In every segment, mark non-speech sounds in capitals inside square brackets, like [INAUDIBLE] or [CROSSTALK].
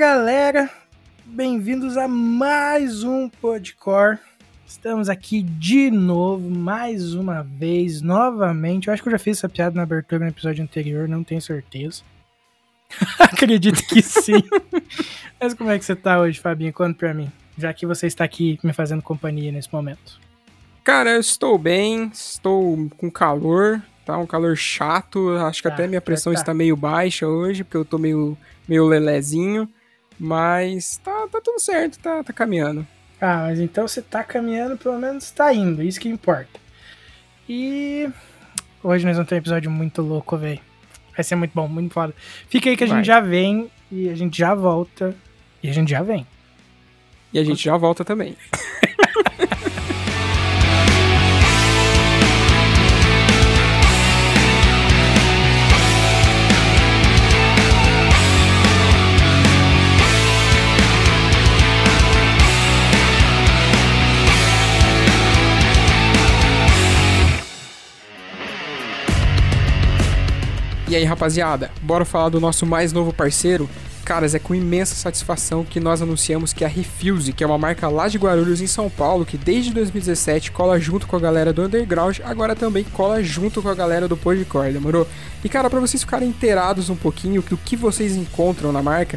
galera, bem-vindos a mais um Podcore. Estamos aqui de novo, mais uma vez, novamente. Eu acho que eu já fiz essa piada na abertura no episódio anterior, não tenho certeza. [LAUGHS] Acredito que sim. Mas como é que você tá hoje, Fabinho? Conta pra mim, já que você está aqui me fazendo companhia nesse momento. Cara, eu estou bem, estou com calor, tá? Um calor chato. Acho que ah, até minha pressão tá. está meio baixa hoje, porque eu tô meio, meio lelezinho. Mas tá, tá tudo certo, tá, tá caminhando. Ah, mas então você tá caminhando, pelo menos tá indo, isso que importa. E hoje nós vamos ter um episódio muito louco, velho. Vai ser muito bom, muito foda. Fica aí que a Vai. gente já vem e a gente já volta e a gente já vem. E a gente já volta também. [LAUGHS] E aí, rapaziada, bora falar do nosso mais novo parceiro? Caras, é com imensa satisfação que nós anunciamos que a Refuse, que é uma marca lá de Guarulhos, em São Paulo, que desde 2017 cola junto com a galera do Underground, agora também cola junto com a galera do Podcore, demorou? E cara, para vocês ficarem inteirados um pouquinho do que vocês encontram na marca,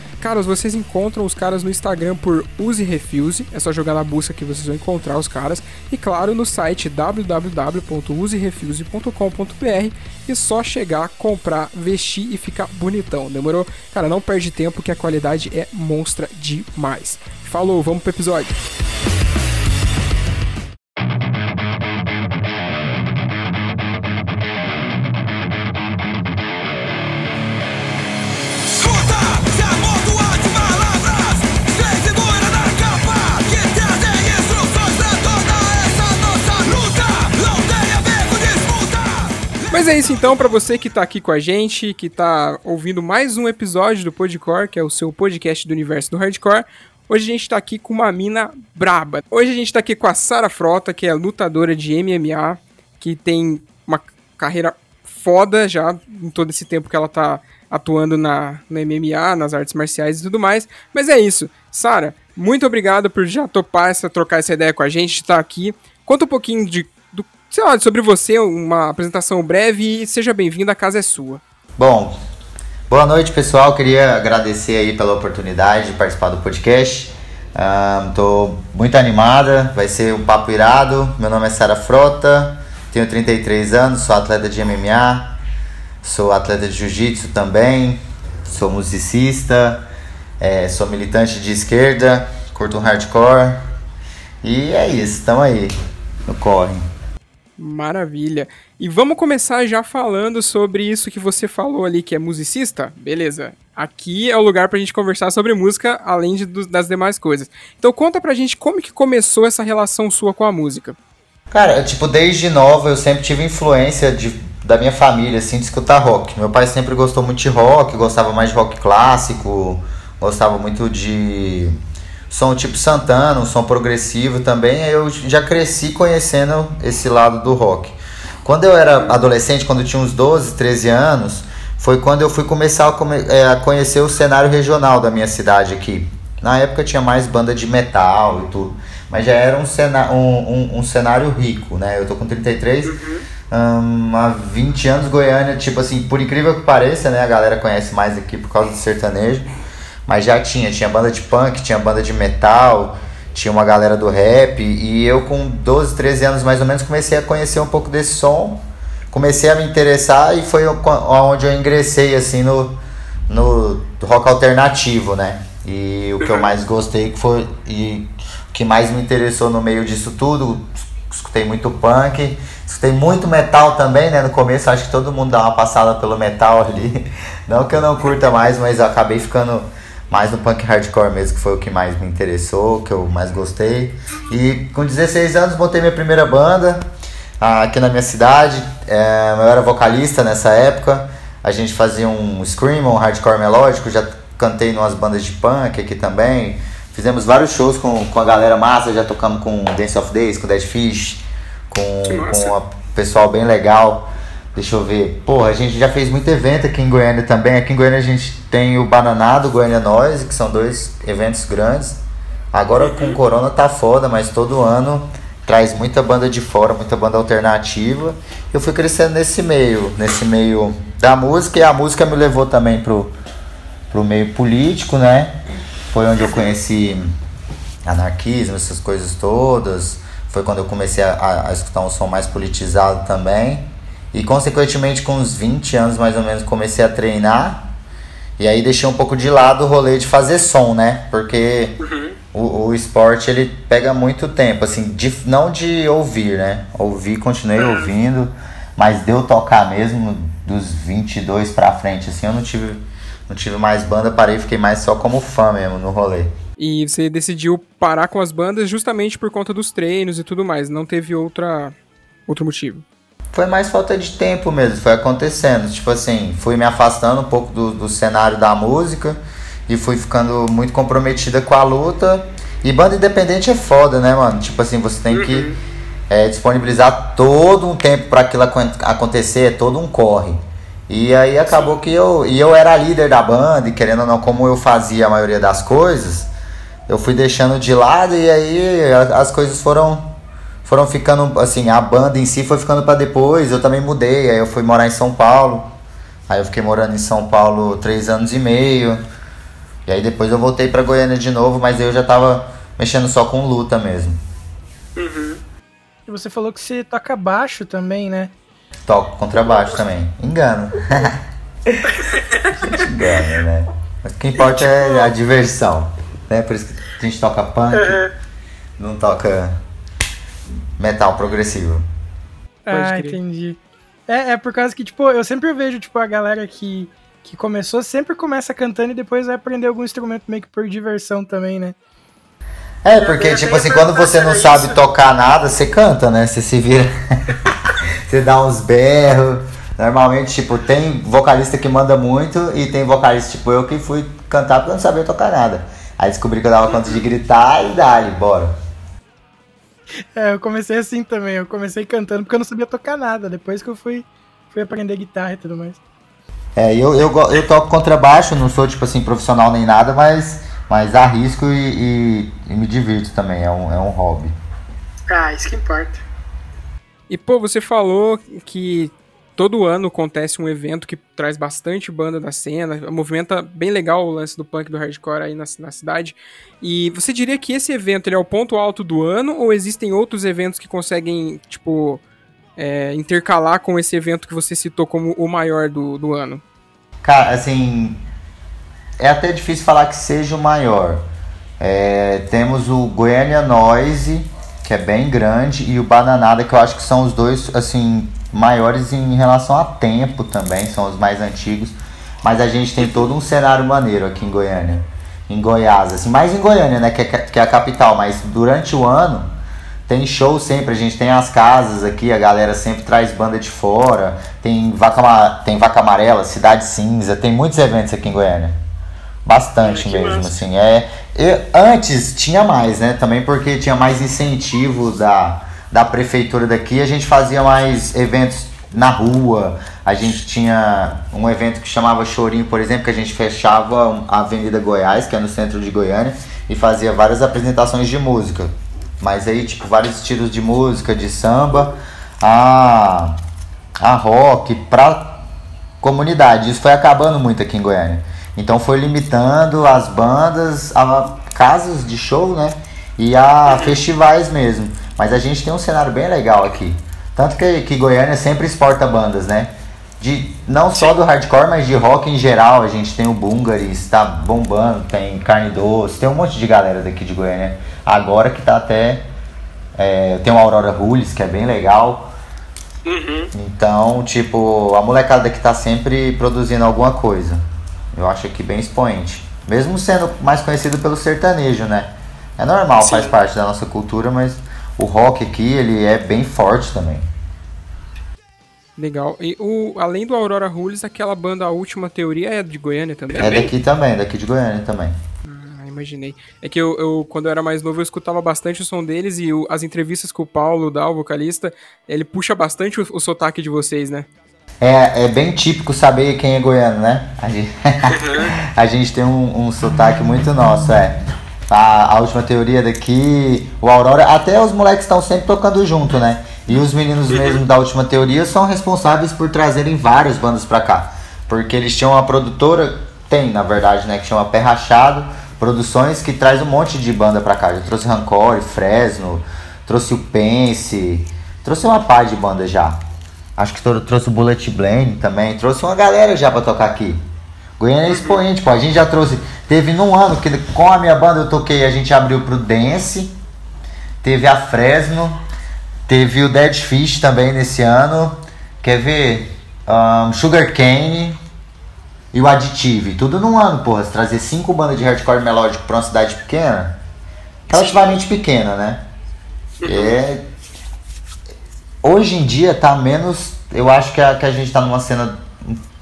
Caras, vocês encontram os caras no Instagram por Use Refuse, é só jogar na busca que vocês vão encontrar os caras. E claro, no site www.userefuse.com.br e só chegar, comprar, vestir e ficar bonitão, demorou? Cara, não perde tempo que a qualidade é monstra demais. Falou, vamos pro episódio. Mas é isso então para você que tá aqui com a gente, que tá ouvindo mais um episódio do Podcore, que é o seu podcast do universo do hardcore. Hoje a gente tá aqui com uma mina braba. Hoje a gente tá aqui com a Sara Frota, que é lutadora de MMA, que tem uma carreira foda já em todo esse tempo que ela tá atuando na, MMA, nas artes marciais e tudo mais. Mas é isso. Sara, muito obrigado por já topar essa, trocar essa ideia com a gente, estar tá aqui. Conta um pouquinho de sei lá, sobre você, uma apresentação breve e seja bem-vindo, a casa é sua. Bom, boa noite pessoal, queria agradecer aí pela oportunidade de participar do podcast. Estou muito animada, vai ser um papo irado. Meu nome é Sara Frota, tenho 33 anos, sou atleta de MMA, sou atleta de jiu-jitsu também, sou musicista, é, sou militante de esquerda, curto um hardcore. E é isso, estamos aí no corre. Maravilha. E vamos começar já falando sobre isso que você falou ali, que é musicista? Beleza. Aqui é o lugar pra gente conversar sobre música, além de, das demais coisas. Então conta pra gente como que começou essa relação sua com a música. Cara, tipo, desde nova eu sempre tive influência de, da minha família, assim, de escutar rock. Meu pai sempre gostou muito de rock, gostava mais de rock clássico, gostava muito de som tipo Santana, um som progressivo também, eu já cresci conhecendo esse lado do rock. Quando eu era adolescente, quando eu tinha uns 12, 13 anos, foi quando eu fui começar a, come é, a conhecer o cenário regional da minha cidade aqui. Na época tinha mais banda de metal e tudo, mas já era um, cena um, um, um cenário rico, né? Eu tô com 33, uhum. um, há 20 anos Goiânia, tipo assim, por incrível que pareça, né? A galera conhece mais aqui por causa do sertanejo. Mas já tinha, tinha banda de punk, tinha banda de metal, tinha uma galera do rap. E eu, com 12, 13 anos mais ou menos, comecei a conhecer um pouco desse som. Comecei a me interessar e foi onde eu ingressei assim no, no rock alternativo, né? E o que eu mais gostei foi e o que mais me interessou no meio disso tudo, escutei muito punk, escutei muito metal também, né? No começo acho que todo mundo dá uma passada pelo metal ali. [LAUGHS] Não que eu não curta mais, mas acabei ficando mais no punk hardcore mesmo, que foi o que mais me interessou, que eu mais gostei. E com 16 anos montei minha primeira banda ah, aqui na minha cidade. É, eu era vocalista nessa época. A gente fazia um scream, um hardcore melódico. Já cantei em umas bandas de punk aqui também. Fizemos vários shows com, com a galera massa, já tocamos com Dance of Days, com Dead Fish, com, com o pessoal bem legal. Deixa eu ver. Porra, a gente já fez muito evento aqui em Goiânia também. Aqui em Goiânia a gente tem o Bananado, Goiânia Noise, que são dois eventos grandes. Agora com o Corona tá foda, mas todo ano traz muita banda de fora, muita banda alternativa. Eu fui crescendo nesse meio, nesse meio da música e a música me levou também pro, pro meio político, né? Foi onde eu conheci anarquismo, essas coisas todas. Foi quando eu comecei a, a escutar um som mais politizado também. E consequentemente com uns 20 anos mais ou menos comecei a treinar. E aí deixei um pouco de lado o rolê de fazer som, né? Porque uhum. o, o esporte ele pega muito tempo, assim, de, não de ouvir, né? Ouvir, continuei uhum. ouvindo, mas deu tocar mesmo dos 22 pra frente, assim, eu não tive, não tive mais banda, parei, fiquei mais só como fã mesmo no rolê. E você decidiu parar com as bandas justamente por conta dos treinos e tudo mais, não teve outra outro motivo? Foi mais falta de tempo mesmo, foi acontecendo. Tipo assim, fui me afastando um pouco do, do cenário da música e fui ficando muito comprometida com a luta. E banda independente é foda, né, mano? Tipo assim, você tem que uhum. é, disponibilizar todo um tempo para aquilo acontecer, é todo um corre. E aí acabou que eu. E eu era líder da banda, e querendo ou não, como eu fazia a maioria das coisas, eu fui deixando de lado e aí as coisas foram foram ficando, assim, a banda em si foi ficando para depois. Eu também mudei, aí eu fui morar em São Paulo. Aí eu fiquei morando em São Paulo três anos e meio. E aí depois eu voltei para Goiânia de novo, mas eu já tava mexendo só com luta mesmo. Uhum. E você falou que você toca baixo também, né? Toco contrabaixo também. Engano. a [LAUGHS] gente engana, né? Mas o que importa é a diversão. Né? Por isso que a gente toca punk, uhum. não toca metal progressivo. Ah, entendi. É, é por causa que, tipo, eu sempre vejo, tipo, a galera que, que começou sempre começa cantando e depois vai aprender algum instrumento meio que por diversão também, né? É, porque, tipo assim, quando você não sabe tocar nada, você canta, né? Você se vira. [LAUGHS] você dá uns berros. Normalmente, tipo, tem vocalista que manda muito e tem vocalista, tipo, eu que fui cantar porque eu não sabia tocar nada. Aí descobri que eu dava conta de gritar e dali, bora. [LAUGHS] É, eu comecei assim também. Eu comecei cantando porque eu não sabia tocar nada. Depois que eu fui, fui aprender guitarra e tudo mais. É, eu, eu, eu toco contrabaixo, não sou tipo assim profissional nem nada, mas, mas arrisco e, e, e me divirto também. É um, é um hobby. Ah, isso que importa. E pô, você falou que todo ano acontece um evento que traz bastante banda da cena, movimenta bem legal o lance do punk do hardcore aí na, na cidade. E você diria que esse evento é o ponto alto do ano ou existem outros eventos que conseguem, tipo, é, intercalar com esse evento que você citou como o maior do, do ano? Cara, assim, é até difícil falar que seja o maior. É, temos o Goiânia Noise, que é bem grande, e o Bananada, que eu acho que são os dois, assim, maiores em relação a tempo também, são os mais antigos. Mas a gente tem todo um cenário maneiro aqui em Goiânia, em Goiás, assim, mais em Goiânia, né, que é, que é a capital, mas durante o ano tem show sempre, a gente tem as casas aqui, a galera sempre traz banda de fora, tem Vaca, tem Vaca Amarela, Cidade Cinza, tem muitos eventos aqui em Goiânia. Bastante é, mesmo, massa. assim. É, eu, antes tinha mais, né? Também porque tinha mais incentivo da, da prefeitura daqui, a gente fazia mais eventos na rua. A gente tinha um evento que chamava Chorinho, por exemplo, que a gente fechava a Avenida Goiás, que é no centro de Goiânia, e fazia várias apresentações de música. Mas aí, tipo, vários estilos de música, de samba, a, a rock, pra comunidade. Isso foi acabando muito aqui em Goiânia. Então foi limitando as bandas a casas de show, né? E a festivais mesmo. Mas a gente tem um cenário bem legal aqui. Tanto que, que Goiânia sempre exporta bandas, né? De, não só do hardcore, mas de rock em geral. A gente tem o Bungaris, tá bombando, tem Carne Doce, tem um monte de galera daqui de Goiânia. Agora que tá até. É, tem o Aurora Rules, que é bem legal. Uhum. Então, tipo, a molecada daqui tá sempre produzindo alguma coisa. Eu acho aqui bem expoente. Mesmo sendo mais conhecido pelo sertanejo, né? É normal, Sim. faz parte da nossa cultura, mas o rock aqui, ele é bem forte também. Legal. E o, além do Aurora Rules, aquela banda A Última Teoria é de Goiânia também? É daqui também, daqui de Goiânia também. Ah, imaginei. É que eu, eu, quando eu era mais novo, eu escutava bastante o som deles e o, as entrevistas com o Paulo, dá, o vocalista, ele puxa bastante o, o sotaque de vocês, né? É, é bem típico saber quem é goiano, né? A gente, [LAUGHS] a gente tem um, um sotaque muito nosso, é. A, a última teoria daqui, o Aurora, até os moleques estão sempre tocando junto, né? E os meninos mesmo da última teoria são responsáveis por trazerem várias bandas pra cá. Porque eles tinham uma produtora, tem na verdade, né? Que chama Pé Rachado Produções, que traz um monte de banda pra cá. Já trouxe Rancor, Fresno, trouxe o Pense, trouxe uma par de banda já. Acho que trouxe o Bullet Blame também. Trouxe uma galera já pra tocar aqui. Goiânia é expoente, pô. A gente já trouxe. Teve num ano que com a minha banda eu toquei, a gente abriu pro Dance. Teve a Fresno. Teve o Dead Fish também nesse ano. Quer ver? Um, Sugar Cane e o Additive. Tudo num ano, porra. Se trazer cinco bandas de hardcore melódico pra uma cidade pequena, relativamente pequena, né? É, hoje em dia tá menos. Eu acho que a, que a gente tá numa cena.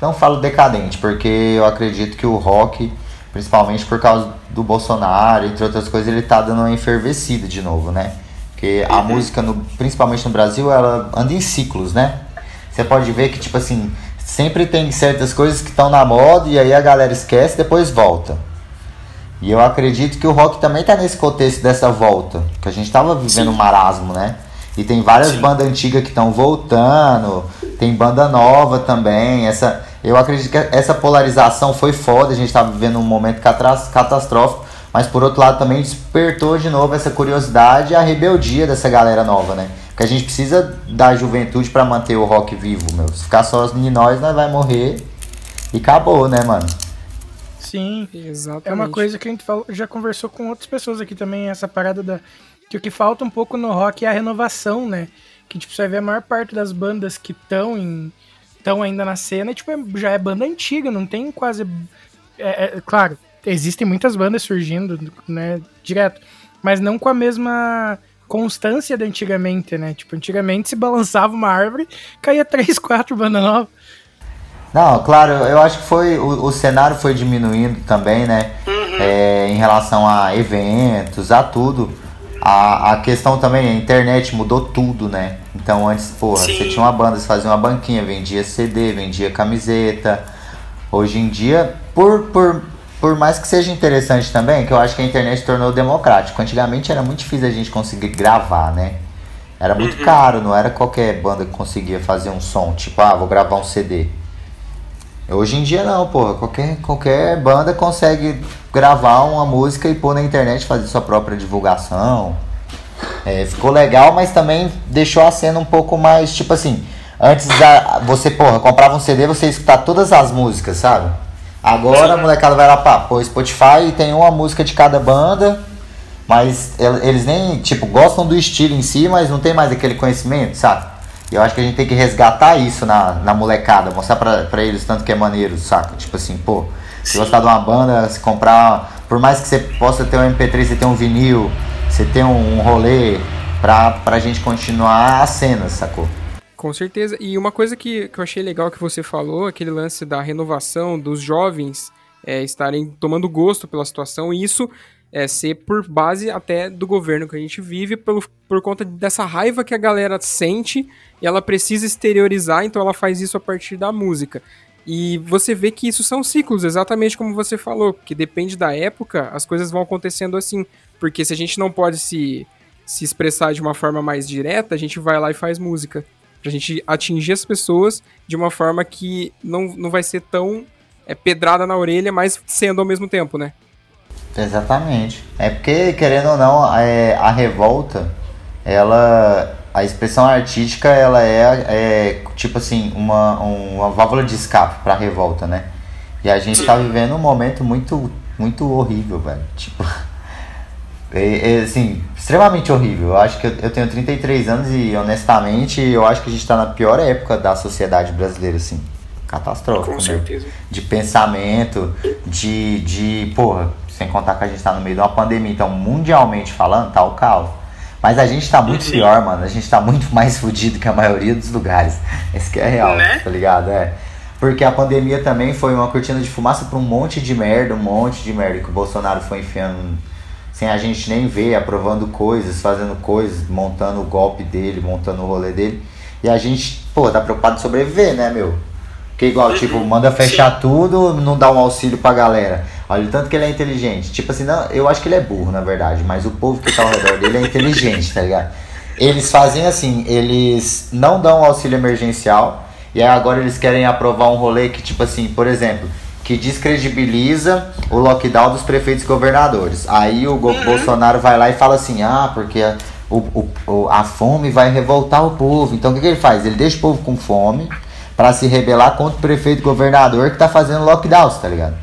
Não falo decadente, porque eu acredito que o rock, principalmente por causa do Bolsonaro, entre outras coisas, ele tá dando uma enfervecida de novo, né? Porque a uhum. música, no, principalmente no Brasil, ela anda em ciclos, né? Você pode ver que, tipo assim, sempre tem certas coisas que estão na moda e aí a galera esquece e depois volta. E eu acredito que o rock também tá nesse contexto dessa volta, que a gente tava vivendo um marasmo, né? E tem várias Sim. bandas antigas que estão voltando, tem banda nova também. Essa, eu acredito que essa polarização foi foda, a gente está vivendo um momento catastrófico, mas por outro lado também despertou de novo essa curiosidade e a rebeldia dessa galera nova, né? Porque a gente precisa da juventude para manter o rock vivo, meu. Se ficar só em nós, nós vai morrer e acabou, né, mano? Sim, exatamente. É uma coisa que a gente falou, já conversou com outras pessoas aqui também, essa parada da que o que falta um pouco no rock é a renovação, né? Que tipo, você vai ver a maior parte das bandas que estão em estão ainda na cena, tipo, é, já é banda antiga, não tem quase é, é, claro, existem muitas bandas surgindo, né, direto, mas não com a mesma constância de antigamente, né? Tipo, antigamente se balançava uma árvore, caía três, [LAUGHS] quatro bandas novas. Não, claro, eu acho que foi o, o cenário foi diminuindo também, né? Uhum. É, em relação a eventos, a tudo. A, a questão também, a internet mudou tudo, né? Então antes, porra, Sim. você tinha uma banda, você fazia uma banquinha, vendia CD, vendia camiseta. Hoje em dia, por, por, por mais que seja interessante também, que eu acho que a internet tornou democrático. Antigamente era muito difícil a gente conseguir gravar, né? Era muito uhum. caro, não era qualquer banda que conseguia fazer um som, tipo, ah, vou gravar um CD. Hoje em dia não, porra. Qualquer, qualquer banda consegue gravar uma música e pôr na internet, fazer sua própria divulgação. É, ficou legal, mas também deixou a cena um pouco mais, tipo assim, antes da, você, porra, comprava um CD, você escutar todas as músicas, sabe? Agora a molecada vai lá, pá, pô, Spotify e tem uma música de cada banda, mas eles nem, tipo, gostam do estilo em si, mas não tem mais aquele conhecimento, sabe? E eu acho que a gente tem que resgatar isso na, na molecada, mostrar pra, pra eles tanto que é maneiro, saca? Tipo assim, pô, se gostar de uma banda, se comprar, por mais que você possa ter um MP3, você tem um vinil, você tem um, um rolê pra, pra gente continuar a cena, sacou? Com certeza. E uma coisa que, que eu achei legal que você falou, aquele lance da renovação dos jovens é, estarem tomando gosto pela situação, e isso é, ser por base até do governo que a gente vive, pelo, por conta dessa raiva que a galera sente e ela precisa exteriorizar, então ela faz isso a partir da música. E você vê que isso são ciclos, exatamente como você falou, que depende da época, as coisas vão acontecendo assim. Porque se a gente não pode se, se expressar de uma forma mais direta, a gente vai lá e faz música. Pra gente atingir as pessoas de uma forma que não, não vai ser tão é, pedrada na orelha, mas sendo ao mesmo tempo, né? Exatamente. É porque, querendo ou não, é, a revolta, ela. A expressão artística, ela é, é tipo assim, uma, uma válvula de escape pra revolta, né? E a gente tá vivendo um momento muito, muito horrível, velho. Tipo. [LAUGHS] É, é, assim, extremamente horrível. Eu acho que eu, eu, tenho 33 anos e, honestamente, eu acho que a gente tá na pior época da sociedade brasileira, assim. Catastrófico. Com certeza. De pensamento, de, de. Porra, sem contar que a gente tá no meio de uma pandemia, então mundialmente falando, tá o caos. Mas a gente tá muito Sim. pior, mano. A gente tá muito mais fudido que a maioria dos lugares. [LAUGHS] Esse que é real, né? tá ligado? É. Porque a pandemia também foi uma cortina de fumaça para um monte de merda, um monte de merda que o Bolsonaro foi enfiando sem a gente nem ver, aprovando coisas, fazendo coisas, montando o golpe dele, montando o rolê dele. E a gente, pô, tá preocupado em sobreviver, né, meu? Porque igual, tipo, uhum. manda fechar Sim. tudo, não dá um auxílio pra galera. Olha o tanto que ele é inteligente. Tipo assim, não, eu acho que ele é burro, na verdade, mas o povo que tá ao redor dele é inteligente, tá ligado? Eles fazem assim, eles não dão auxílio emergencial, e aí agora eles querem aprovar um rolê que, tipo assim, por exemplo, que descredibiliza o lockdown dos prefeitos e governadores. Aí o uhum. Bolsonaro vai lá e fala assim: ah, porque a, o, o, a fome vai revoltar o povo. Então o que, que ele faz? Ele deixa o povo com fome para se rebelar contra o prefeito governador que tá fazendo lockdowns, tá ligado?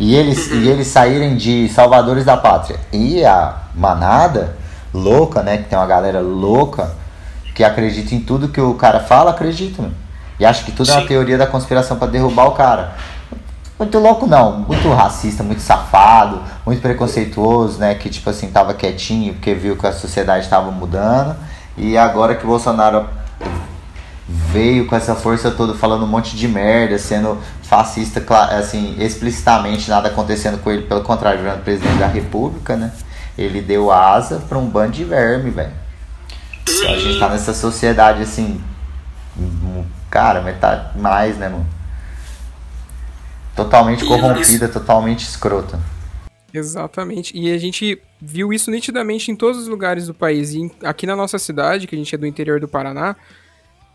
E eles, uhum. e eles saírem de salvadores da pátria. E a manada louca, né? Que tem uma galera louca que acredita em tudo que o cara fala, acredita, mano. E acha que tudo Sim. é uma teoria da conspiração para derrubar o cara. Muito louco não, muito racista, muito safado, muito preconceituoso, né? Que tipo assim, tava quietinho porque viu que a sociedade estava mudando. E agora que o Bolsonaro veio com essa força toda falando um monte de merda, sendo fascista, assim, explicitamente nada acontecendo com ele, pelo contrário, virando presidente da república, né? Ele deu asa para um bando de verme, velho. A gente tá nessa sociedade assim, cara, metade mais, né, mano? Totalmente corrompida, totalmente escrota. Exatamente. E a gente viu isso nitidamente em todos os lugares do país. E aqui na nossa cidade, que a gente é do interior do Paraná,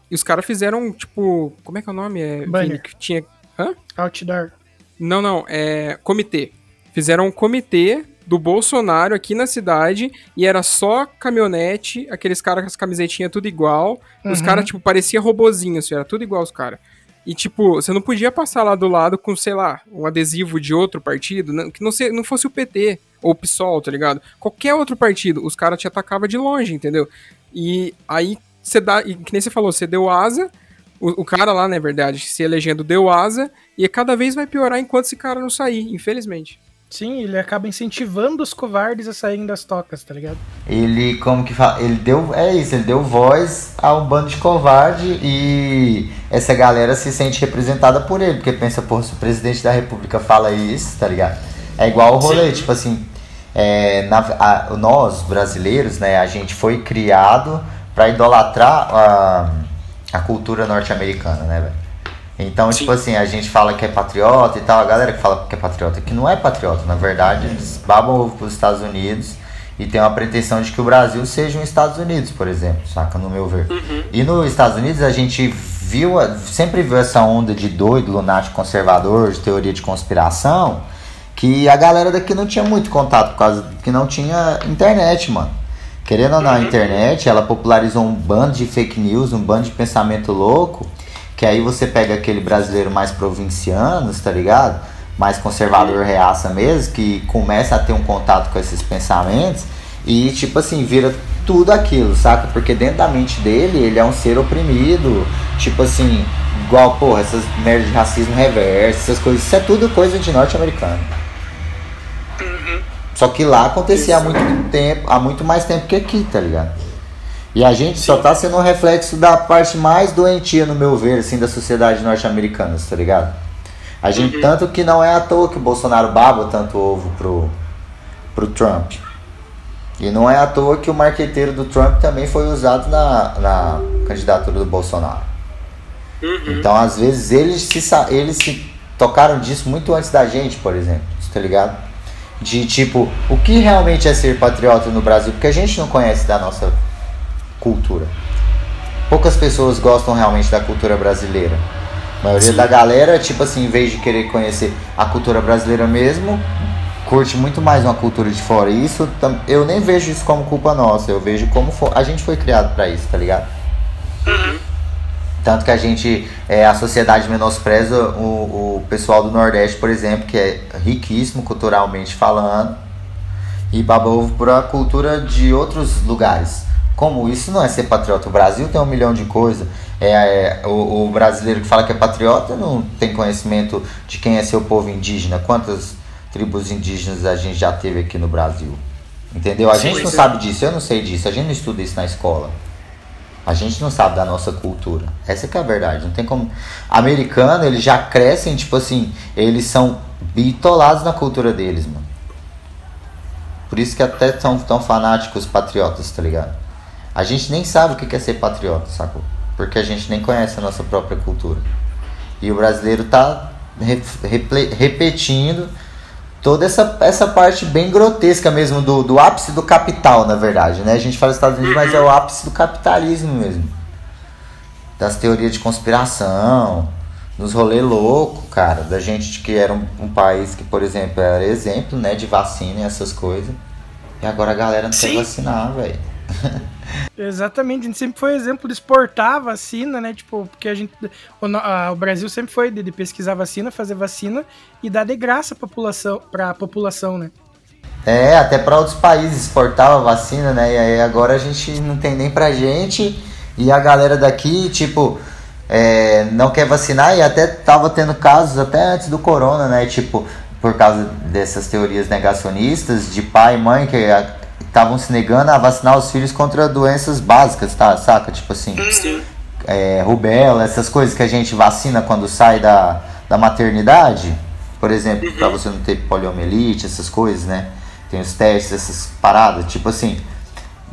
e os caras fizeram, tipo. Como é que é o nome? É, Banner. Que tinha. Hã? Outdoor. Não, não. É. Comitê. Fizeram um comitê do Bolsonaro aqui na cidade e era só caminhonete, aqueles caras com as camisetinhas tudo igual. Uhum. Os caras, tipo, parecia robozinho, assim, era tudo igual os caras. E, tipo, você não podia passar lá do lado com, sei lá, um adesivo de outro partido, que não, se, não fosse o PT ou o PSOL, tá ligado? Qualquer outro partido, os caras te atacavam de longe, entendeu? E aí você dá, e que nem você falou, você deu asa, o, o, cara lá, na né, verdade, se elegendo deu asa, e cada vez vai piorar enquanto esse cara não sair, infelizmente. Sim, ele acaba incentivando os covardes a saírem das tocas, tá ligado? Ele, como que fala? Ele deu. É isso, ele deu voz a um bando de covarde e essa galera se sente representada por ele, porque pensa, pô, se o presidente da república fala isso, tá ligado? É igual o rolê, Sim. tipo assim. É, na, a, nós, brasileiros, né, a gente foi criado para idolatrar a, a cultura norte-americana, né, velho? Então, Sim. tipo assim, a gente fala que é patriota e tal, a galera que fala que é patriota, que não é patriota, na verdade, eles babam ovo pros Estados Unidos e tem uma pretensão de que o Brasil seja um Estados Unidos, por exemplo, saca, no meu ver. Uhum. E nos Estados Unidos a gente viu, sempre viu essa onda de doido, lunático conservador, de teoria de conspiração, que a galera daqui não tinha muito contato, por causa que não tinha internet, mano. Querendo ou não, a internet, ela popularizou um bando de fake news, um bando de pensamento louco, que aí você pega aquele brasileiro mais provinciano, tá ligado? Mais conservador reaça mesmo, que começa a ter um contato com esses pensamentos e, tipo assim, vira tudo aquilo, saca? Porque dentro da mente dele, ele é um ser oprimido, tipo assim, igual, porra, essas merdas de racismo reverso, essas coisas, isso é tudo coisa de norte-americano. Só que lá acontecia há muito tempo, há muito mais tempo que aqui, tá ligado? E a gente só tá sendo um reflexo da parte mais doentia, no meu ver, assim, da sociedade norte-americana, tá ligado? A gente, uhum. tanto que não é à toa que o Bolsonaro baba tanto ovo pro, pro Trump. E não é à toa que o marqueteiro do Trump também foi usado na, na candidatura do Bolsonaro. Uhum. Então, às vezes, eles se, eles se tocaram disso muito antes da gente, por exemplo, tá ligado? De tipo, o que realmente é ser patriota no Brasil? Porque a gente não conhece da nossa cultura. Poucas pessoas gostam realmente da cultura brasileira. A maioria Sim. da galera, tipo assim, em vez de querer conhecer a cultura brasileira mesmo, curte muito mais uma cultura de fora. E isso eu nem vejo isso como culpa nossa, eu vejo como a gente foi criado para isso, tá ligado? Uhum. Tanto que a gente, é, a sociedade menospreza o, o pessoal do Nordeste, por exemplo, que é riquíssimo culturalmente falando, e baba ovo por a cultura de outros lugares. Como isso não é ser patriota? O Brasil tem um milhão de coisas. É, é o, o, brasileiro que fala que é patriota não tem conhecimento de quem é seu povo indígena. Quantas tribos indígenas a gente já teve aqui no Brasil? Entendeu? A gente não sabe disso, eu não sei disso, a gente não estuda isso na escola. A gente não sabe da nossa cultura. Essa é a verdade. Não tem como. Americano, eles já crescem, tipo assim, eles são bitolados na cultura deles, mano. Por isso que até são tão fanáticos patriotas, tá ligado? A gente nem sabe o que é ser patriota, sacou? Porque a gente nem conhece a nossa própria cultura. E o brasileiro tá repetindo toda essa, essa parte bem grotesca mesmo do, do ápice do capital, na verdade, né? A gente fala Estados Unidos, mas é o ápice do capitalismo mesmo. Das teorias de conspiração, nos rolê louco, cara, da gente que era um, um, país que, por exemplo, era exemplo, né, de vacina e essas coisas. E agora a galera não Sim. quer vacinar, velho. [LAUGHS] Exatamente, a gente sempre foi exemplo de exportar vacina, né? Tipo, porque a gente. O, a, o Brasil sempre foi de, de, pesquisar vacina, fazer vacina e dar de graça a população, pra população, né? É, até para outros países exportava vacina, né? E aí agora a gente não tem nem pra gente. E a galera daqui, tipo, é, não quer vacinar e até tava tendo casos até antes do corona, né? Tipo, por causa dessas teorias negacionistas de pai e mãe que estavam se negando a vacinar os filhos contra doenças básicas, tá? Saca? Tipo assim, é, rubela, essas coisas que a gente vacina quando sai da, da maternidade, por exemplo, para você não ter poliomielite, essas coisas, né? Tem os testes, essas paradas, tipo assim,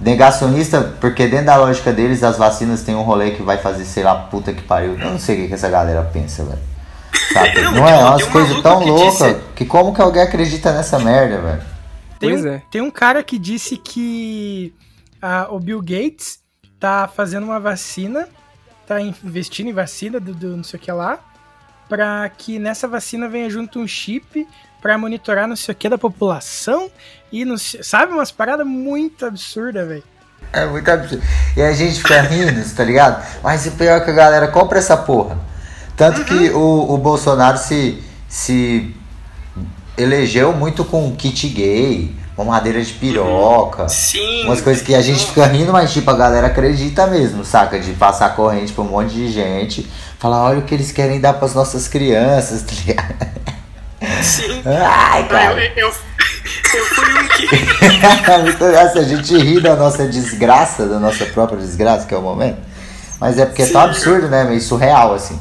negacionista, porque dentro da lógica deles as vacinas tem um rolê que vai fazer, sei lá, puta que pariu. Eu não sei o que, que essa galera pensa, velho. Sabe? [LAUGHS] Não, não é? É umas coisas tão loucas disse... que como que alguém acredita nessa merda, velho? Tem, pois um, é. tem um cara que disse que a, o Bill Gates tá fazendo uma vacina, tá investindo em vacina do, do não sei o que lá, para que nessa vacina venha junto um chip para monitorar não sei o que da população e não sei, sabe umas paradas muito absurdas, velho. É muito absurdo. E a gente fica rindo, tá ligado? Mas o pior é que a galera compra essa porra. Tanto uhum. que o, o Bolsonaro se, se elegeu muito com kit gay, uma madeira de piroca. Sim. Umas coisas que a gente fica rindo, mas tipo, a galera acredita mesmo, saca? De passar corrente pra um monte de gente. Falar, olha o que eles querem dar pras nossas crianças, [LAUGHS] tá ligado? Sim. Ai, cara. Eu, eu, eu fui um que. [LAUGHS] a gente ri da nossa desgraça, da nossa própria desgraça, que é o momento. Mas é porque Sim. é tão absurdo, né? Meio surreal, assim.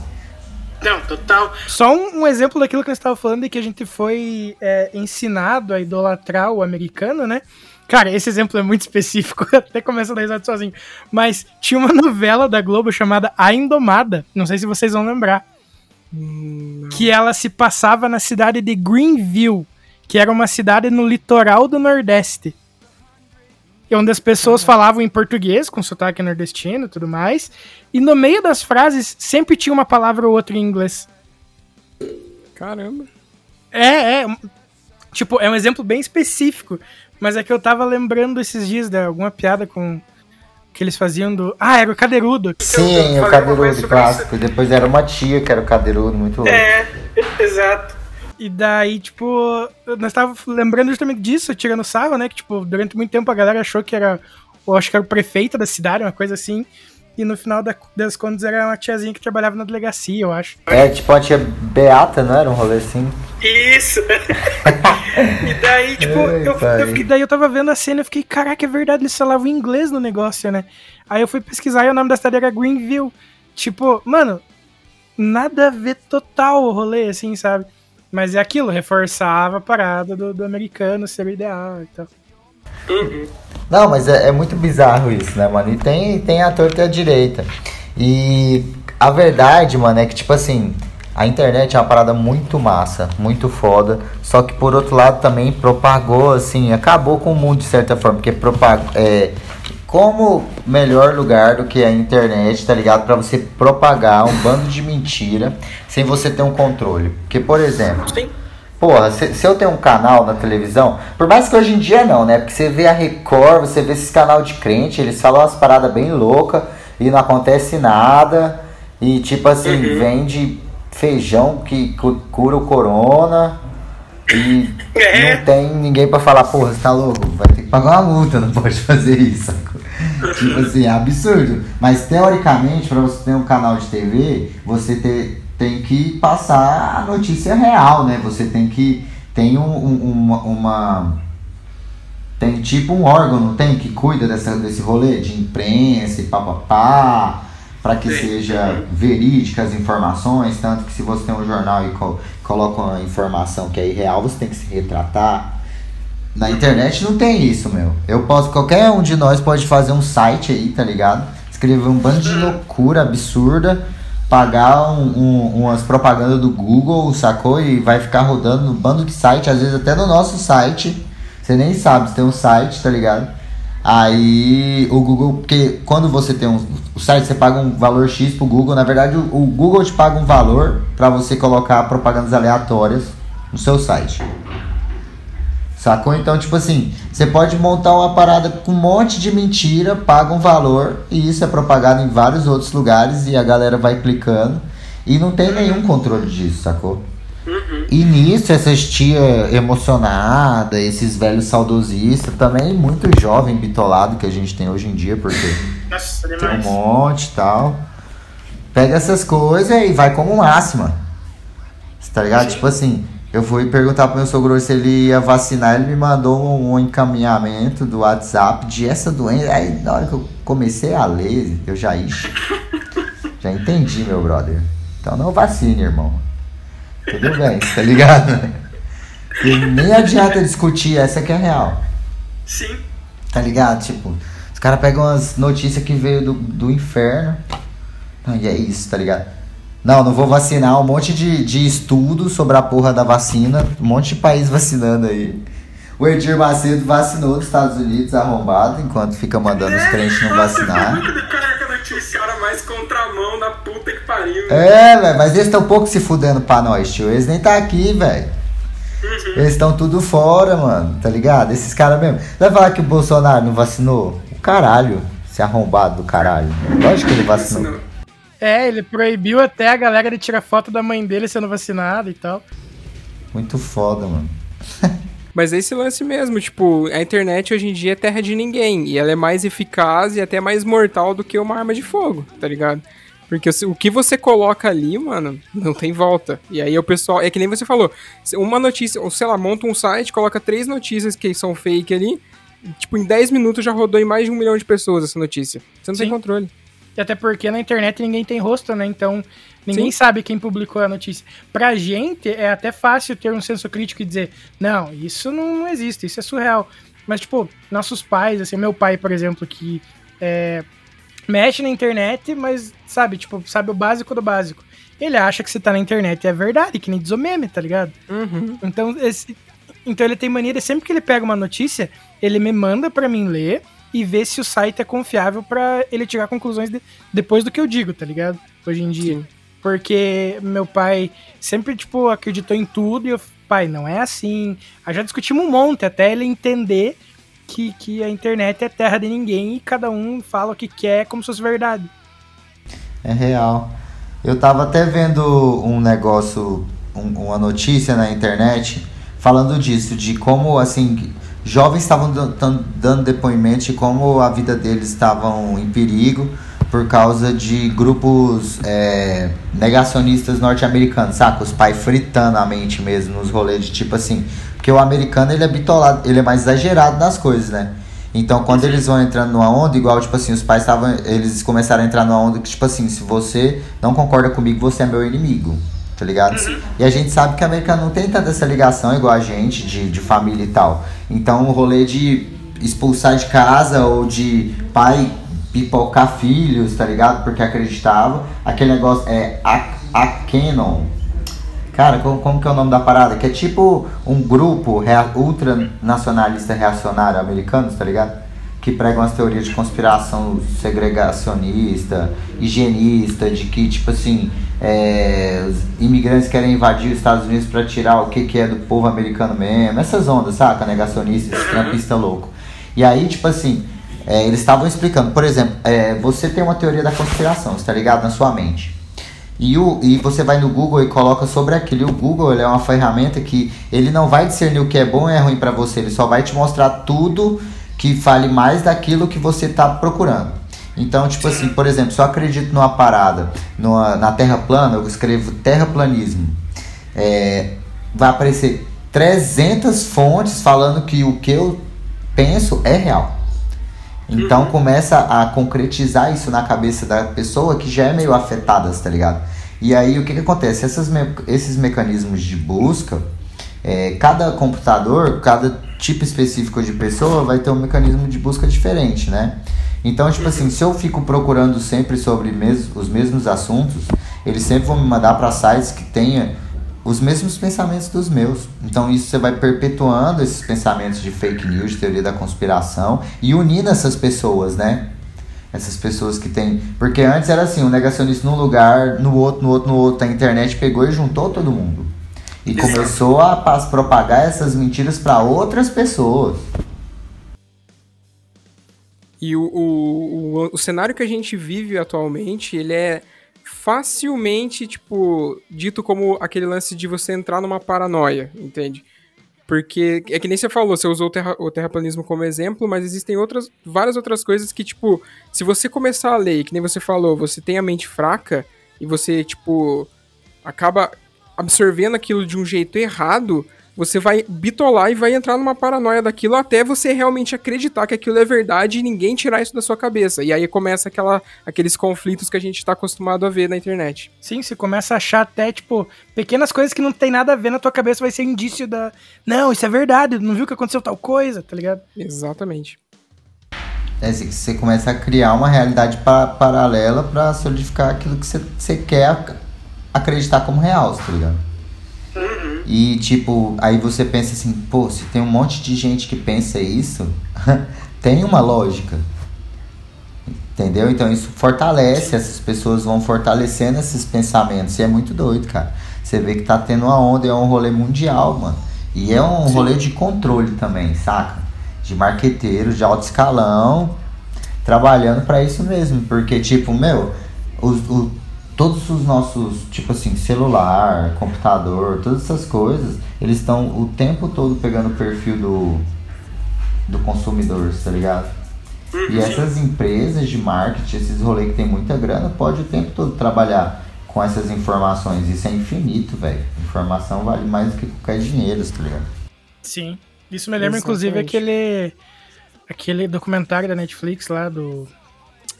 Não, total. Só um, um exemplo daquilo que eu estava falando, de que a gente foi é, ensinado a idolatrar o americano, né? Cara, esse exemplo é muito [LAUGHS] específico, até começa a dar risada sozinho. Mas tinha uma novela da Globo chamada A Indomada, não sei se vocês vão lembrar. Hum, que ela se passava na cidade de Greenville, que era uma cidade no litoral do Nordeste onde as pessoas falavam em português, com sotaque nordestino e tudo mais, e no meio das frases sempre tinha uma palavra ou outra em inglês. Caramba. É, é. Tipo, é um exemplo bem específico, mas é que eu tava lembrando esses dias de alguma piada com que eles faziam do. Ah, era o Cadeirudo. Sim, o Cadeirudo clássico. Depois era uma tia que era o Cadeirudo, muito louco. É, [LAUGHS] exato. E daí, tipo, nós tava lembrando justamente disso, tirando sarro, né? Que, tipo, durante muito tempo a galera achou que era. Eu acho que era o prefeito da cidade, uma coisa assim. E no final das contas era uma tiazinha que trabalhava na delegacia, eu acho. É, tipo uma tia Beata, não era um rolê assim? Isso! [LAUGHS] [LAUGHS] e daí, tipo, Ei, eu, eu fiquei, daí eu tava vendo a cena e fiquei, caraca, é verdade, eles falavam inglês no negócio, né? Aí eu fui pesquisar e o nome da cidade era Greenville. Tipo, mano, nada a ver total o rolê, assim, sabe? Mas é aquilo, reforçava a parada do, do americano ser o ideal e tal. Uhum. Não, mas é, é, muito bizarro isso, né, mano? E tem, tem a torta e a direita. E a verdade, mano, é que, tipo assim, a internet é uma parada muito massa, muito foda. Só que, por outro lado, também propagou, assim, acabou com o mundo de certa forma. Porque propagou, é, como melhor lugar do que a internet, tá ligado? Para você propagar um bando de mentira sem você ter um controle. Porque, por exemplo, Sim. porra, se, se, eu tenho um canal na televisão, por mais que hoje em dia não, né? Porque você vê a Record, você vê esses canal de crente, eles falam umas paradas bem loucas e não acontece nada. E tipo assim, uhum. vende feijão que cura o corona. E é. não tem ninguém para falar, porra, você tá louco? Vai ter que pagar uma multa, não pode fazer isso tipo assim, é absurdo. Mas teoricamente, para você ter um canal de TV, você ter, tem que passar a notícia real, né? Você tem que. Tem um, um, uma, uma. tem tipo um órgão, não tem, que cuida dessa, desse rolê de imprensa e papapá, para que seja verídica as informações, tanto que se você tem um jornal e co coloca uma informação que é irreal, você tem que se retratar. Na internet não tem isso, meu. Eu posso, qualquer um de nós pode fazer um site aí, tá ligado? Escrever um bando de loucura absurda, pagar um, um, umas propagandas do Google, sacou? E vai ficar rodando no bando de site, às vezes até no nosso site. Você nem sabe se tem um site, tá ligado? Aí o Google, porque quando você tem um o site, você paga um valor X pro Google. Na verdade, o, o Google te paga um valor para você colocar propagandas aleatórias no seu site. Sacou? Então, tipo assim, você pode montar uma parada com um monte de mentira, paga um valor e isso é propagado em vários outros lugares e a galera vai clicando e não tem nenhum controle disso, sacou? Uhum. E nisso, essas tia emocionada, esses velhos saudosistas, também muito jovem bitolado que a gente tem hoje em dia, porque Nossa, tem um monte e tal. Pega essas coisas e vai como máxima. Tá ligado? Sim. Tipo assim, eu fui perguntar pro meu sogro se ele ia vacinar, ele me mandou um, encaminhamento do WhatsApp de essa doença. Aí na hora que eu comecei a ler, eu já já entendi, meu brother. Então não vacine, irmão. Tudo bem, tá ligado? E nem adianta discutir, essa que é a real. Sim. Tá ligado? Tipo, os caras pegam as notícias que veio do, do inferno. E é isso, tá ligado? Não, não vou vacinar. Um monte de, de estudo sobre a porra da vacina. Um monte de país vacinando aí. O Edir Macedo vacinou nos Estados Unidos, arrombado, enquanto fica mandando os crentes não [LAUGHS] vacinar. Cara mais contramão da puta que pariu. É, velho, mas eles estão pouco se fudendo pra nós, tio. Eles nem tá aqui, velho. Uhum. Eles estão tudo fora, mano, tá ligado? Esses caras mesmo. Vai falar que o Bolsonaro não vacinou? O caralho, se arrombado do caralho. Lógico que ele vacinou. É, ele proibiu até a galera de tirar foto da mãe dele sendo vacinada e tal. Muito foda, mano. [LAUGHS] Mas é esse lance mesmo, tipo, a internet hoje em dia é terra de ninguém. E ela é mais eficaz e até mais mortal do que uma arma de fogo, tá ligado? Porque o que você coloca ali, mano, não tem volta. E aí o pessoal. É que nem você falou. Uma notícia, ou sei lá, monta um site, coloca três notícias que são fake ali. E, tipo, em 10 minutos já rodou em mais de um milhão de pessoas essa notícia. Você não Sim. tem controle. E até porque na internet ninguém tem rosto, né? Então Ninguém Sim. sabe quem publicou a notícia. Pra gente é até fácil ter um senso crítico e dizer, não, isso não, existe, isso é surreal. Mas, tipo, nossos pais, assim, meu pai, por exemplo, que é, mexe na internet, mas sabe, tipo, sabe o básico do básico. Ele acha que você tá na internet é verdade, que nem diz o meme, tá ligado? Uhum. Então, esse, então ele tem mania de sempre que ele pega uma notícia, ele me manda para mim ler e ver se o site é confiável para ele tirar conclusões de, depois do que eu digo, tá ligado? Hoje em dia. Sim. Porque meu pai sempre, tipo, acreditou em tudo e eu, pai, não é assim. Aí já discutimos um monte até ele entender que, que a internet é terra de ninguém e cada um fala o que quer como se fosse verdade. É real. Eu tava até vendo um negócio, um, uma notícia na internet falando disso, de como, assim, jovens estavam dando depoimentos de como a vida deles estavam em perigo por causa de grupos é, negacionistas norte-americanos, saca? Os pais fritando a mente mesmo nos rolês de tipo assim. Porque o americano ele é bitolado, ele é mais exagerado nas coisas, né? Então quando eles vão entrando numa onda, igual tipo assim, os pais estavam. Eles começaram a entrar numa onda que, tipo assim, se você não concorda comigo, você é meu inimigo. Tá ligado? Uhum. E a gente sabe que o americano não tem tanta essa ligação igual a gente, de, de família e tal. Então o rolê de expulsar de casa ou de pai pipocar filhos, tá ligado? Porque acreditava. Aquele negócio é a, a Canon. Cara, como, como que é o nome da parada? Que é tipo um grupo rea, ultranacionalista reacionário americano, tá ligado? Que pregam as teorias de conspiração segregacionista, higienista, de que, tipo assim, é, os imigrantes querem invadir os Estados Unidos para tirar o que, que é do povo americano mesmo. Essas ondas, saca? Negacionista, trampista louco. E aí, tipo assim, é, eles estavam explicando, por exemplo, é, você tem uma teoria da conspiração, está ligado na sua mente. E, o, e você vai no Google e coloca sobre aquilo. E o Google é uma ferramenta que ele não vai discernir o que é bom e é ruim para você, ele só vai te mostrar tudo que fale mais daquilo que você está procurando. Então, tipo assim, por exemplo, se eu acredito numa parada, numa, na Terra plana, eu escrevo terraplanismo. É, vai aparecer 300 fontes falando que o que eu penso é real. Então uhum. começa a concretizar isso na cabeça da pessoa que já é meio afetada, tá ligado? E aí o que, que acontece? Essas me esses mecanismos de busca, é, cada computador, cada tipo específico de pessoa vai ter um mecanismo de busca diferente, né? Então, tipo assim, se eu fico procurando sempre sobre mes os mesmos assuntos, eles sempre vão me mandar para sites que tenha os mesmos pensamentos dos meus. Então isso você vai perpetuando esses pensamentos de fake news, de teoria da conspiração e unindo essas pessoas, né? Essas pessoas que têm. Porque antes era assim, um negacionista num lugar, no outro, no outro, no outro. A internet pegou e juntou todo mundo. E começou a propagar essas mentiras para outras pessoas. E o, o, o, o cenário que a gente vive atualmente, ele é facilmente, tipo, dito como aquele lance de você entrar numa paranoia, entende? Porque é que nem você falou, você usou o, terra, o terraplanismo como exemplo, mas existem outras, várias outras coisas que, tipo, se você começar a ler, que nem você falou, você tem a mente fraca e você, tipo, acaba absorvendo aquilo de um jeito errado, você vai bitolar e vai entrar numa paranoia daquilo até você realmente acreditar que aquilo é verdade e ninguém tirar isso da sua cabeça. E aí começa aquela, aqueles conflitos que a gente tá acostumado a ver na internet. Sim, você começa a achar até, tipo, pequenas coisas que não tem nada a ver na tua cabeça vai ser indício da. Não, isso é verdade, não viu que aconteceu tal coisa, tá ligado? Exatamente. É, você começa a criar uma realidade pa paralela para solidificar aquilo que você quer acreditar como real, tá ligado? Uhum. E tipo, aí você pensa assim, pô, se tem um monte de gente que pensa isso, [LAUGHS] tem uma lógica. Entendeu? Então isso fortalece, essas pessoas vão fortalecendo esses pensamentos. E é muito doido, cara. Você vê que tá tendo uma onda, é um rolê mundial, mano. E é um Sim. rolê de controle também, saca? De marqueteiros de alto escalão, trabalhando para isso mesmo. Porque, tipo, meu, os, o, todos os nossos, tipo assim, celular, computador, todas essas coisas, eles estão o tempo todo pegando o perfil do, do consumidor, tá ligado? E uhum. essas empresas de marketing, esses rolês que tem muita grana, pode o tempo todo trabalhar com essas informações. Isso é infinito, velho. Informação vale mais do que qualquer dinheiro, tá ligado? Sim. Isso me lembra, inclusive, aquele, aquele documentário da Netflix lá do.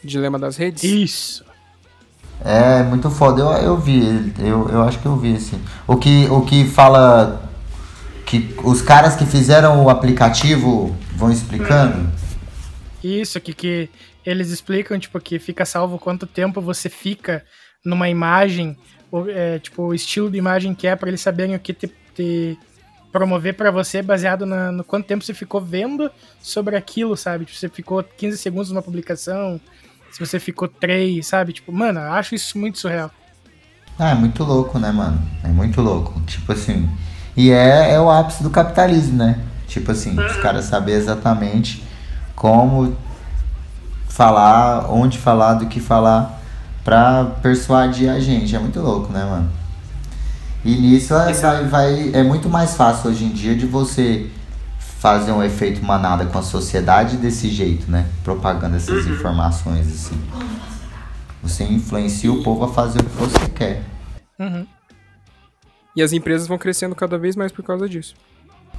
Dilema das Redes? Isso. É muito foda, eu, eu vi, eu, eu acho que eu vi, assim. O que, o que fala que os caras que fizeram o aplicativo vão explicando. Isso, que, que eles explicam, tipo, que fica salvo quanto tempo você fica numa imagem, ou, é, tipo, o estilo de imagem que é, para eles saberem o que te, te promover para você baseado na, no quanto tempo você ficou vendo sobre aquilo, sabe? Tipo, você ficou 15 segundos numa publicação, se você ficou três, sabe? Tipo, mano, eu acho isso muito surreal. Ah, é muito louco, né, mano? É muito louco. Tipo assim. E é, é o ápice do capitalismo, né? Tipo assim, os caras saber exatamente como falar, onde falar, do que falar pra persuadir a gente. É muito louco, né, mano? E nisso é, vai, vai, é muito mais fácil hoje em dia de você fazer um efeito manada com a sociedade desse jeito, né? Propagando essas uhum. informações assim. Você influencia o povo a fazer o que você quer. Uhum. E as empresas vão crescendo cada vez mais por causa disso.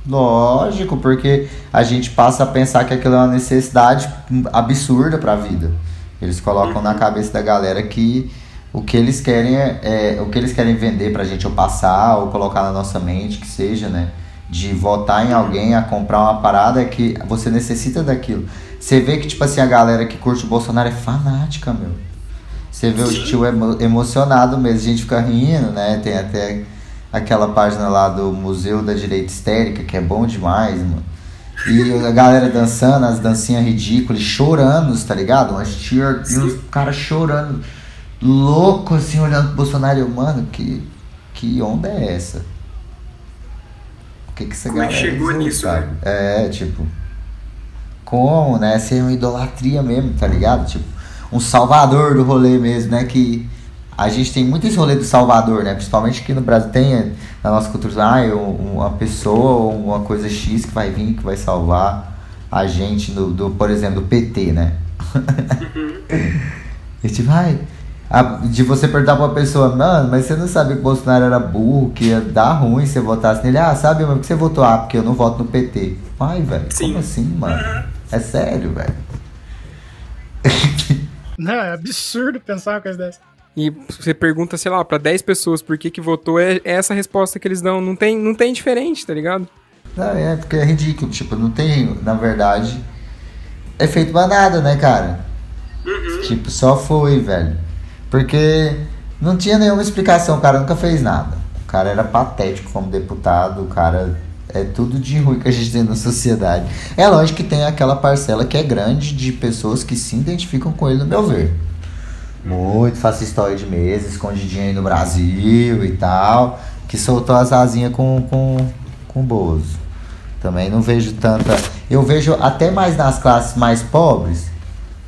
Lógico, porque a gente passa a pensar que aquilo é uma necessidade absurda para a vida. Eles colocam uhum. na cabeça da galera que o que eles querem é, é o que eles querem vender pra gente ou passar ou colocar na nossa mente, que seja, né? De votar em alguém a comprar uma parada é que você necessita daquilo. Você vê que, tipo assim, a galera que curte o Bolsonaro é fanática, meu. Você vê o tio emo emocionado mesmo, a gente fica rindo, né? Tem até aquela página lá do Museu da Direita Histérica, que é bom demais, mano. E a galera dançando, as dancinhas ridículas, chorando, tá ligado? Umas tia e os caras chorando, louco assim, olhando pro Bolsonaro. Eu, mano, que, que onda é essa? Que, que essa como galera. É que chegou nisso, né? É, tipo. Como, né? Ser uma idolatria mesmo, tá ligado? Tipo, um salvador do rolê mesmo, né? Que a gente tem muito esse rolê do salvador, né? Principalmente aqui no Brasil tem na nossa cultura, ah, uma pessoa ou uma coisa X que vai vir, que vai salvar a gente, do, do por exemplo, do PT, né? Uhum. [LAUGHS] e tipo, ai, a, de você perguntar pra uma pessoa, mano, mas você não sabia que o Bolsonaro era burro, que ia dar ruim se você votasse nele. Ah, sabe, mas por que você votou? Ah, porque eu não voto no PT. Ai, velho, como assim, mano? É sério, velho. [LAUGHS] Não, é absurdo pensar uma coisa dessa. E você pergunta, sei lá, para 10 pessoas por que que votou, é, é essa resposta que eles dão. Não tem, não tem diferente, tá ligado? Não, é porque é ridículo. Tipo, não tem, na verdade, é feito pra nada, né, cara? Uhum. Tipo, só foi, velho. Porque não tinha nenhuma explicação, o cara nunca fez nada. O cara era patético como deputado, o cara é tudo de ruim que a gente tem na sociedade. É lógico que tem aquela parcela que é grande de pessoas que se identificam com ele, no meu ver. Muito fascistoide mesmo, escondidinho aí no Brasil e tal, que soltou as asinhas com, com, com o Bozo. Também não vejo tanta. Eu vejo até mais nas classes mais pobres,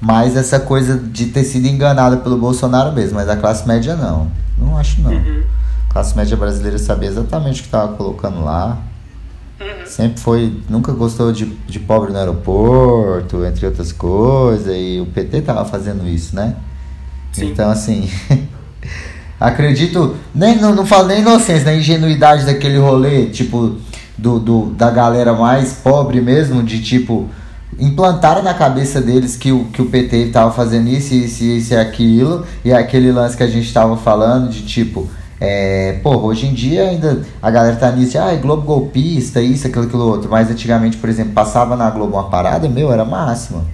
mais essa coisa de ter sido enganada pelo Bolsonaro mesmo, mas a classe média não. Não acho não. Uhum. A classe média brasileira sabia exatamente o que estava colocando lá. Uhum. Sempre foi, nunca gostou de, de pobre no aeroporto, entre outras coisas, e o PT tava fazendo isso, né? Sim. Então, assim, [LAUGHS] acredito, nem, não, não falo nem inocência, na ingenuidade daquele rolê, tipo, do, do, da galera mais pobre mesmo, de tipo, implantaram na cabeça deles que o, que o PT estava fazendo isso, isso, isso e aquilo, e aquele lance que a gente estava falando de tipo, é, porra, hoje em dia ainda a galera tá nisso, ah, é Globo golpista, isso, aquilo, aquilo outro, mas antigamente, por exemplo, passava na Globo uma parada, meu, era máxima.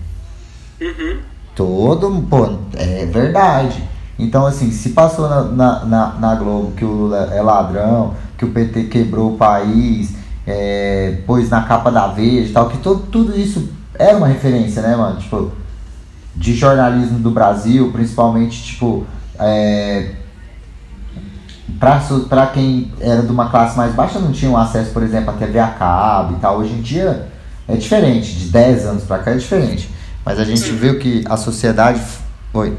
Uhum. Todo, pô, é verdade. Então, assim, se passou na, na, na, na Globo que o Lula é ladrão, que o PT quebrou o país, é, pôs na capa da Veja e tal, que todo, tudo isso era uma referência, né, mano? Tipo, de jornalismo do Brasil, principalmente, tipo, é, pra, pra quem era de uma classe mais baixa não tinha acesso, por exemplo, a TV a cabo e tal. Hoje em dia é diferente, de 10 anos pra cá é diferente. Mas a gente viu que a sociedade. Oi.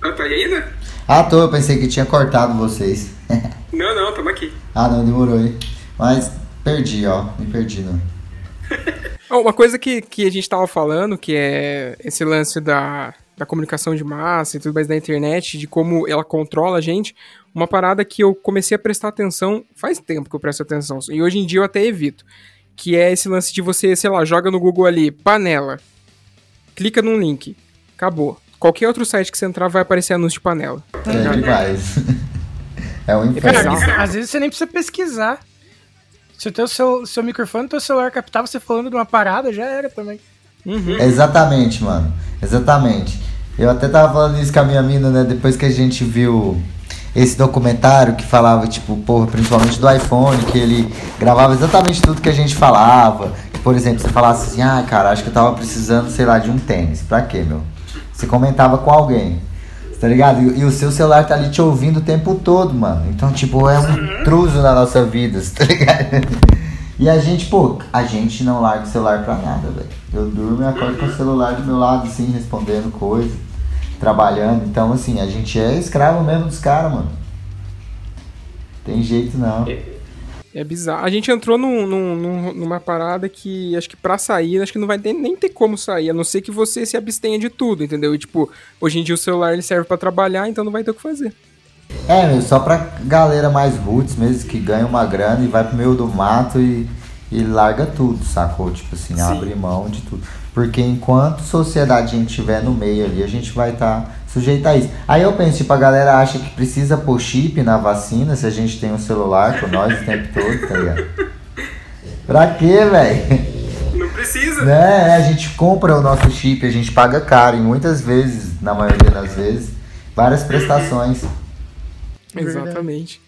Ah, tá aí ainda? Ah, tô, eu pensei que tinha cortado vocês. [LAUGHS] não, não, tamo aqui. Ah, não, demorou aí. Mas Perdi, ó. Me perdi, não. [LAUGHS] Uma coisa que, que a gente tava falando, que é esse lance da, da comunicação de massa e tudo mais da internet, de como ela controla a gente, uma parada que eu comecei a prestar atenção, faz tempo que eu presto atenção, e hoje em dia eu até evito, que é esse lance de você, sei lá, joga no Google ali, panela, clica num link, acabou. Qualquer outro site que você entrar vai aparecer anúncio de panela. É demais. [LAUGHS] é um inferno. Às vezes você nem precisa pesquisar. Se o teu seu, seu microfone, teu celular captar você falando de uma parada, já era também. Uhum. Exatamente, mano. Exatamente. Eu até tava falando isso com a minha mina, né? Depois que a gente viu esse documentário que falava, tipo, porra, principalmente do iPhone, que ele gravava exatamente tudo que a gente falava. Que, por exemplo, você falasse assim, ah, cara, acho que eu tava precisando, sei lá, de um tênis. Pra quê, meu? Você comentava com alguém tá ligado? E, e, o seu celular tá ali te ouvindo o tempo todo, mano. Então, tipo, é um intruso na nossa vida, [LAUGHS] tá ligado? E a gente, pô, a gente não larga o celular pra nada, velho. Eu durmo e acordo com o celular do meu lado, assim, respondendo coisa, trabalhando. Então, assim, a gente é escravo mesmo dos caras, mano. Tem jeito não. É, é bizarro. A gente entrou num, num, numa parada que acho que pra sair, acho que não vai ter, nem ter como sair, a não ser que você se abstenha de tudo, entendeu? E, tipo, hoje em dia o celular ele serve para trabalhar, então não vai ter o que fazer. É, meu, só pra galera mais roots mesmo, que ganha uma grana e vai pro meio do mato e, e larga tudo, sacou? Tipo assim, Sim. abre mão de tudo. Porque enquanto sociedade a gente estiver no meio ali, a gente vai estar tá sujeito a isso. Aí eu penso, tipo, a galera acha que precisa pôr chip na vacina se a gente tem um celular com nós o tempo todo, tá ligado? [LAUGHS] Pra quê, velho? Não precisa. Né? A gente compra o nosso chip, a gente paga caro e muitas vezes, na maioria das vezes, várias prestações. Exatamente.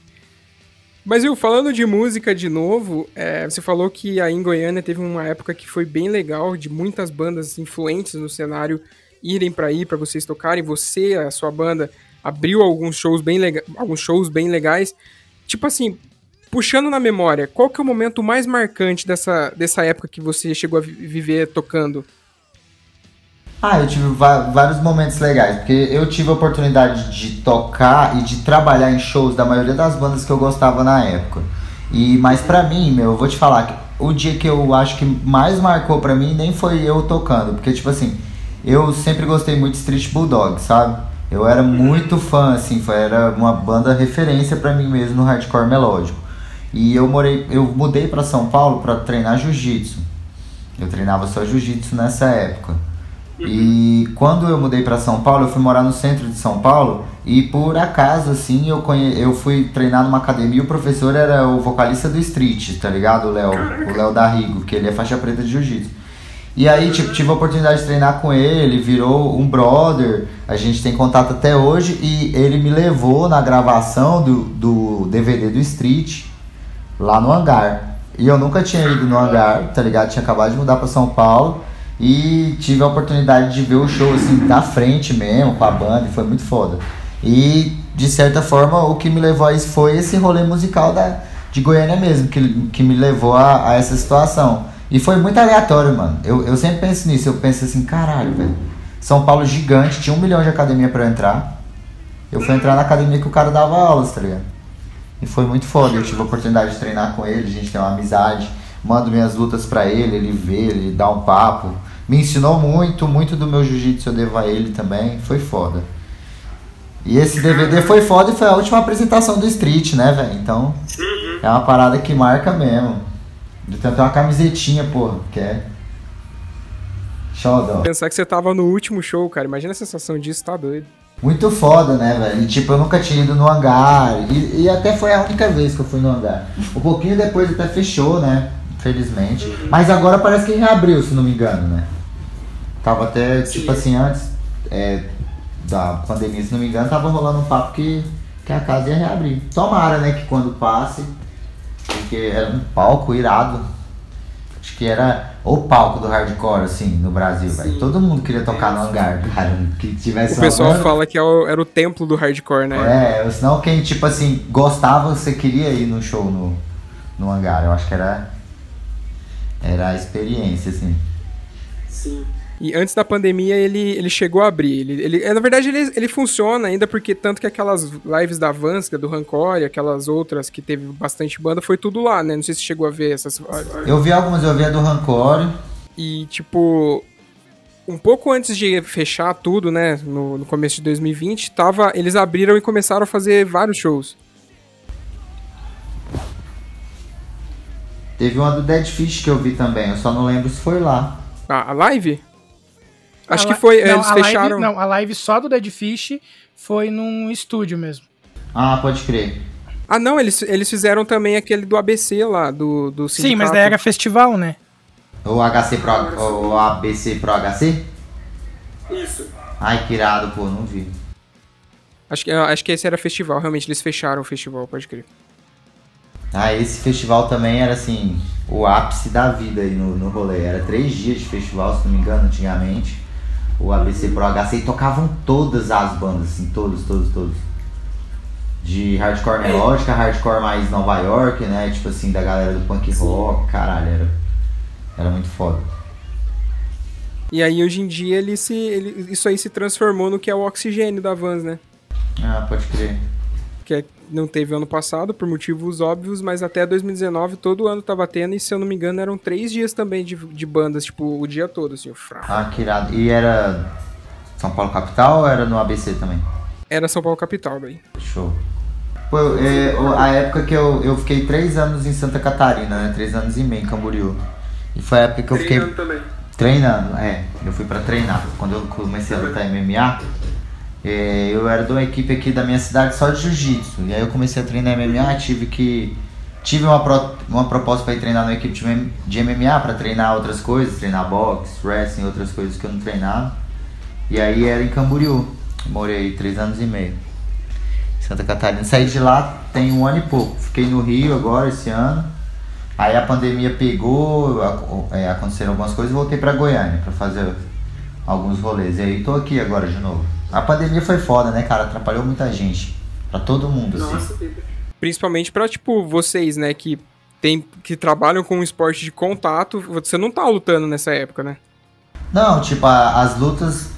Mas viu, falando de música de novo, é, você falou que aí em Goiânia teve uma época que foi bem legal, de muitas bandas influentes no cenário irem para aí para vocês tocarem. Você, a sua banda, abriu alguns shows bem alguns shows bem legais. Tipo assim, puxando na memória, qual que é o momento mais marcante dessa, dessa época que você chegou a viver tocando? Ah, eu tive vários momentos legais, porque eu tive a oportunidade de tocar e de trabalhar em shows da maioria das bandas que eu gostava na época. E mas para mim, meu, eu vou te falar que o dia que eu acho que mais marcou para mim nem foi eu tocando, porque tipo assim, eu sempre gostei muito de Street Bulldog, sabe? Eu era muito fã, assim, foi, era uma banda referência para mim mesmo no hardcore melódico. E eu morei, eu mudei para São Paulo para treinar jiu-jitsu. Eu treinava só jiu-jitsu nessa época. E quando eu mudei para São Paulo, eu fui morar no centro de São Paulo e por acaso assim eu conhe... eu fui treinar numa academia, o professor era o vocalista do Street, tá ligado? O Léo, o Léo da Rigo, que ele é faixa preta de jiu-jitsu. E aí, tipo, tive a oportunidade de treinar com ele, virou um brother, a gente tem contato até hoje e ele me levou na gravação do, do DVD do Street lá no hangar. E eu nunca tinha ido no hangar, tá ligado? Tinha acabado de mudar para São Paulo. E tive a oportunidade de ver o show assim da frente mesmo, com a banda, e foi muito foda. E de certa forma o que me levou a isso foi esse rolê musical da, de Goiânia mesmo, que, que me levou a, a essa situação. E foi muito aleatório, mano. Eu, eu sempre penso nisso, eu penso assim, caralho, velho. São Paulo gigante, tinha um milhão de academia para entrar. Eu fui entrar na academia que o cara dava aulas, tá ligado? E foi muito foda. Eu tive a oportunidade de treinar com ele, a gente tem uma amizade mando minhas lutas para ele, ele vê, ele dá um papo. Me ensinou muito, muito do meu jiu-jitsu eu devo a ele também, foi foda. E esse DVD foi foda e foi a última apresentação do Street, né, velho? Então, é uma parada que marca mesmo. Tenho até uma camisetinha, porra, que é. Xodó. Pensar que você tava no último show, cara. Imagina a sensação disso, tá doido. Muito foda, né, velho? E, tipo, eu nunca tinha ido no hangar. E, e até foi a única vez que eu fui no hangar. Um pouquinho depois até fechou, né? Felizmente. Mas agora parece que reabriu, se não me engano, né? Tava até, Sim. tipo assim, antes é, da pandemia, se não me engano, tava rolando um papo que, que a casa ia reabrir. Tomara, né, que quando passe, porque era um palco irado. Acho que era o palco do hardcore, assim, no Brasil, velho. Todo mundo queria tocar no hangar, cara. [LAUGHS] Que tivesse o pessoal fala que é era o templo do hardcore, né? É, senão quem, tipo assim, gostava, você queria ir no show no, no hangar. Eu acho que era era a experiência, assim. Sim. E antes da pandemia ele, ele chegou a abrir. Ele, ele, é, na verdade, ele, ele funciona ainda porque tanto que aquelas lives da Vanska, do Rancor e aquelas outras que teve bastante banda, foi tudo lá, né? Não sei se chegou a ver essas. Eu vi algumas, eu vi a do Rancor. E, tipo, um pouco antes de fechar tudo, né, no, no, começo de 2020, tava, eles abriram e começaram a fazer vários shows. Teve uma do Dead Fish que eu vi também, eu só não lembro se foi lá. Ah, a live? Acho a que foi, não, eles fecharam... Live, não, a live só do Dead Fish foi num estúdio mesmo. Ah, pode crer. Ah, não, eles, eles fizeram também aquele do ABC lá, do, do sindicato. Sim, mas daí era festival, né? O HC Pro, o ABC Pro HC? Isso. Ai, que irado, pô, não vi. Acho que, acho que esse era festival, realmente, eles fecharam o festival, pode crer. Ah, esse festival também era assim, o ápice da vida aí no, no rolê. Era três dias de festival, se não me engano, antigamente. O ABC Pro HC e tocavam todas as bandas, assim, todos, todos, todos. De hardcore melódica, hardcore mais Nova York, né? Tipo assim, da galera do punk rock, caralho, era, era muito foda. E aí hoje em dia ele se. Ele, isso aí se transformou no que é o oxigênio da Vans, né? Ah, pode crer. Que não teve ano passado, por motivos óbvios, mas até 2019 todo ano tava tendo, e se eu não me engano eram três dias também de, de bandas, tipo, o dia todo, assim, o fraco. Ah, que irado. E era São Paulo capital ou era no ABC também? Era São Paulo capital daí. Show. Pô, é, a época que eu, eu fiquei três anos em Santa Catarina, né? Três anos e meio em Camboriú. E foi a época que eu fiquei. Treinando também. Treinando, é. Eu fui pra treinar. Quando eu comecei a lutar MMA, é, eu era de uma equipe aqui da minha cidade só de jiu-jitsu. E aí eu comecei a treinar MMA, tive que. Tive uma, pro, uma proposta para ir treinar numa equipe de, MMA, para treinar outras coisas, treinar boxe, wrestling, outras coisas que eu não treinava. E aí era em Camboriú. Morei três anos e meio. Santa Catarina. Saí de lá tem um ano e pouco. Fiquei no Rio agora esse ano. Aí a pandemia pegou, é, aconteceram algumas coisas e voltei para Goiânia para fazer alguns rolês. E aí tô aqui agora de novo. A pandemia foi foda, né, cara? Atrapalhou muita gente. Pra todo mundo, assim. Nossa, assim. Principalmente pra, tipo, vocês, né, que, tem, que trabalham com um esporte de contato. Você não tá lutando nessa época, né? Não, tipo, a, as lutas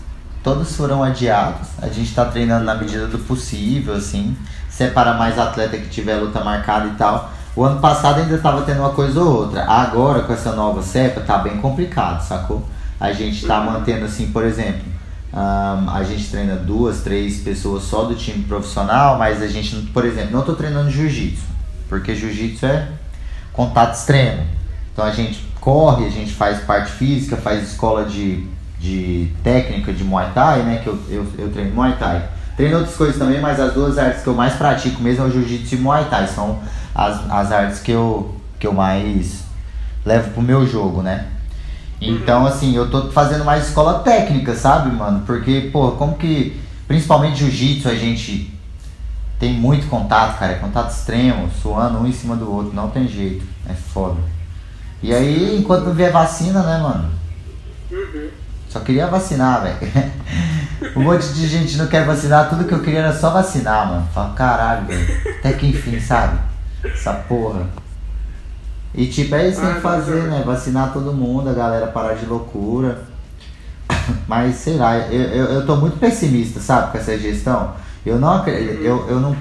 todas foram adiadas. A gente tá treinando na medida do possível, assim. Separa mais atleta que tiver luta marcada e tal. O ano passado ainda tava tendo uma coisa ou outra. Agora, com essa nova cepa, tá bem complicado, sacou? A gente tá mantendo, assim, por exemplo, Um, a gente treina duas, três pessoas só do time profissional, mas a gente, por exemplo, não estou treinando jiu-jitsu, porque jiu-jitsu é contato extremo. Então a gente corre, a gente faz parte física, faz escola de, de técnica de Muay Thai, né? Que eu, eu, eu treino Muay Thai. Treino outras coisas também, mas as duas artes que eu mais pratico mesmo é o Jiu-Jitsu e Muay Thai. São as, as artes que eu, que eu mais levo pro meu jogo, né? Então, uhum. assim, eu tô fazendo mais escola técnica, sabe, mano? Porque, pô, como que. Principalmente jiu-jitsu, a gente tem muito contato, cara. É contato extremo, suando um em cima do outro. Não tem jeito. É foda. E aí, enquanto não vier vacina, né, mano? Uhum. Só queria vacinar, velho. [LAUGHS] um monte de gente não quer vacinar. Tudo que eu queria era só vacinar, mano. Fala, caralho, velho. Até que enfim, sabe? Essa porra. E tipo, é isso que tem que ah, fazer, né? Vacinar todo mundo, a galera parar de loucura. [COUGHS] Mas sei lá, eu, eu, eu tô muito pessimista, sabe, com essa gestão. Eu não acredito, eu, eu não.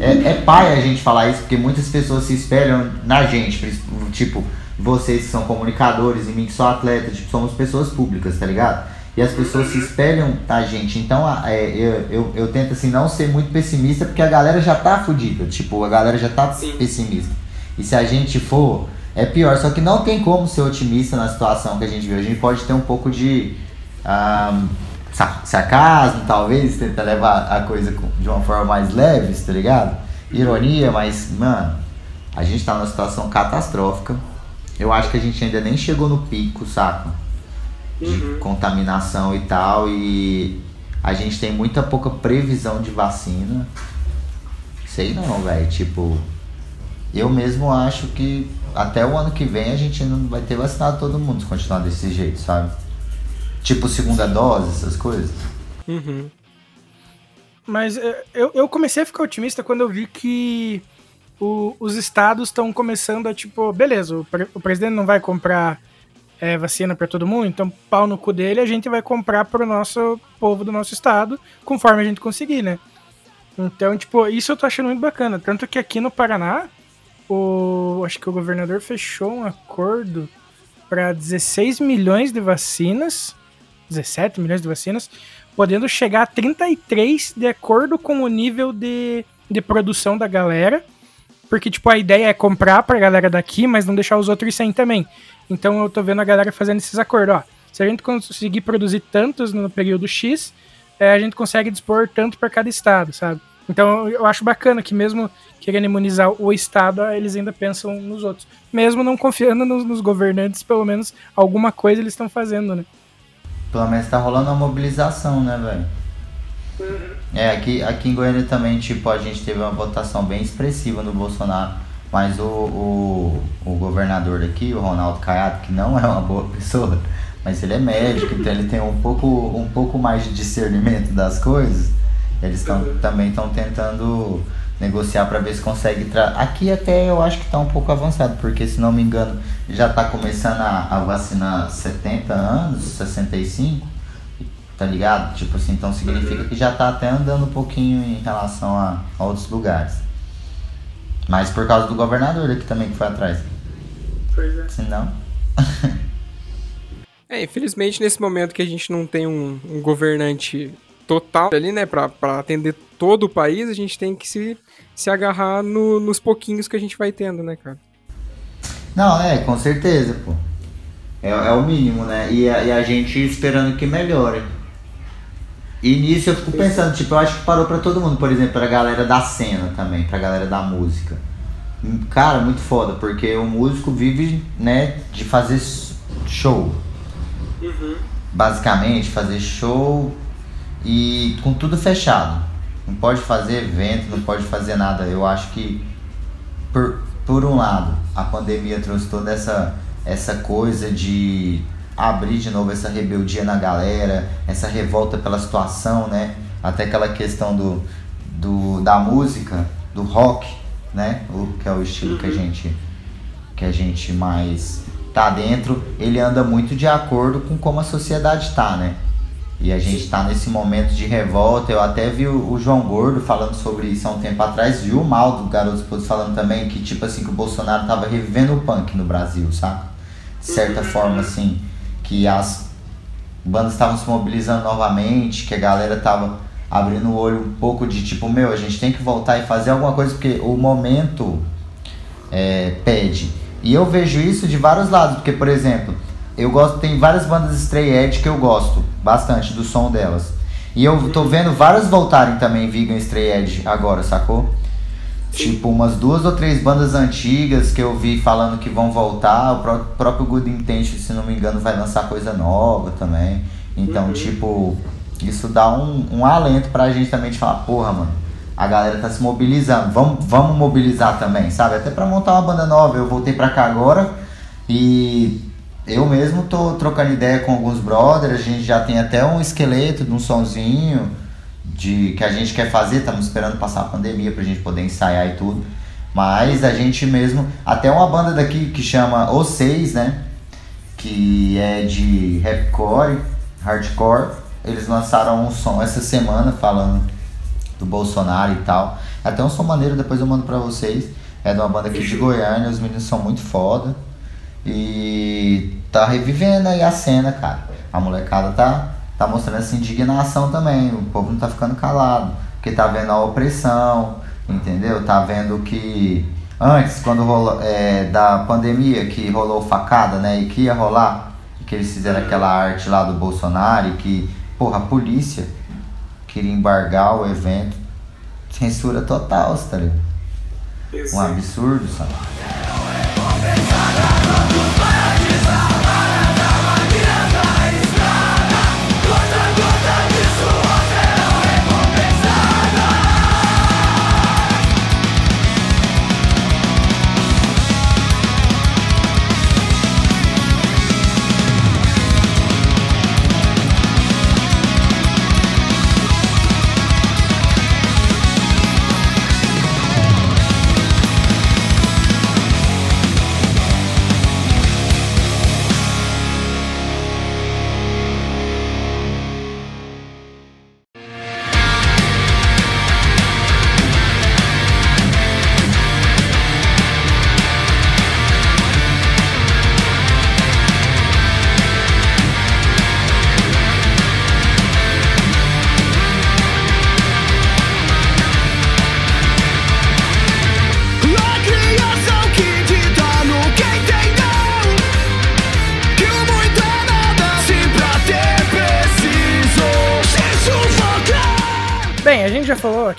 É, é pai a gente falar isso, porque muitas pessoas se espelham na gente, tipo, vocês que são comunicadores, em mim que sou atleta, tipo, somos pessoas públicas, tá ligado? E as pessoas se espelham na gente. Então é, eu, eu, eu tento assim não ser muito pessimista, porque a galera já tá fodida. Tipo, a galera já tá Sim. pessimista. E se a gente for, é pior. Só que não tem como ser otimista na situação que a gente viu. A gente pode ter um pouco de um, sarcasmo, talvez, tentar levar a coisa de uma forma mais leve, tá ligado? Ironia, mas, mano, a gente tá numa situação catastrófica. Eu acho que a gente ainda nem chegou no pico, saca? De uhum. contaminação e tal. E a gente tem muita pouca previsão de vacina. Sei não, velho. Tipo, eu mesmo acho que até o ano que vem a gente não vai ter vacinado todo mundo se continuar desse jeito, sabe? Tipo segunda dose, essas coisas. Uhum. Mas é, eu, eu comecei a ficar otimista quando eu vi que o, os estados estão começando a, tipo, beleza, o, pre, o presidente não vai comprar é, vacina para todo mundo, então pau no cu dele, a gente vai comprar pro nosso povo do nosso estado, conforme a gente conseguir, né? Então, tipo, isso eu tô achando muito bacana. Tanto que aqui no Paraná, o acho que o governador fechou um acordo para 16 milhões de vacinas, 17 milhões de vacinas, podendo chegar a 33 de acordo com o nível de, de produção da galera. Porque, tipo, a ideia é comprar pra galera daqui, mas não deixar os outros sem também. Então eu tô vendo a galera fazendo esses acordos, ó. Se a gente conseguir produzir tantos no período X, é, a gente consegue dispor tanto para cada estado, sabe? Então eu acho bacana que mesmo querendo imunizar o Estado, eles ainda pensam nos outros. Mesmo não confiando nos, nos governantes, pelo menos alguma coisa eles estão fazendo, né? Pelo menos tá rolando uma mobilização, né, velho? Uhum. É, aqui, aqui em Goiânia também, tipo, a gente teve uma votação bem expressiva no Bolsonaro. Mas o, o, o governador daqui, o Ronaldo Caiado, que não [LAUGHS] é uma boa pessoa, mas ele é médico, então ele tem um pouco, um pouco mais de discernimento das coisas. Eles tão, uhum. também estão tentando negociar para ver se consegue. Tra... Aqui até eu acho que está um pouco avançado, porque se não me engano já está começando a, a vacinar 70 anos, 65, tá ligado? Tipo assim, então significa que já está até andando um pouquinho em relação a, a outros lugares. Mas por causa do governador aqui também que foi atrás. Pois é. Se não. [LAUGHS] é, infelizmente nesse momento que a gente não tem um, um governante total ali, né, pra, pra atender todo o país, a gente tem que se, se agarrar no, nos pouquinhos que a gente vai tendo, né, cara? Não, é, com certeza, pô. É, é o mínimo, né? E a, e a gente esperando que melhore. E nisso eu fico pensando, tipo, eu acho que parou pra todo mundo, por exemplo, pra galera da cena também, pra galera da música. Cara, muito foda, porque o músico vive, né, de fazer show. Uhum. Basicamente, fazer show e com tudo fechado. Não pode fazer evento, não pode fazer nada. Eu acho que, por, por um lado, a pandemia trouxe toda essa, essa coisa de abrir de novo essa rebeldia na galera, essa revolta pela situação, né? Até aquela questão do, do, da música, do rock, né? O, que é o estilo que a gente que a gente mais tá dentro, ele anda muito de acordo com como a sociedade tá, né? E a gente está nesse momento de revolta. Eu até vi o, o, João Gordo falando sobre isso há um tempo atrás. Vi o mal do Garoto Exposto falando também que, tipo assim, que o Bolsonaro tava revivendo o punk no Brasil, saca? De certa uhum. forma, assim, que as, bandas estavam se mobilizando novamente, que a galera tava abrindo o olho um pouco de tipo, meu, a gente tem que voltar e fazer alguma coisa porque o momento é, pede. E eu vejo isso de vários lados, porque, por exemplo, eu gosto, tem várias bandas stray edge que eu gosto bastante do som delas. E eu tô vendo várias voltarem também vegan stray edge agora, sacou? Tipo, umas duas ou três bandas antigas que eu vi falando que vão voltar. O pró próprio Good Intention, se não me engano, vai lançar coisa nova também. Então, uhum. tipo, isso dá um, um alento pra gente também de falar, porra, mano, a galera tá se mobilizando. Vamos, vamos mobilizar também, sabe? Até pra montar uma banda nova. Eu voltei pra cá agora e eu mesmo tô trocando ideia com alguns brothers, a gente já tem até um esqueleto de um sonzinho de que a gente quer fazer, estamos esperando passar a pandemia pra gente poder ensaiar e tudo. Mas a gente mesmo, até uma banda daqui que chama O Seis, né? Que é de rapcore, hardcore. Eles lançaram um som essa semana falando do Bolsonaro e tal. Até um som maneiro, depois eu mando pra vocês. É de uma banda aqui de Goiânia, os meninos são muito foda. E tá revivendo aí a cena, cara. A molecada tá, tá mostrando essa indignação também. O povo não tá ficando calado. Porque tá vendo a opressão, entendeu? Tá vendo que antes, quando rolou é, da pandemia, que rolou facada, né? E que ia rolar, que eles fizeram aquela arte lá do Bolsonaro e que, porra, a polícia queria embargar o evento. Censura total, tá ligado? Um absurdo, sabe? Bye.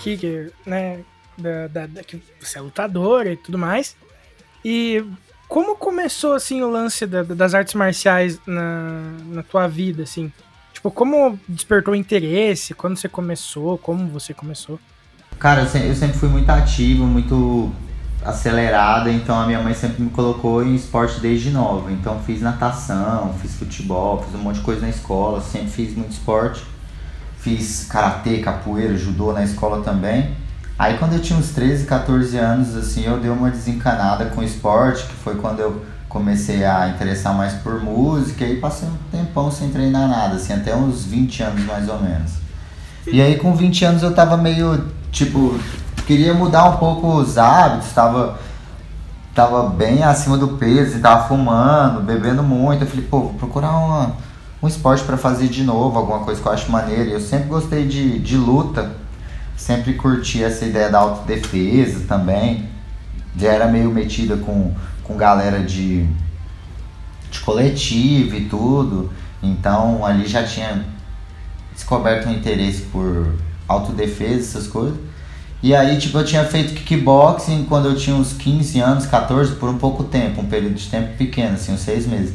Aqui, que, né, da, da, da, que você é lutadora e tudo mais. E como começou, assim, o lance da, das artes marciais na, na tua vida, assim? Tipo, como despertou interesse? Quando você começou? Como você começou? Cara, eu sempre, fui muito ativo, muito acelerada, então a minha mãe sempre me colocou em esporte desde nova. Então fiz natação, fiz futebol, fiz um monte de coisa na escola, sempre fiz muito esporte. Fiz karatê, capoeira, judô na escola também. Aí quando eu tinha uns 13, 14 anos, assim, eu dei uma desencanada com esporte, que foi quando eu comecei a interessar mais por música e passei um tempão sem treinar nada, assim, até uns 20 anos mais ou menos. E aí com 20 anos eu tava meio, tipo, queria mudar um pouco os hábitos, tava, tava bem acima do peso, tava fumando, bebendo muito. Eu falei, pô, vou procurar uma um esporte para fazer de novo, alguma coisa que eu acho maneira. Eu sempre gostei de, de luta, sempre curti essa ideia da autodefesa também. Já era meio metida com, com galera de, de coletivo e tudo. Então ali já tinha descoberto um interesse por autodefesa, essas coisas. E aí, tipo, eu tinha feito kickboxing quando eu tinha uns 15 anos, 14, por um pouco tempo, um período de tempo pequeno, assim, uns 6 meses.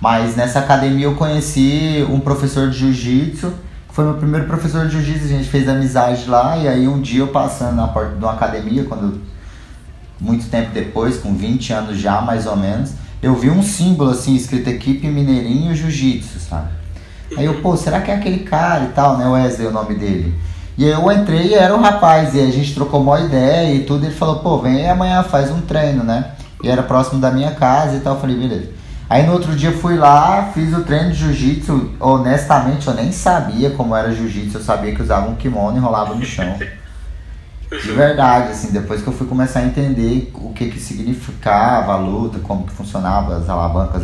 Mas nessa academia eu conheci um professor de jiu-jitsu, que foi meu primeiro professor de jiu-jitsu, a gente fez amizade lá, e aí um dia eu passando na porta de uma academia, quando muito tempo depois, com 20 anos já mais ou menos, eu vi um símbolo assim, escrito equipe Mineirinho Jiu-Jitsu, sabe? Aí eu, pô, será que é aquele cara e tal, né? Wesley, o nome dele. E eu entrei e era um rapaz, e a gente trocou uma ideia e tudo, ele falou, pô, vem amanhã, faz um treino, né? E era próximo da minha casa e tal, eu falei, beleza. Aí no outro dia fui lá, fiz o treino de jiu-jitsu. Honestamente, eu nem sabia como era jiu-jitsu. Eu sabia que usava um kimono e rolava no chão. De verdade, assim, depois que eu fui começar a entender o que que significava a luta, como que funcionava as alavancas,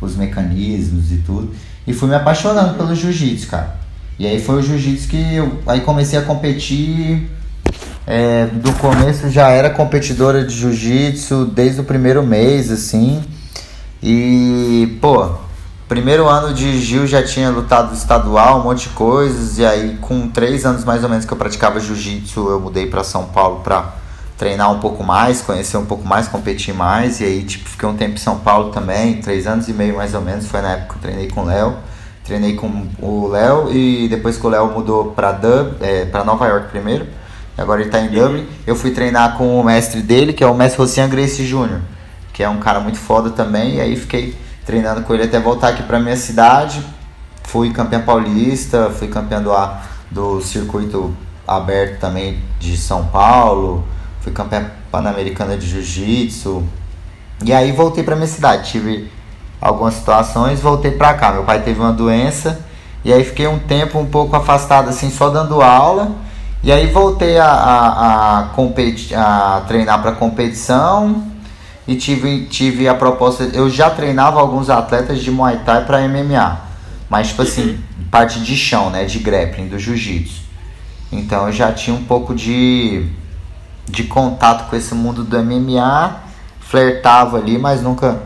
os mecanismos e tudo. e fui me apaixonando pelo jiu-jitsu, cara. E aí foi o jiu-jitsu que eu aí comecei a competir. É, do começo já era competidora de jiu-jitsu desde o primeiro mês, assim. E, pô, primeiro ano de Gil já tinha lutado estadual, um monte de coisas. E aí, com três anos mais ou menos que eu praticava jiu-jitsu, eu mudei para São Paulo pra treinar um pouco mais, conhecer um pouco mais, competir mais. E aí, tipo, fiquei um tempo em São Paulo também, três anos e meio mais ou menos. Foi na época que eu treinei com o Léo. Treinei com o Léo e depois que o Léo mudou pra, Dub, é, pra Nova York primeiro. Agora ele tá em Dublin. Eu fui treinar com o mestre dele, que é o mestre Rocian Grace Jr., que é um cara muito foda também. E aí fiquei treinando com ele até voltar aqui pra minha cidade. Fui campeão paulista, fui campeão do, do circuito aberto também de São Paulo fui campeã pan-americana de jiu-jitsu. E aí voltei para minha cidade, tive algumas situações, voltei para cá. Meu pai teve uma doença e aí fiquei um tempo um pouco afastado assim, só dando aula. E aí voltei a, a, a, a treinar para competição e tive, tive a proposta. Eu já treinava alguns atletas de Muay Thai para MMA, mas tipo assim, parte de chão, né, de grappling, do jiu-jitsu. Então eu já tinha um pouco de de contato com esse mundo do MMA, flertava ali, mas nunca.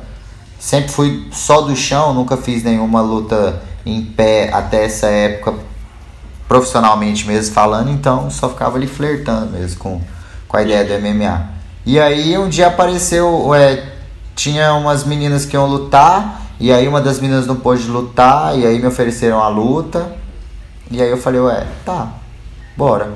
Sempre fui só do chão, nunca fiz nenhuma luta em pé até essa época, profissionalmente mesmo falando, então só ficava ali flertando mesmo com, com a ideia do MMA. E aí um dia apareceu, é, tinha umas meninas que iam lutar, e aí uma das meninas não pôde lutar, e aí me ofereceram a luta, e aí eu falei, ué, tá, bora.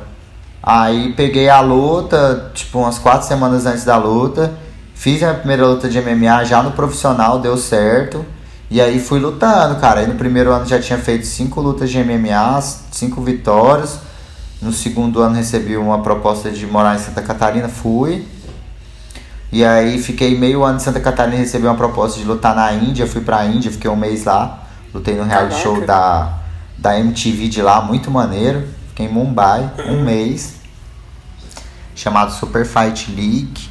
Aí peguei a luta, tipo, umas quatro semanas antes da luta. Fiz a primeira luta de MMA já no profissional, deu certo. E aí fui lutando, cara. Aí no primeiro ano já tinha feito cinco lutas de MMA, cinco vitórias. No segundo ano recebi uma proposta de morar em Santa Catarina, fui. E aí fiquei meio ano em Santa Catarina e recebi uma proposta de lutar na Índia, fui pra Índia, fiquei um mês lá. Lutei no reality show da, da MTV de lá, muito maneiro. Fiquei em Mumbai um mês chamado Super Fight League.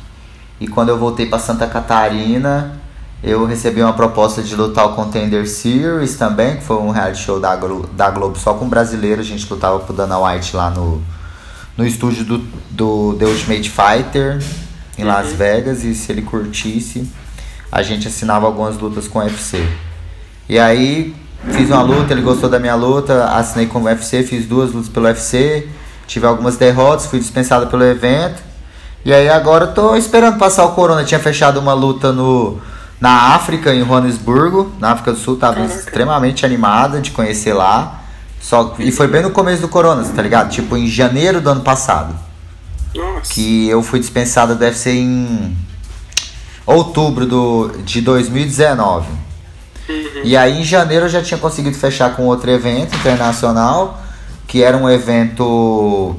E quando eu voltei para Santa Catarina, eu recebi uma proposta de lutar o Contender Series também, que foi um reality show da, Glo da Globo só com brasileiro. A gente lutava pro Dana White lá no, no estúdio do, do The Ultimate Fighter em uhum. Las Vegas. E se ele curtisse, a gente assinava algumas lutas com o UFC. E aí fiz uma luta, ele gostou da minha luta, assinei com o UFC, fiz duas lutas pelo UFC tive algumas derrotas, fui dispensado pelo evento. E aí agora tô esperando passar o corona. tinha fechado uma luta no na África, em Joanesburgo, na África do Sul, tava Caraca. extremamente animada de conhecer lá. Só, e foi bem no começo do corona, tá ligado? Tipo, em janeiro do ano passado. Nossa. Que eu fui dispensado, deve ser em outubro do, de 2019. Uhum. E aí em janeiro eu já tinha conseguido fechar com outro evento internacional que era um evento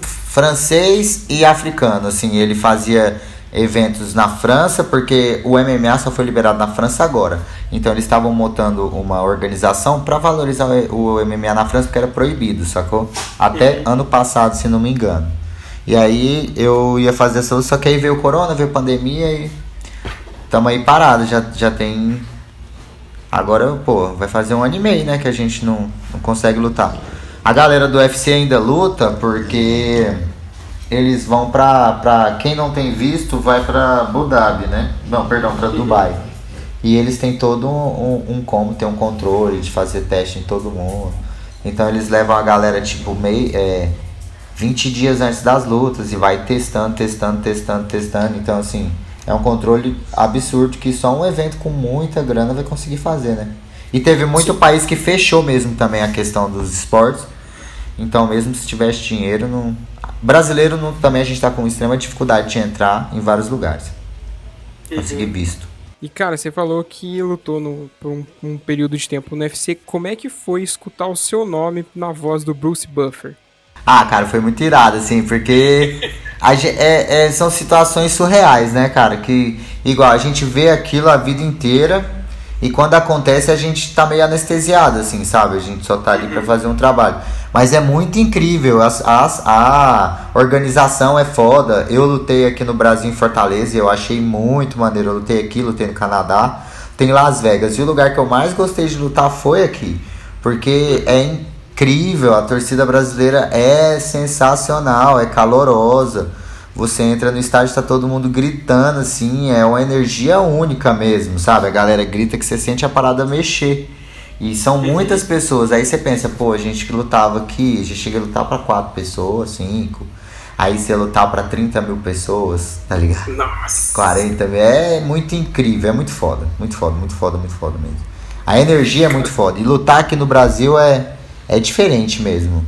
francês e africano, assim, ele fazia eventos na França, porque o MMA só foi liberado na França agora. Então eles estavam montando uma organização para valorizar o MMA na França, porque era proibido, sacou? Até uhum. ano passado, se não me engano. E aí eu ia fazer essa só que aí veio o corona, veio a pandemia e tamo aí parado, já, já tem. Agora, pô, vai fazer um ano e meio, né? Que a gente não, não consegue lutar. A galera do UFC ainda luta porque eles vão pra, pra quem não tem visto, vai pra Abu Dhabi, né? Não, perdão, pra Dubai. E eles têm todo um, um, um como, tem um controle de fazer teste em todo mundo. Então eles levam a galera tipo meio. É, 20 dias antes das lutas e vai testando, testando, testando, testando. Então, assim, é um controle absurdo que só um evento com muita grana vai conseguir fazer, né? E teve muito Sim. país que fechou mesmo também a questão dos esportes então, mesmo se tivesse dinheiro, não... brasileiro não, também a gente está com extrema dificuldade de entrar em vários lugares. Uhum. Conseguir visto. E cara, você falou que lutou no, por um, um, período de tempo no UFC. Como é que foi escutar o seu nome na voz do Bruce Buffer? Ah, cara, foi muito irado, assim, porque a, é, é, são situações surreais, né, cara? Que igual a gente vê aquilo a vida inteira e quando acontece a gente tá meio anestesiado, assim, sabe? A gente só tá ali para fazer um trabalho. Mas é muito incrível, as, as, a organização é foda. Eu lutei aqui no Brasil, em Fortaleza, e eu achei muito maneiro. Eu lutei aqui, lutei no Canadá, tem Las Vegas. E o lugar que eu mais gostei de lutar foi aqui. Porque é incrível, a torcida brasileira é sensacional, é calorosa. Você entra no estádio, tá todo mundo gritando, assim, é uma energia única mesmo, sabe? A galera grita que você sente a parada mexer. E são muitas pessoas. Aí você pensa, pô, a gente que lutava aqui, a gente chega a lutar para quatro pessoas, cinco. Aí você lutar para 30 mil pessoas, tá ligado? Nossa. 40 mil. É muito incrível, é muito foda. Muito foda, muito foda, muito foda mesmo. A energia é muito foda. E lutar aqui no Brasil é, é diferente mesmo.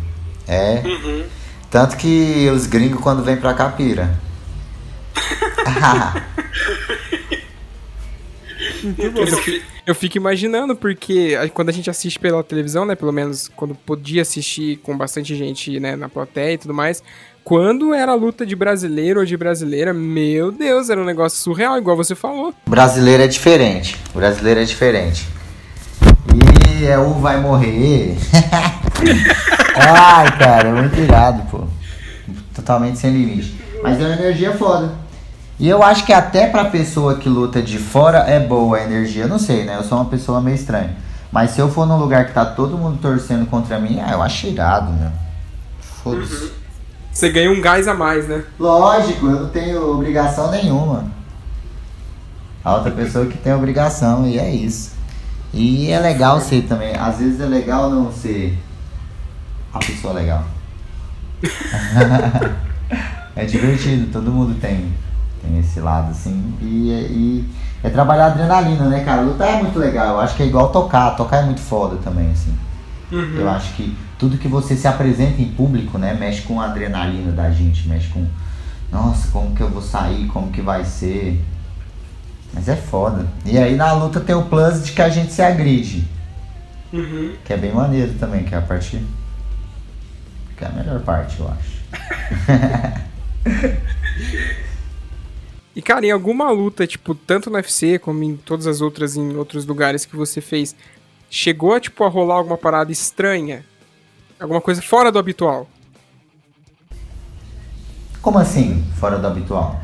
É. Uhum. Tanto que os gringos quando vêm pra cá pira. [LAUGHS] Eu fico, eu fico imaginando, porque quando a gente assiste pela televisão, né? Pelo menos quando podia assistir com bastante gente né, na plateia e tudo mais. Quando era luta de brasileiro ou de brasileira, meu Deus, era um negócio surreal, igual você falou. Brasileiro é diferente. Brasileiro é diferente. E é o vai morrer. [LAUGHS] Ai, cara, é muito irado, pô. Totalmente sem limite. Mas é uma energia foda. E eu acho que até pra pessoa que luta de fora é boa a energia. Eu não sei, né? Eu sou uma pessoa meio estranha. Mas se eu for num lugar que tá todo mundo torcendo contra mim, ah, eu acho irado, meu. Foda-se. Você ganha um gás a mais, né? Lógico, eu não tenho obrigação nenhuma. A outra pessoa que tem obrigação, e é isso. E é legal ser também. Às vezes é legal não ser a pessoa legal. [LAUGHS] é divertido, todo mundo tem, tem esse lado assim. E, e é trabalhar adrenalina, né, cara? Lutar é muito legal. Eu acho que é igual tocar. Tocar é muito foda também, assim. Uhum. Eu acho que tudo que você se apresenta em público, né, mexe com a adrenalina da gente, mexe com, nossa, como que eu vou sair, como que vai ser. Mas é foda. E aí na luta tem o plus de que a gente se agride, Uhum. que é bem maneiro também, que é a parte que é a melhor parte, eu acho. [LAUGHS] E, cara, em alguma luta, tipo, tanto no UFC como em todas as outras, em outros lugares que você fez, chegou, tipo, a rolar alguma parada estranha? Alguma coisa fora do habitual? Como assim, fora do habitual?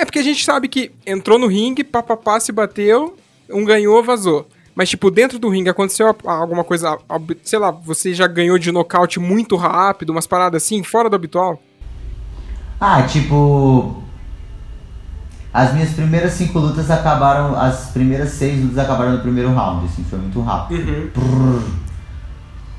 É porque a gente sabe que entrou no ringue, papapá, se bateu, um ganhou, vazou. Mas, tipo, dentro do ringue aconteceu alguma coisa, sei lá, você já ganhou de nocaute muito rápido, umas paradas assim, fora do habitual? Ah, tipo. As minhas primeiras cinco lutas acabaram. As primeiras seis lutas acabaram no primeiro round, assim, foi muito rápido. Uhum.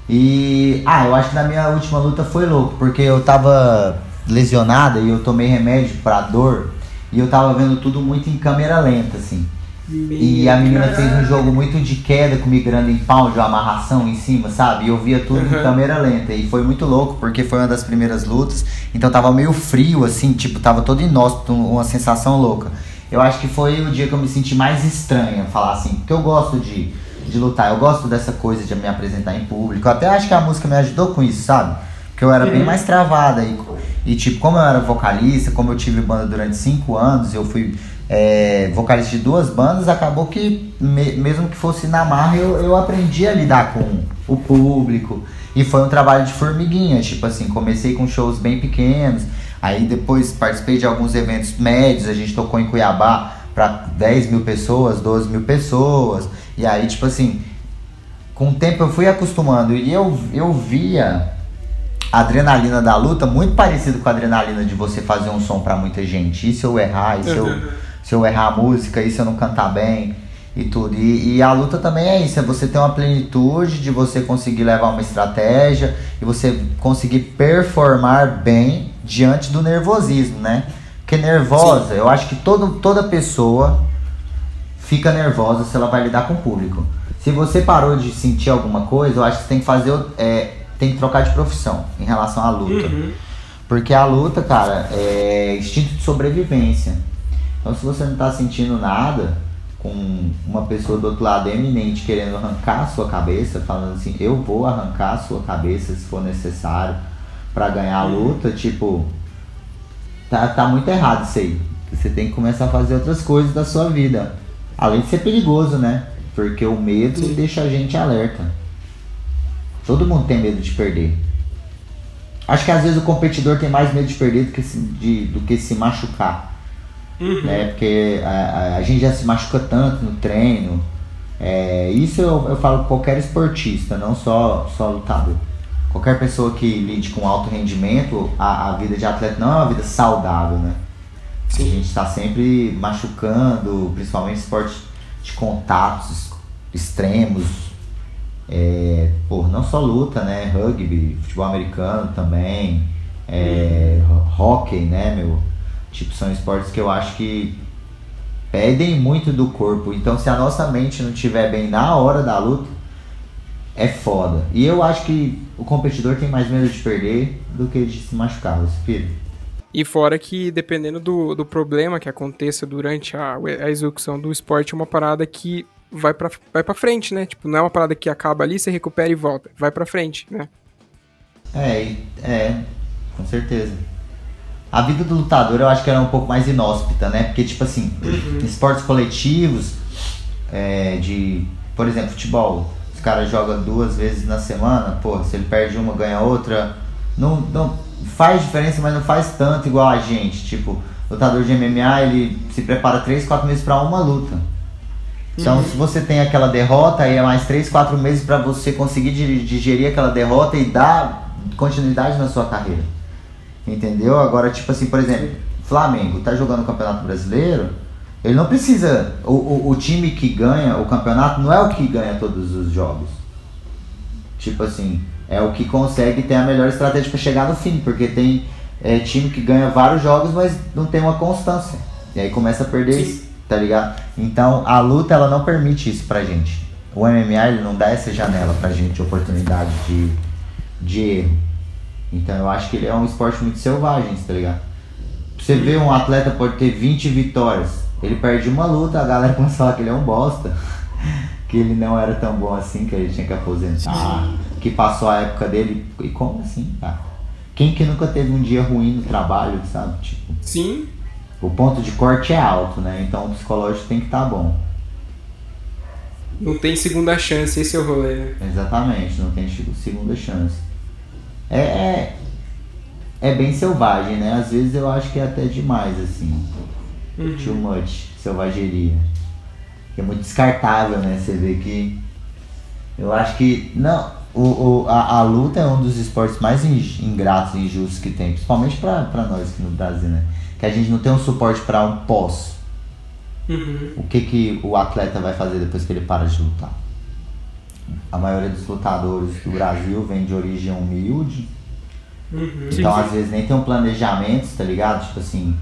E. Ah, eu acho que na minha última luta foi louco, porque eu tava lesionada e eu tomei remédio pra dor. E eu tava vendo tudo muito em câmera lenta, assim. E a menina fez um jogo muito de queda, com migrando em pound, uma amarração em cima, sabe? E eu via tudo em Uhum. câmera lenta. E foi muito louco, porque foi uma das primeiras lutas. Então tava meio frio, assim, tipo, tava todo inóspito, uma sensação louca. Eu acho que foi o dia que eu me senti mais estranha, falar assim, porque eu gosto de, de lutar, eu gosto dessa coisa de me apresentar em público. Eu até acho que a música me ajudou com isso, sabe? Porque eu era bem mais travada. E, e tipo, como eu era vocalista, como eu tive banda durante cinco anos, eu fui é, vocalista de duas bandas, acabou que, me- mesmo que fosse na marra, eu, eu aprendi a lidar com o público. E foi um trabalho de formiguinha, tipo assim, comecei com shows bem pequenos, aí depois participei de alguns eventos médios, a gente tocou em Cuiabá para 10 mil pessoas, 12 mil pessoas, e aí, tipo assim, com o tempo eu fui acostumando e eu, eu via a adrenalina da luta muito parecido com a adrenalina de você fazer um som pra muita gente. E se eu errar, e se eu, [LAUGHS] se eu errar a música, e se eu não cantar bem e tudo. E, e a luta também é isso, é você ter uma plenitude de você conseguir levar uma estratégia e você conseguir performar bem diante do nervosismo, né? Porque nervosa, eu acho que todo, toda pessoa fica nervosa se ela vai lidar com o público. Se você parou de sentir alguma coisa, eu acho que você tem que fazer, é, tem que trocar de profissão em relação à luta. Porque a luta, cara, é instinto de sobrevivência. Então se você não tá sentindo nada, com uma pessoa do outro lado eminente querendo arrancar a sua cabeça, falando assim, eu vou arrancar a sua cabeça se for necessário pra ganhar a luta, tipo, tá, tá muito errado isso aí. Você tem que começar a fazer outras coisas da sua vida. Além de ser perigoso, né? Porque o medo deixa a gente alerta. Todo mundo tem medo de perder. Acho que às vezes o competidor tem mais medo de perder do que se, de- do que se machucar. Né? Porque a, a- gente já se machuca tanto no treino, É, isso eu, eu falo qualquer esportista, não só, só lutador. Qualquer pessoa que lide com alto rendimento, a, a vida de atleta não é uma vida saudável, né? Sim. A gente está sempre machucando, principalmente esportes de contatos extremos. É, por não só luta, né? Rugby, futebol americano também, é, hockey, né, meu? Tipo, são esportes que eu acho que pedem muito do corpo. Então, se a nossa mente não estiver bem na hora da luta, é foda. E eu acho que o competidor tem mais medo de perder do que de se machucar, você filho. E fora que, dependendo do, do problema que aconteça durante a, a execução do esporte, é uma parada que vai pra, vai pra frente, né? Tipo, não é uma parada que acaba ali, você recupera e volta. Vai pra frente, né? É, é, com certeza. A vida do lutador eu acho que era um pouco mais inóspita, né? Porque, tipo assim, uhum. esportes coletivos, é, de, por exemplo, futebol, os caras jogam duas vezes na semana, pô, se ele perde uma, ganha outra. Não, não faz diferença, mas não faz tanto igual a gente. Tipo, lutador de MMA, ele se prepara 3, 4 meses para uma luta. Então, uhum. se você tem aquela derrota, aí é mais 3, 4 meses para você conseguir digerir aquela derrota e dar continuidade na sua carreira. Entendeu? Agora, tipo assim, por exemplo, Flamengo tá jogando o Campeonato Brasileiro, ele não precisa. O, o, o, time que ganha o campeonato não é o que ganha todos os jogos. Tipo assim, é o que consegue ter a melhor estratégia para chegar no fim, porque tem é, time que ganha vários jogos, mas não tem uma constância. E aí começa a perder, Sim. Tá ligado? Então a luta ela não permite isso pra gente. O MMA ele não dá essa janela pra gente, oportunidade de, de erro. Então eu acho que ele é um esporte muito selvagem, tá ligado? Você vê um atleta pode ter 20 vitórias, ele perde uma luta, a galera [LAUGHS] começa a falar que ele é um bosta. [LAUGHS] que ele não era tão bom assim, que ele tinha que aposentar, que passou a época dele. E como assim, cara? Quem que nunca teve um dia ruim no trabalho, sabe? Tipo, Sim. O ponto de corte é alto, né? Então o psicológico tem que estar tá bom. Não tem segunda chance, esse é o rolê, né? Exatamente, não tem segunda chance é, é, é bem selvagem, né? Às vezes eu acho que é até demais, assim. Uhum. Too much, selvageria. É muito descartável, né? Você vê que. Eu acho que. Não, o, o, a, a luta é um dos esportes mais ingratos e injustos que tem, principalmente pra, pra nós aqui no Brasil, né? Que a gente não tem um suporte para um pós. Uhum. O que, que o atleta vai fazer depois que ele para de lutar? a maioria dos lutadores do Brasil vem de origem humilde. Uhum. Então, às vezes, nem tem um planejamento, tá ligado? Tipo assim,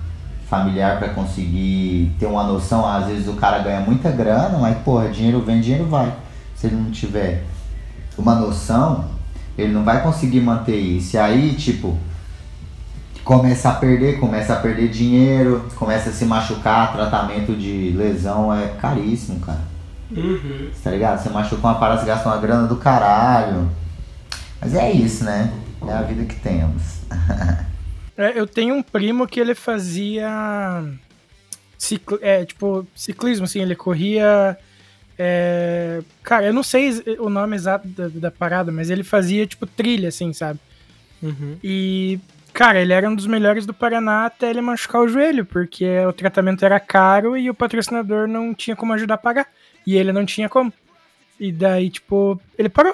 familiar para conseguir ter uma noção. Às vezes, o cara ganha muita grana, mas, porra, dinheiro vem, dinheiro vai. Se ele não tiver uma noção, ele não vai conseguir manter isso. E aí, tipo, começa a perder, começa a perder dinheiro, começa a se machucar, tratamento de lesão é caríssimo, cara. Uhum. Tá ligado? Você machuca uma parada, você gasta uma grana do caralho. Mas é isso, né? É a vida que temos. [LAUGHS] é, eu tenho um primo que ele fazia. Cicl... É, tipo, ciclismo, assim, ele corria. É... Cara, eu não sei o nome exato da, da, parada, mas ele fazia, tipo, trilha, assim, sabe? Uhum. E, cara, ele era um dos melhores do Paraná até ele machucar o joelho, porque o tratamento era caro e o patrocinador não tinha como ajudar a pagar. E ele não tinha como. E daí, tipo, ele parou.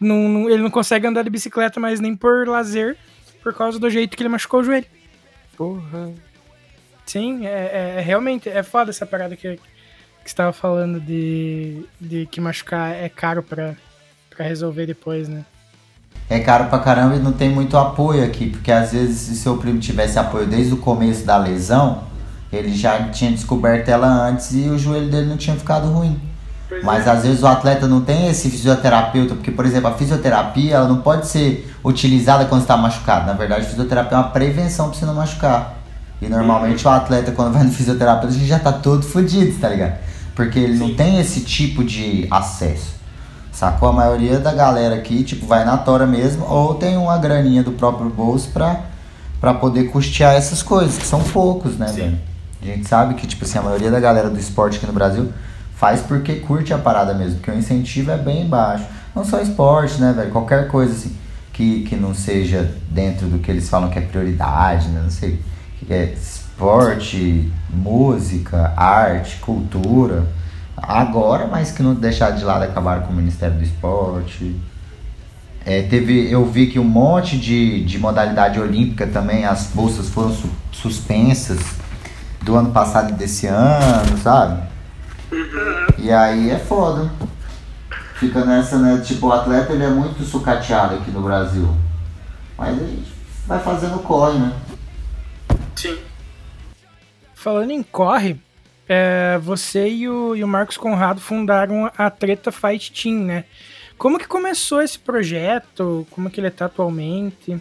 Não, não, ele não consegue andar de bicicleta mais nem por lazer, por causa do jeito que ele machucou o joelho. Porra. Sim, é, é, é realmente é foda essa parada que, que você tava falando de, de que machucar é caro pra, pra resolver depois, né? É caro pra caramba e não tem muito apoio aqui, porque às vezes se seu primo tivesse apoio desde o começo da lesão, ele já tinha descoberto ela antes e o joelho dele não tinha ficado ruim. Mas às vezes o atleta não tem esse fisioterapeuta, porque, por exemplo, a fisioterapia ela não pode ser utilizada quando está machucado. Na verdade, a fisioterapia é uma prevenção para você não machucar. E normalmente o atleta, quando vai no fisioterapeuta, já tá todo fodido, tá ligado? Porque ele Sim. não tem esse tipo de acesso. Sacou? A maioria da galera aqui, tipo, vai na tora mesmo, ou tem uma graninha do próprio bolso pra, pra poder custear essas coisas, que são poucos, né, velho? A gente sabe que, tipo assim, a maioria da galera do esporte aqui no Brasil faz porque curte a parada mesmo, porque o incentivo é bem baixo. Não só esporte, né, velho? Qualquer coisa assim que, que não seja dentro do que eles falam que é prioridade, né? Não sei. Que é esporte, música, arte, cultura. Agora, mas que não deixar de lado acabaram com o Ministério do Esporte. É, teve, eu vi que um monte de, de modalidade olímpica também, as bolsas foram su suspensas do ano passado e desse ano, sabe? E aí é foda. Fica nessa, né? Tipo, o atleta ele é muito sucateado aqui no Brasil. Mas a gente vai fazendo corre, né? Sim. Falando em corre, é, você e o, e o Marcos Conrado fundaram a Treta Fight Team, né? Como que começou esse projeto? Como que ele está atualmente?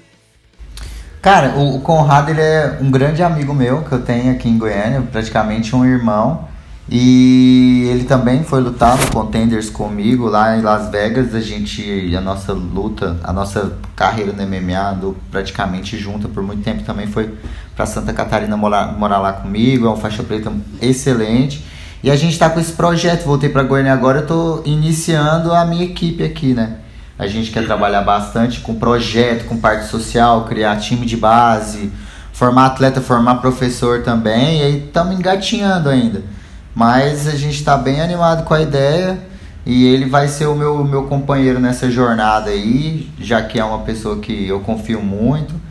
Cara, o, o, Conrado ele é um grande amigo meu que eu tenho aqui em Goiânia, praticamente um irmão. E ele também foi lutar no Contenders comigo lá em Las Vegas. A gente, a nossa luta, a nossa carreira no MMA praticamente junta por muito tempo. Também foi para Santa Catarina morar, morar lá comigo. É um faixa preta excelente. E a gente está com esse projeto. Voltei para Goiânia agora. Eu tô iniciando a minha equipe aqui, né? A gente quer trabalhar bastante com projeto, com parte social, criar time de base, formar atleta, formar professor também. E aí estamos engatinhando ainda. Mas a gente está bem animado com a ideia e ele vai ser o meu, meu companheiro nessa jornada aí, já que é uma pessoa que eu confio muito.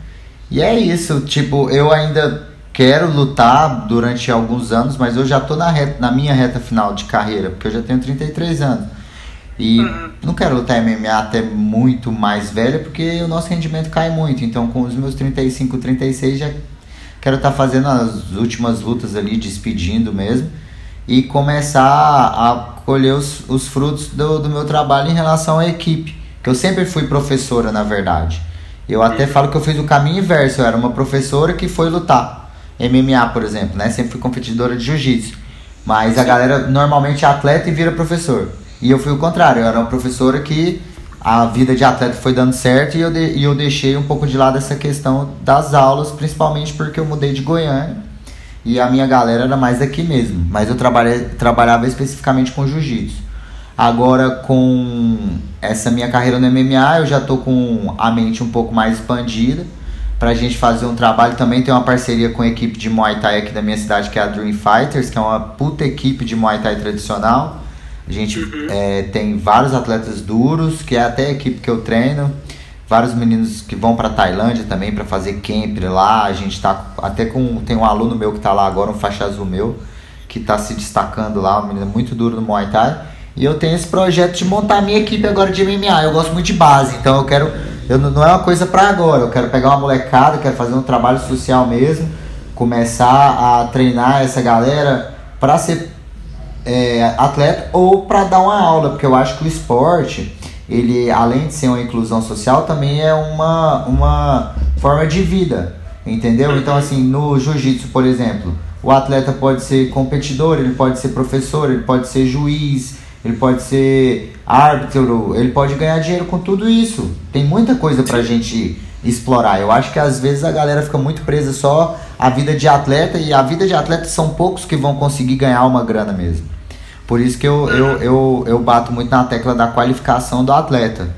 E é isso, tipo, eu ainda quero lutar durante alguns anos, mas eu já tô na, reta, na minha reta final de carreira, porque eu já tenho 33 anos. E uhum. não quero lutar MMA até muito mais velha, porque o nosso rendimento cai muito. Então, com os meus 35, 36, já quero estar tá fazendo as últimas lutas ali, despedindo mesmo e começar a colher os, os frutos do, do meu trabalho em relação à equipe. Que eu sempre fui professora, na verdade. Eu até falo que eu fiz o caminho inverso. Eu era uma professora que foi lutar. MMA, por exemplo, né? Sempre fui competidora de jiu-jitsu. Mas a galera normalmente é atleta e vira professor. E eu fui o contrário. Eu era uma professora que a vida de atleta foi dando certo e eu, de, e eu deixei um pouco de lado essa questão das aulas, principalmente porque eu mudei de Goiânia e a minha galera era mais daqui mesmo. Mas eu trabalhei, trabalhava especificamente com jiu-jitsu. Agora com essa minha carreira no MMA, eu já tô com a mente um pouco mais expandida pra gente fazer um trabalho. Também tem uma parceria com a equipe de Muay Thai aqui da minha cidade, que é a Dream Fighters, que é uma puta equipe de Muay Thai tradicional. A gente uhum. é, tem vários atletas duros, que é até a equipe que eu treino vários meninos que vão para Tailândia também para fazer camp lá. A gente tá até com tem um aluno meu que tá lá agora, um faixa azul meu, que tá se destacando lá, um menino muito duro no Muay Thai. E eu tenho esse projeto de montar minha equipe agora de MMA. Eu gosto muito de base, então eu quero eu não é uma coisa para agora. Eu quero pegar uma molecada, quero fazer um trabalho social mesmo, começar a treinar essa galera para ser é, atleta ou para dar uma aula, porque eu acho que o esporte ele além de ser uma inclusão social, também é uma, uma forma de vida, entendeu? Então assim, no jiu-jitsu, por exemplo, o atleta pode ser competidor, ele pode ser professor, ele pode ser juiz, ele pode ser árbitro, ele pode ganhar dinheiro com tudo isso. Tem muita coisa pra gente explorar. Eu acho que às vezes a galera fica muito presa só à vida de atleta e a vida de atleta são poucos que vão conseguir ganhar uma grana mesmo. Por isso que eu, eu, eu, eu bato muito na tecla da qualificação do atleta.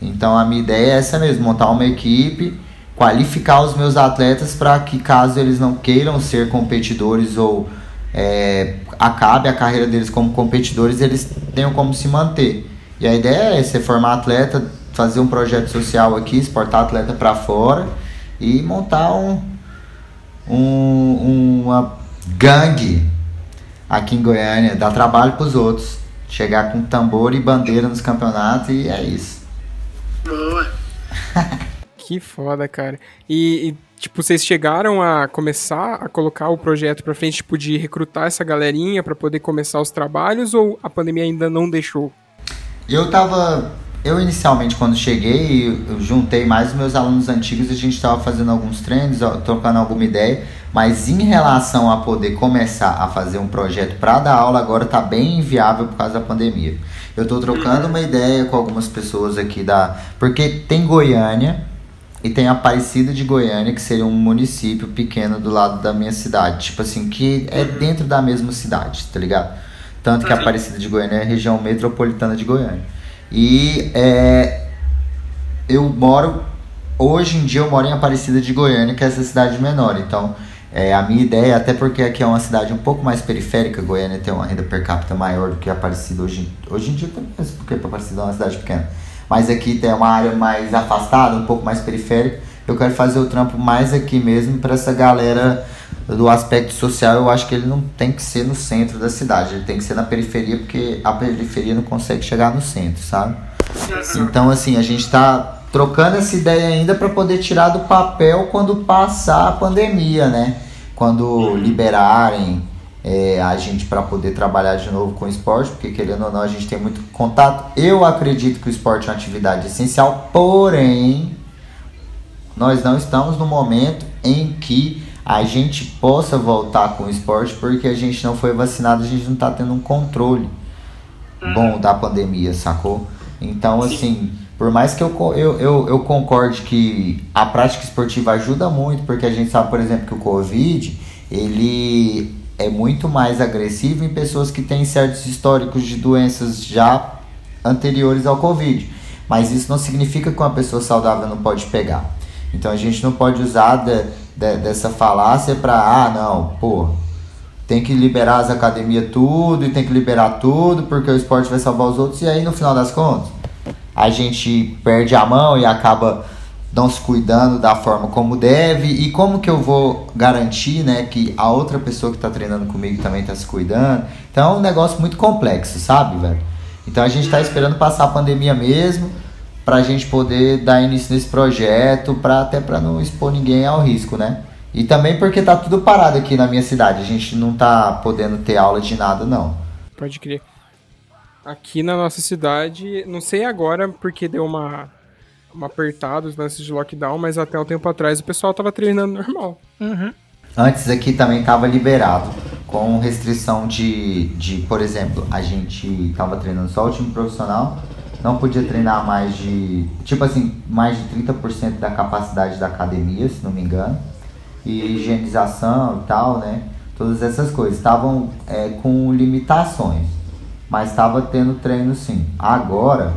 Então a minha ideia é essa mesmo, montar uma equipe, qualificar os meus atletas para que caso eles não queiram ser competidores ou é, acabe a carreira deles como competidores, eles tenham como se manter. E a ideia é você formar atleta, fazer um projeto social aqui, exportar atleta para fora e montar um, um, uma gangue aqui em Goiânia, dar trabalho para os outros. Chegar com tambor e bandeira nos campeonatos e é isso. Boa. [LAUGHS] que foda, cara. E, e, tipo, vocês chegaram a começar a colocar o projeto para frente, tipo, de recrutar essa galerinha para poder começar os trabalhos ou a pandemia ainda não deixou? Eu tava eu inicialmente quando cheguei, eu juntei mais meus alunos antigos, a gente estava fazendo alguns treinos, trocando alguma ideia, mas em relação a poder começar a fazer um projeto para dar aula agora está bem inviável por causa da pandemia. Eu estou trocando uma ideia com algumas pessoas aqui da, porque tem Goiânia e tem Aparecida de Goiânia, que seria um município pequeno do lado da minha cidade, tipo assim, que é dentro da mesma cidade, tá ligado? Tanto que Aparecida de Goiânia é a região metropolitana de Goiânia. E é, eu moro, hoje em dia eu moro em Aparecida de Goiânia, que é essa cidade menor. Então É, a minha ideia, até porque aqui é uma cidade um pouco mais periférica, Goiânia tem uma renda per capita maior do que Aparecida hoje, hoje em dia também, porque Aparecida é uma cidade pequena. Mas aqui tem uma área mais afastada, um pouco mais periférica. Eu quero fazer o trampo mais aqui mesmo para essa galera do aspecto social. Eu acho que ele não tem que ser no centro da cidade, ele tem que ser na periferia, porque a periferia não consegue chegar no centro, sabe? Então, assim, a gente está trocando essa ideia ainda para poder tirar do papel quando passar a pandemia, né? Quando liberarem é, a gente para poder trabalhar de novo com o esporte, porque querendo ou não a gente tem muito contato. Eu acredito que o esporte é uma atividade essencial, porém nós não estamos no momento em que a gente possa voltar com o esporte porque a gente não foi vacinado, a gente não está tendo um controle bom da pandemia, sacou? Então, assim, por mais que eu, eu, eu, eu concorde que a prática esportiva ajuda muito, porque a gente sabe, por exemplo, que o Covid, ele é muito mais agressivo em pessoas que têm certos históricos de doenças já anteriores ao Covid. Mas isso não significa que uma pessoa saudável não pode pegar. Então a gente não pode usar de, de, dessa falácia para, ah, não, pô, tem que liberar as academias tudo e tem que liberar tudo porque o esporte vai salvar os outros. E aí no final das contas, a gente perde a mão e acaba não se cuidando da forma como deve e como que eu vou garantir né, que a outra pessoa que está treinando comigo também está se cuidando. Então é um negócio muito complexo, sabe, velho? Então a gente está esperando passar a pandemia mesmo para a gente poder dar início nesse projeto, para até para não expor ninguém ao risco, né? E também porque tá tudo parado aqui na minha cidade, a gente não tá podendo ter aula de nada não. Pode crer. Aqui na nossa cidade, não sei agora porque deu uma, uma apertada os lances de lockdown, mas até um tempo atrás o pessoal tava treinando normal. Uhum. Antes aqui também tava liberado, com restrição de, de, por exemplo, a gente tava treinando só o time profissional, não podia treinar mais de, tipo assim, mais de 30% da capacidade da academia, se não me engano, e higienização e tal, né? Todas essas coisas estavam é, com limitações mas estava tendo treino sim. Agora,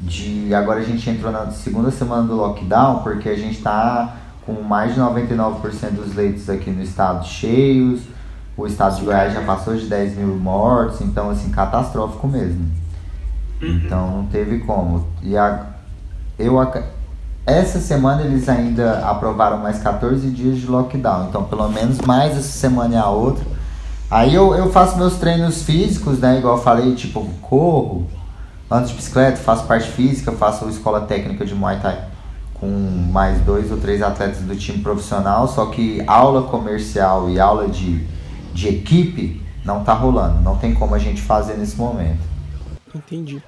de agora a gente entrou na segunda semana do lockdown, porque a gente está com mais de 99% dos leitos aqui no estado cheios. O estado de Goiás já passou de 10 mil mortos, então assim, catastrófico mesmo. Uhum. Então não teve como. E a, eu essa semana eles ainda aprovaram mais 14 dias de lockdown. Então pelo menos mais essa semana e a outra Aí eu, eu faço meus treinos físicos, né? Igual eu falei, tipo, corro, ando de bicicleta, faço parte física, faço escola técnica de Muay Thai com mais dois ou três atletas do time profissional, só que aula comercial e aula de, de equipe não tá rolando, não tem como a gente fazer nesse momento. Entendi.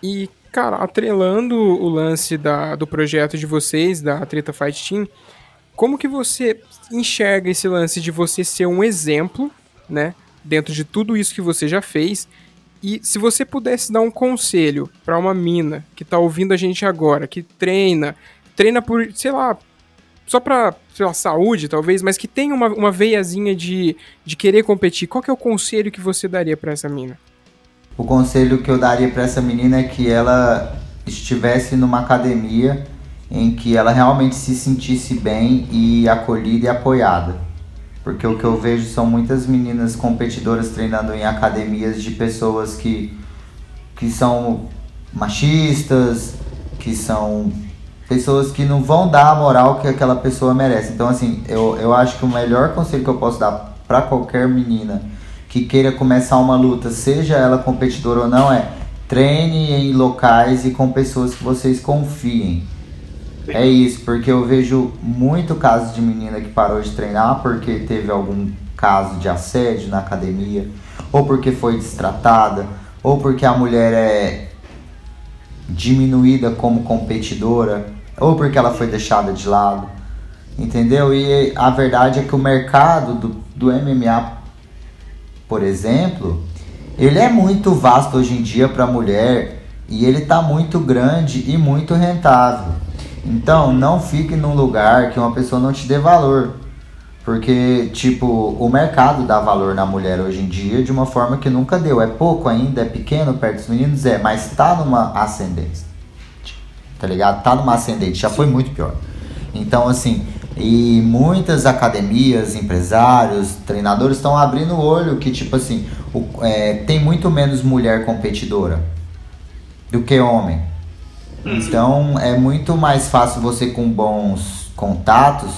E, cara, atrelando o lance da, do projeto de vocês, da Treta Fight Team, como que você enxerga esse lance de você ser um exemplo né? Dentro de tudo isso que você já fez. E se você pudesse dar um conselho para uma mina que tá ouvindo a gente agora, que treina, treina por, sei lá, só pra, sei lá, saúde talvez, mas que tem uma, uma veiazinha de, de querer competir, qual que é o conselho que você daria para essa mina? O conselho que eu daria para essa menina é que ela estivesse numa academia em que ela realmente se sentisse bem e acolhida e apoiada porque o que eu vejo são muitas meninas competidoras treinando em academias de pessoas que, que são machistas, que são pessoas que não vão dar a moral que aquela pessoa merece. Então, assim, eu, eu acho que o melhor conselho que eu posso dar para qualquer menina que queira começar uma luta, seja ela competidora ou não, é treine em locais e com pessoas que vocês confiem. É isso, porque eu vejo muito caso de menina que parou de treinar porque teve algum caso de assédio na academia, ou porque foi destratada, ou porque a mulher é diminuída como competidora, ou porque ela foi deixada de lado. Entendeu? E a verdade é que o mercado do, do MMA, por exemplo, ele é muito vasto hoje em dia para a mulher e ele está muito grande e muito rentável. Então, não fique num lugar que uma pessoa não te dê valor. Porque, tipo, o mercado dá valor na mulher hoje em dia de uma forma que nunca deu. É pouco ainda, é pequeno perto dos meninos, é, mas tá numa ascendência. Tá ligado? Tá numa ascendente, já foi muito pior. Então, assim, E muitas academias, empresários, treinadores estão abrindo o olho que, tipo assim, o, é, tem muito menos mulher competidora do que homem. Uhum. Então é muito mais fácil você, com bons contatos,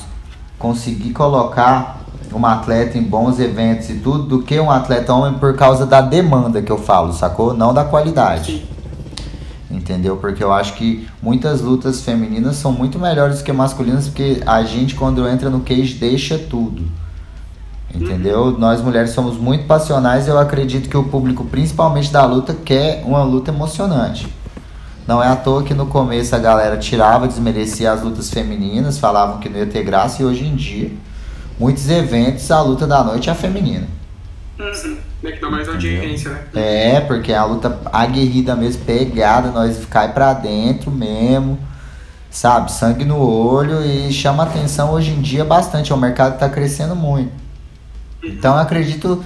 conseguir colocar uma atleta em bons eventos e tudo, do que um atleta homem por causa da demanda que eu falo, sacou? Não da qualidade. Entendeu? Porque eu acho que muitas lutas femininas são muito melhores que masculinas, porque a gente, quando entra no cage, deixa tudo. Entendeu? Uhum. Nós mulheres somos muito passionais e eu acredito que o público, principalmente da luta, quer uma luta emocionante. Não é à toa que no começo a galera tirava, desmerecia as lutas femininas, falavam que não ia ter graça, e hoje em dia, muitos eventos, a luta da noite é a feminina. Uhum. É que dá mais audiência, né? É, porque é a luta aguerrida mesmo, pegada, nós cai pra dentro mesmo, sabe? Sangue no olho e chama atenção hoje em dia bastante. O mercado tá crescendo muito. Uhum. Então eu acredito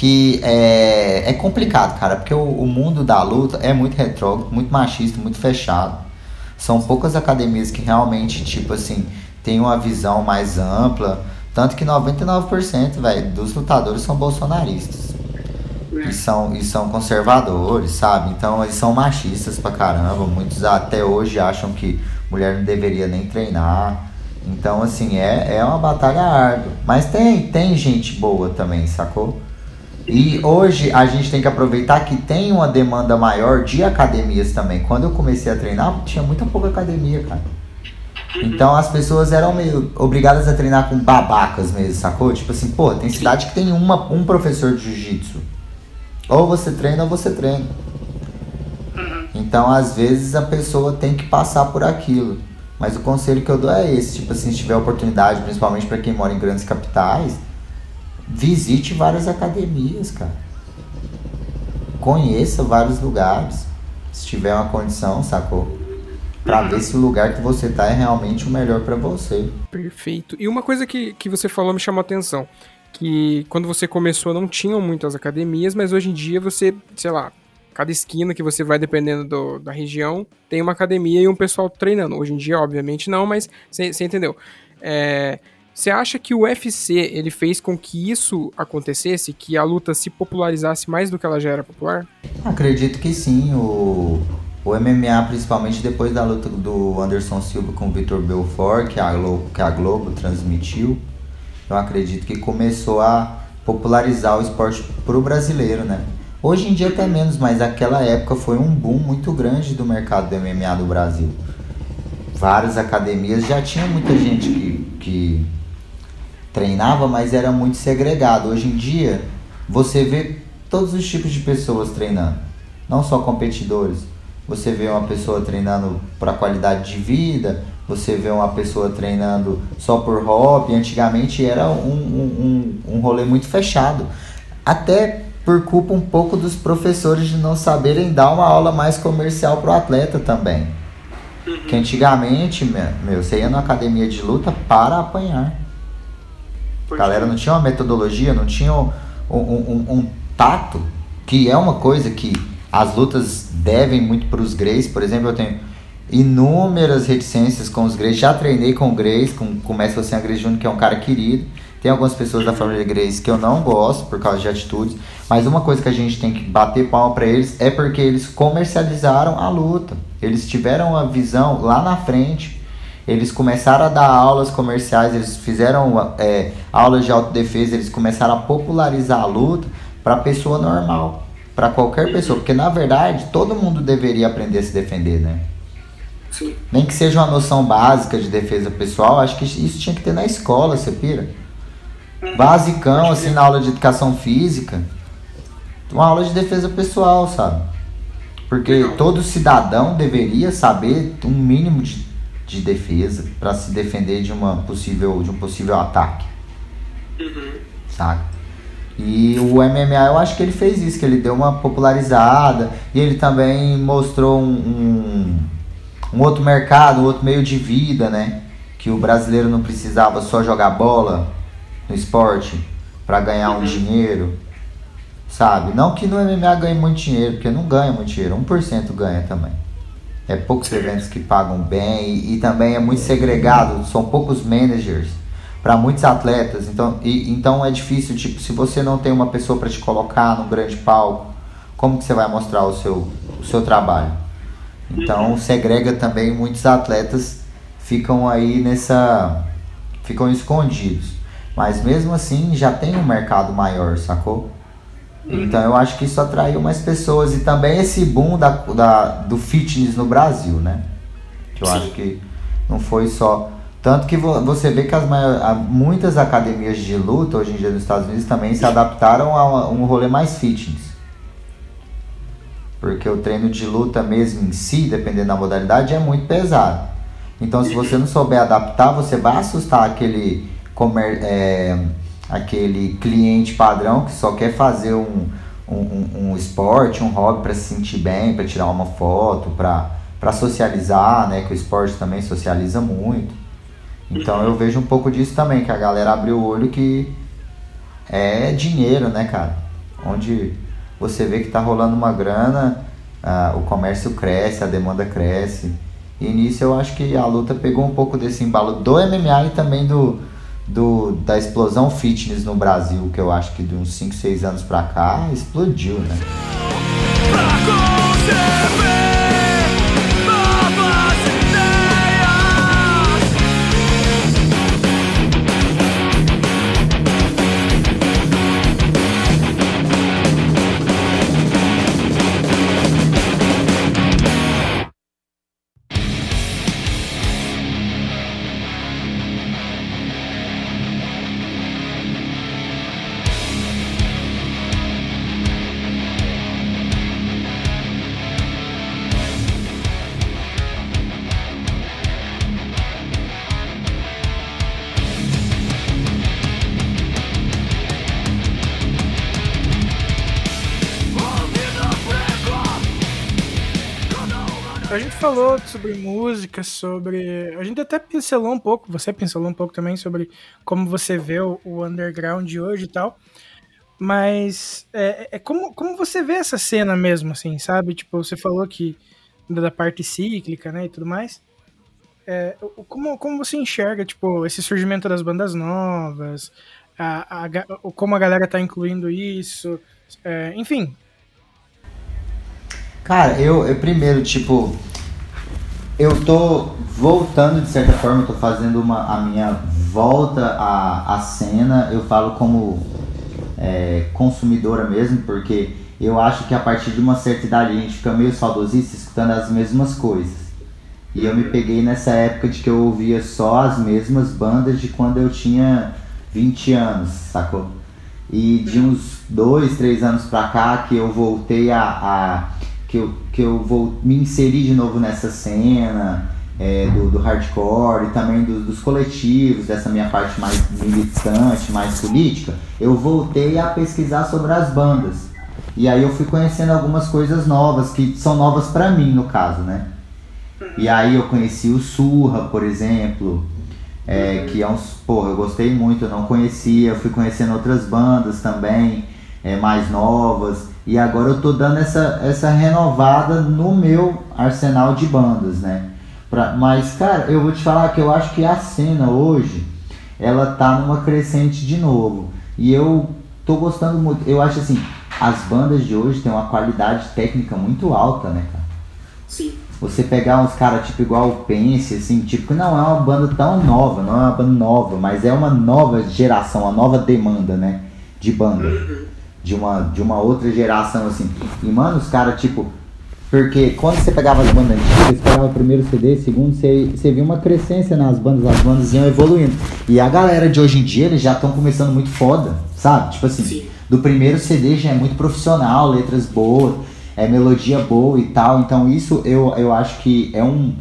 que é, é complicado, cara, porque o, o mundo da luta é muito retrógrado, muito machista, muito fechado. São poucas academias que realmente, tipo assim, tem uma visão mais ampla. Tanto que 99% véio, dos lutadores são bolsonaristas. E são, e são conservadores, sabe? Então eles são machistas pra caramba. Muitos até hoje acham que mulher não deveria nem treinar. Então, assim, é, é uma batalha árdua. Mas tem, tem gente boa também, sacou? E hoje a gente tem que aproveitar que tem uma demanda maior de academias também. Quando eu comecei a treinar, tinha muita pouca academia, cara. Então as pessoas eram meio obrigadas a treinar com babacas mesmo, sacou? Tipo assim, pô, tem cidade que tem uma, um professor de jiu-jitsu. Ou você treina ou você treina. Então às vezes a pessoa tem que passar por aquilo. Mas o conselho que eu dou é esse, tipo assim, se tiver oportunidade, principalmente para quem mora em grandes capitais, Visite várias academias, cara. Conheça vários lugares. Se tiver uma condição, sacou? Pra uhum. ver se o lugar que você tá é realmente o melhor para você. Perfeito. E uma coisa que, que você falou me chamou a atenção. Que quando você começou não tinham muitas academias, mas hoje em dia você, sei lá, cada esquina que você vai, dependendo do, da região, tem uma academia e um pessoal treinando. Hoje em dia, obviamente, não, mas você entendeu. É, você acha que o UFC ele fez com que isso acontecesse, que a luta se popularizasse mais do que ela já era popular? Acredito que sim. O, o MMA, principalmente depois da luta do Anderson Silva com o Vitor Belfort, que a, Globo, que a Globo transmitiu, eu acredito que começou a popularizar o esporte pro brasileiro, né? Hoje em dia até menos, mas aquela época foi um boom muito grande do mercado do MMA do Brasil. Várias academias já tinha muita gente que, que treinava, mas era muito segregado. Hoje em dia, você vê todos os tipos de pessoas treinando, não só competidores. Você vê uma pessoa treinando para qualidade de vida, você vê uma pessoa treinando só por hobby. Antigamente era um, um, um, um rolê muito fechado. Até por culpa um pouco dos professores de não saberem dar uma aula mais comercial para o atleta também. Que antigamente, meu, você ia na academia de luta para apanhar. A galera não tinha uma metodologia, não tinha um, um, um, um tato, que é uma coisa que as lutas devem muito para os Greys. Por exemplo, eu tenho inúmeras reticências com os Greys. Já treinei com o Greys, com, com o Mestre Oceano Grace Jr., que é um cara querido. Tem algumas pessoas da família Grace que eu não gosto por causa de atitudes. Mas uma coisa que a gente tem que bater palma para eles é porque eles comercializaram a luta. Eles tiveram a visão lá na frente eles começaram a dar aulas comerciais, eles fizeram é, aulas de autodefesa, eles começaram a popularizar a luta para pessoa normal, para qualquer pessoa, porque na verdade todo mundo deveria aprender a se defender, né? Sim. Nem que seja uma noção básica de defesa pessoal, acho que isso tinha que ter na escola, você pira? Basicão, assim, na aula de educação física. Uma aula de defesa pessoal, sabe? Porque todo cidadão deveria saber um mínimo de de defesa para se defender de uma possível de um possível ataque. Uhum. Saca? E o MMA eu acho que ele fez isso, que ele deu uma popularizada e ele também mostrou um, um, um outro mercado, um outro meio de vida, né? Que o brasileiro não precisava só jogar bola no esporte para ganhar um uhum. dinheiro, sabe? Não que no MMA ganhe muito dinheiro, porque não ganha muito dinheiro, 1% ganha também. É poucos eventos que pagam bem e, e também é muito segregado, são poucos managers para muitos atletas. Então, e, então é difícil, tipo, se você não tem uma pessoa para te colocar no grande palco, como que você vai mostrar o seu, o seu trabalho? Então segrega também muitos atletas ficam aí nessa ficam escondidos. Mas mesmo assim já tem um mercado maior, sacou? Então eu acho que isso atraiu mais pessoas e também esse boom da, da, do fitness no Brasil, né? Que eu Sim. acho que não foi só. Tanto que você vê que as maior, muitas academias de luta hoje em dia nos Estados Unidos também se adaptaram a um rolê mais fitness. Porque o treino de luta mesmo em si, dependendo da modalidade, é muito pesado. Então se você não souber adaptar, você vai assustar aquele comer, é, aquele cliente padrão que só quer fazer um, um, um esporte, um hobby para se sentir bem, para tirar uma foto, para socializar, né? Que o esporte também socializa muito. Então eu vejo um pouco disso também, que a galera abriu o olho que é dinheiro, né, cara? Onde você vê que está rolando uma grana, o comércio cresce, a demanda cresce. E nisso eu acho que a luta pegou um pouco desse embalo do MMA e também do, do, da explosão fitness no Brasil, que eu acho que de uns 5, 6 anos pra cá explodiu, né? Falou sobre música, sobre. A gente até pincelou um pouco, você pincelou um pouco também sobre como você vê o, o underground de hoje e tal. Mas é, é, como, como você vê essa cena mesmo, assim, sabe? Tipo, você falou que da parte cíclica, né, e tudo mais. É, como, como você enxerga, tipo, esse surgimento das bandas novas, a, a, como a galera tá incluindo isso, é, enfim. Cara, eu, eu primeiro, tipo, eu tô voltando de certa forma, tô fazendo uma, a minha volta à, à cena, eu falo como é, consumidora mesmo, porque eu acho que a partir de uma certa idade a gente fica meio saudosista escutando as mesmas coisas. E eu me peguei nessa época de que eu ouvia só as mesmas bandas de quando eu tinha 20 anos, sacou? E de uns dois, três anos pra cá que eu voltei a, a que eu, que eu vou me inserir de novo nessa cena é, do, do, hardcore e também do, dos coletivos, dessa minha parte mais militante, mais política, eu voltei a pesquisar sobre as bandas. E aí eu fui conhecendo algumas coisas novas, que são novas para mim no caso, né? E aí eu conheci o Surra, por exemplo, é, que é uns. Porra, eu gostei muito, eu não conhecia, fui conhecendo outras bandas também, é, mais novas. E agora eu tô dando essa, essa renovada no meu arsenal de bandas, né? Pra, mas, cara, eu vou te falar que eu acho que a cena hoje, ela tá numa crescente de novo. E eu tô gostando muito. Eu acho assim, as bandas de hoje têm uma qualidade técnica muito alta, né, cara? Sim. Você pegar uns caras tipo igual o Pense, assim, tipo, não é uma banda tão nova, não é uma banda nova, mas é uma nova geração, uma nova demanda, né? De banda. Uhum de uma, de uma outra geração, assim. E, mano, os caras, tipo. Porque quando você pegava as bandas antigas, você pegava o primeiro CD, segundo, você, você via uma crescência nas bandas, as bandas iam evoluindo. E a galera de hoje em dia, eles já estão começando muito foda, sabe? Tipo assim, Sim. do primeiro CD já é muito profissional, letras boas, é melodia boa e tal. Então isso eu, eu acho que é um,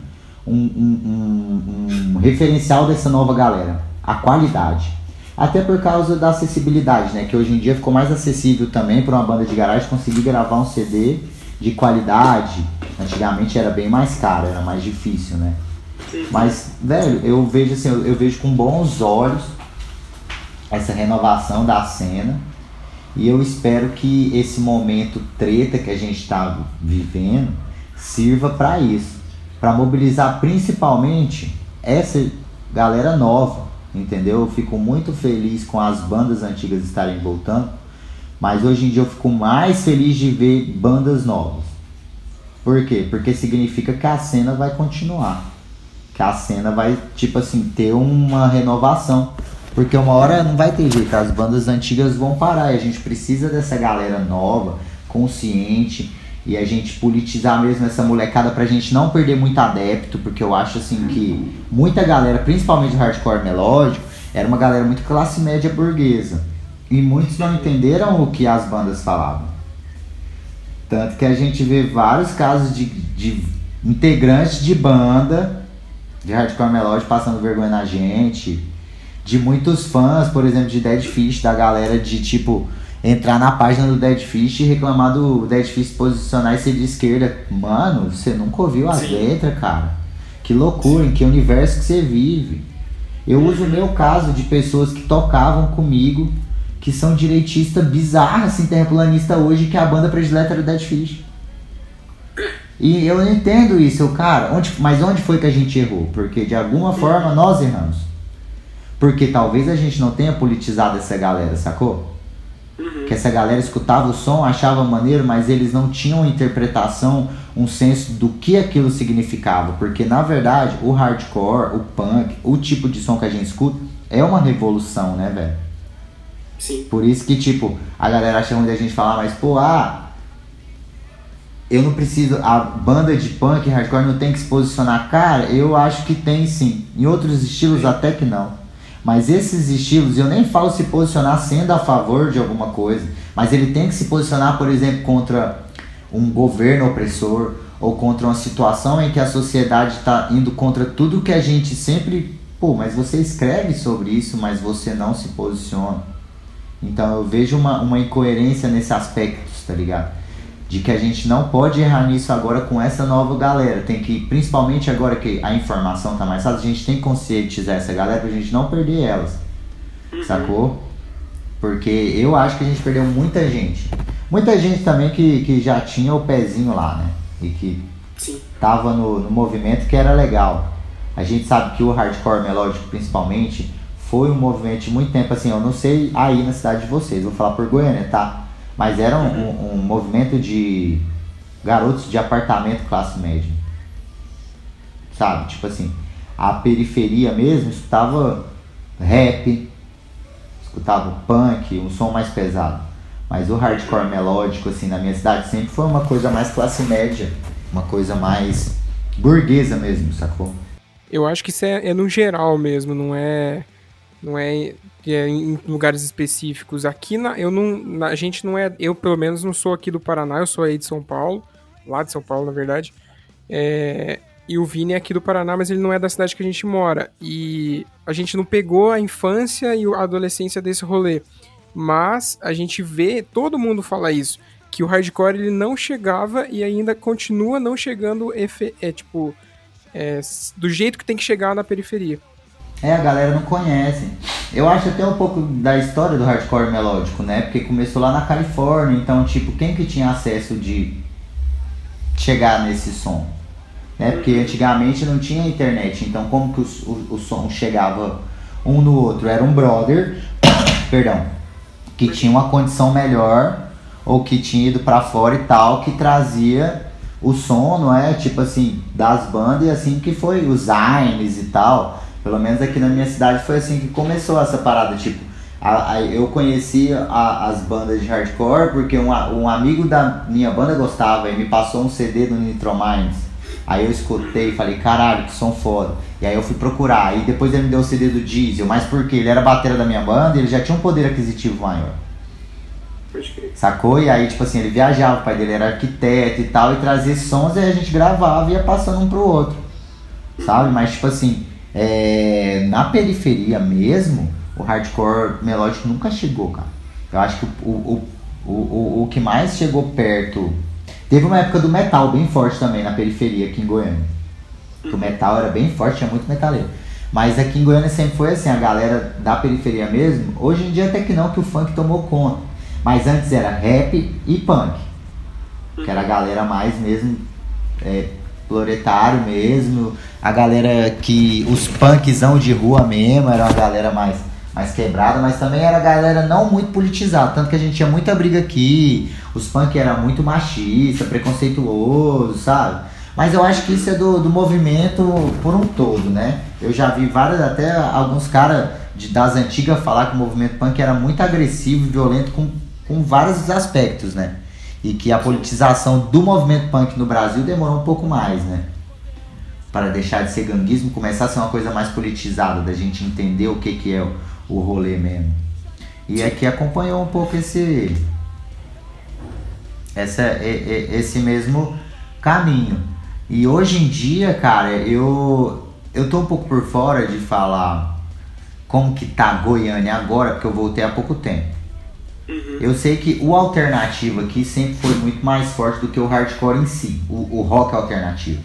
um, um, um, um referencial dessa nova galera. A qualidade. Até por causa da acessibilidade, né? Que hoje em dia ficou mais acessível também para uma banda de garagem conseguir gravar um CD de qualidade. Antigamente era bem mais caro, era mais difícil, né? Mas, velho, eu vejo assim, eu, eu vejo com bons olhos essa renovação da cena. E eu espero que esse momento treta que a gente está vivendo sirva para isso. para mobilizar principalmente essa galera nova, entendeu? Eu fico muito feliz com as bandas antigas estarem voltando, mas hoje em dia eu fico mais feliz de ver bandas novas. Por quê? Porque significa que a cena vai continuar. Que a cena vai, tipo assim, ter uma renovação. Porque uma hora não vai ter jeito, as bandas antigas vão parar e a gente precisa dessa galera nova, consciente, e a gente politizar mesmo essa molecada pra gente não perder muito adepto, porque eu acho assim que muita galera, principalmente o hardcore melódico, era uma galera muito classe média burguesa. E muitos não entenderam o que as bandas falavam. Tanto que a gente vê vários casos de, de integrantes de banda de hardcore melódico passando vergonha na gente. De muitos fãs, por exemplo, de Dead Fish, da galera de tipo entrar na página do Dead Fish e reclamar do Dead Fish posicionar e ser de esquerda. Mano, você nunca ouviu as Sim. letras, cara. Que loucura, Sim. em que universo que você vive. Eu uso o meu caso de pessoas que tocavam comigo, que são direitistas bizarras, assim, terraplanista hoje, que a banda predileta era o Dead Fish. E eu não entendo isso, eu, cara, onde, mas onde foi que a gente errou? Porque de alguma forma nós erramos. Porque talvez a gente não tenha politizado essa galera, sacou? Uhum. Que essa galera escutava o som, achava maneiro, mas eles não tinham interpretação, um senso do que aquilo significava. Porque na verdade, o hardcore, o punk, o tipo de som que a gente escuta é uma revolução, né, velho? Sim. Por isso que, tipo, a galera acha ruim a gente falar, mas, pô, ah, eu não preciso. A banda de punk hardcore não tem que se posicionar. Cara, eu acho que tem sim. Em outros estilos, até que não. Mas esses estilos, eu nem falo se posicionar sendo a favor de alguma coisa, mas ele tem que se posicionar, por exemplo, contra um governo opressor ou contra uma situação em que a sociedade está indo contra tudo que a gente sempre. Pô, mas você escreve sobre isso, mas você não se posiciona. Então eu vejo uma, uma incoerência nesse aspecto, tá ligado? De que a gente não pode errar nisso agora com essa nova galera. Tem que, principalmente agora que a informação tá mais fácil, a gente tem que conscientizar essa galera pra gente não perder elas. Uhum. Sacou? Porque eu acho que a gente perdeu muita gente. Muita gente também que, que já tinha o pezinho lá, né? E que Sim. tava no, no movimento que era legal. A gente sabe que o hardcore melódico, principalmente, foi um movimento de muito tempo assim. Eu não sei aí na cidade de vocês, vou falar por Goiânia, tá? Mas era um, um, um movimento de garotos de apartamento classe média. Sabe? Tipo assim, a periferia mesmo escutava rap, escutava punk, um som mais pesado. Mas o hardcore melódico, assim, na minha cidade sempre foi uma coisa mais classe média, uma coisa mais burguesa mesmo, sacou? Eu acho que isso é, é no geral mesmo, não é. Não é é em lugares específicos. Aqui na, eu não, a gente não é, eu pelo menos não sou aqui do Paraná, eu sou aí de São Paulo, lá de São Paulo na verdade. É, e o Vini é aqui do Paraná, mas ele não é da cidade que a gente mora. E a gente não pegou a infância e a adolescência desse rolê. Mas a gente vê, todo mundo fala isso, que o hardcore ele não chegava e ainda continua não chegando é, tipo, é, do jeito que tem que chegar na periferia. É, a galera não conhece. Eu acho até um pouco da história do hardcore melódico, né? Porque começou lá na Califórnia, então, tipo, quem que tinha acesso de chegar nesse som? Né? Porque antigamente não tinha internet, então como que o, o, o som chegava um no outro? Era um brother, [COUGHS] perdão, que tinha uma condição melhor ou que tinha ido para fora e tal, que trazia o som, não é? Tipo assim, das bandas e assim que foi, os Zines e tal. Pelo menos aqui na minha cidade foi assim que começou essa parada, tipo, a, a, eu conheci a, as bandas de hardcore porque um, um amigo da minha banda gostava e me passou um CD do Nitromines. Aí eu escutei e falei, caralho, que som foda. E aí eu fui procurar. Aí depois ele me deu o CD do Diesel, mas porque ele era batera da minha banda e ele já tinha um poder aquisitivo maior. Sacou? E aí, tipo assim, ele viajava, o pai dele era arquiteto e tal, e trazia sons e a gente gravava e ia passando um pro outro. Sabe? Mas tipo assim, é, na periferia mesmo, o hardcore melódico nunca chegou, cara. Eu acho que o, o, o, o, o que mais chegou perto. Teve uma época do metal bem forte também na periferia aqui em Goiânia. O metal era bem forte, tinha muito metaleiro. Mas aqui em Goiânia sempre foi assim, a galera da periferia mesmo. Hoje em dia até que não, que o funk tomou conta. Mas antes era rap e punk. Que era a galera mais mesmo é, proletário mesmo, a galera que. os punkzão de rua mesmo, era uma galera mais, mais quebrada, mas também era galera não muito politizada, tanto que a gente tinha muita briga aqui, os punk era muito machista, preconceituoso, sabe? Mas eu acho que isso é do, do movimento por um todo, né? Eu já vi vários, até alguns caras das antigas falar que o movimento punk era muito agressivo e violento com, com vários aspectos, né? E que a politização do movimento punk no Brasil demorou um pouco mais, né? Para deixar de ser ganguismo, começar a ser uma coisa mais politizada, da gente entender o que, que é o, o rolê mesmo. E é que acompanhou um pouco esse, essa, esse mesmo caminho. E hoje em dia, cara, eu eu tô um pouco por fora de falar como que tá Goiânia agora, porque eu voltei há pouco tempo. Uhum. Eu sei que o alternativo aqui sempre foi muito mais forte do que o hardcore em si, o, o rock alternativo.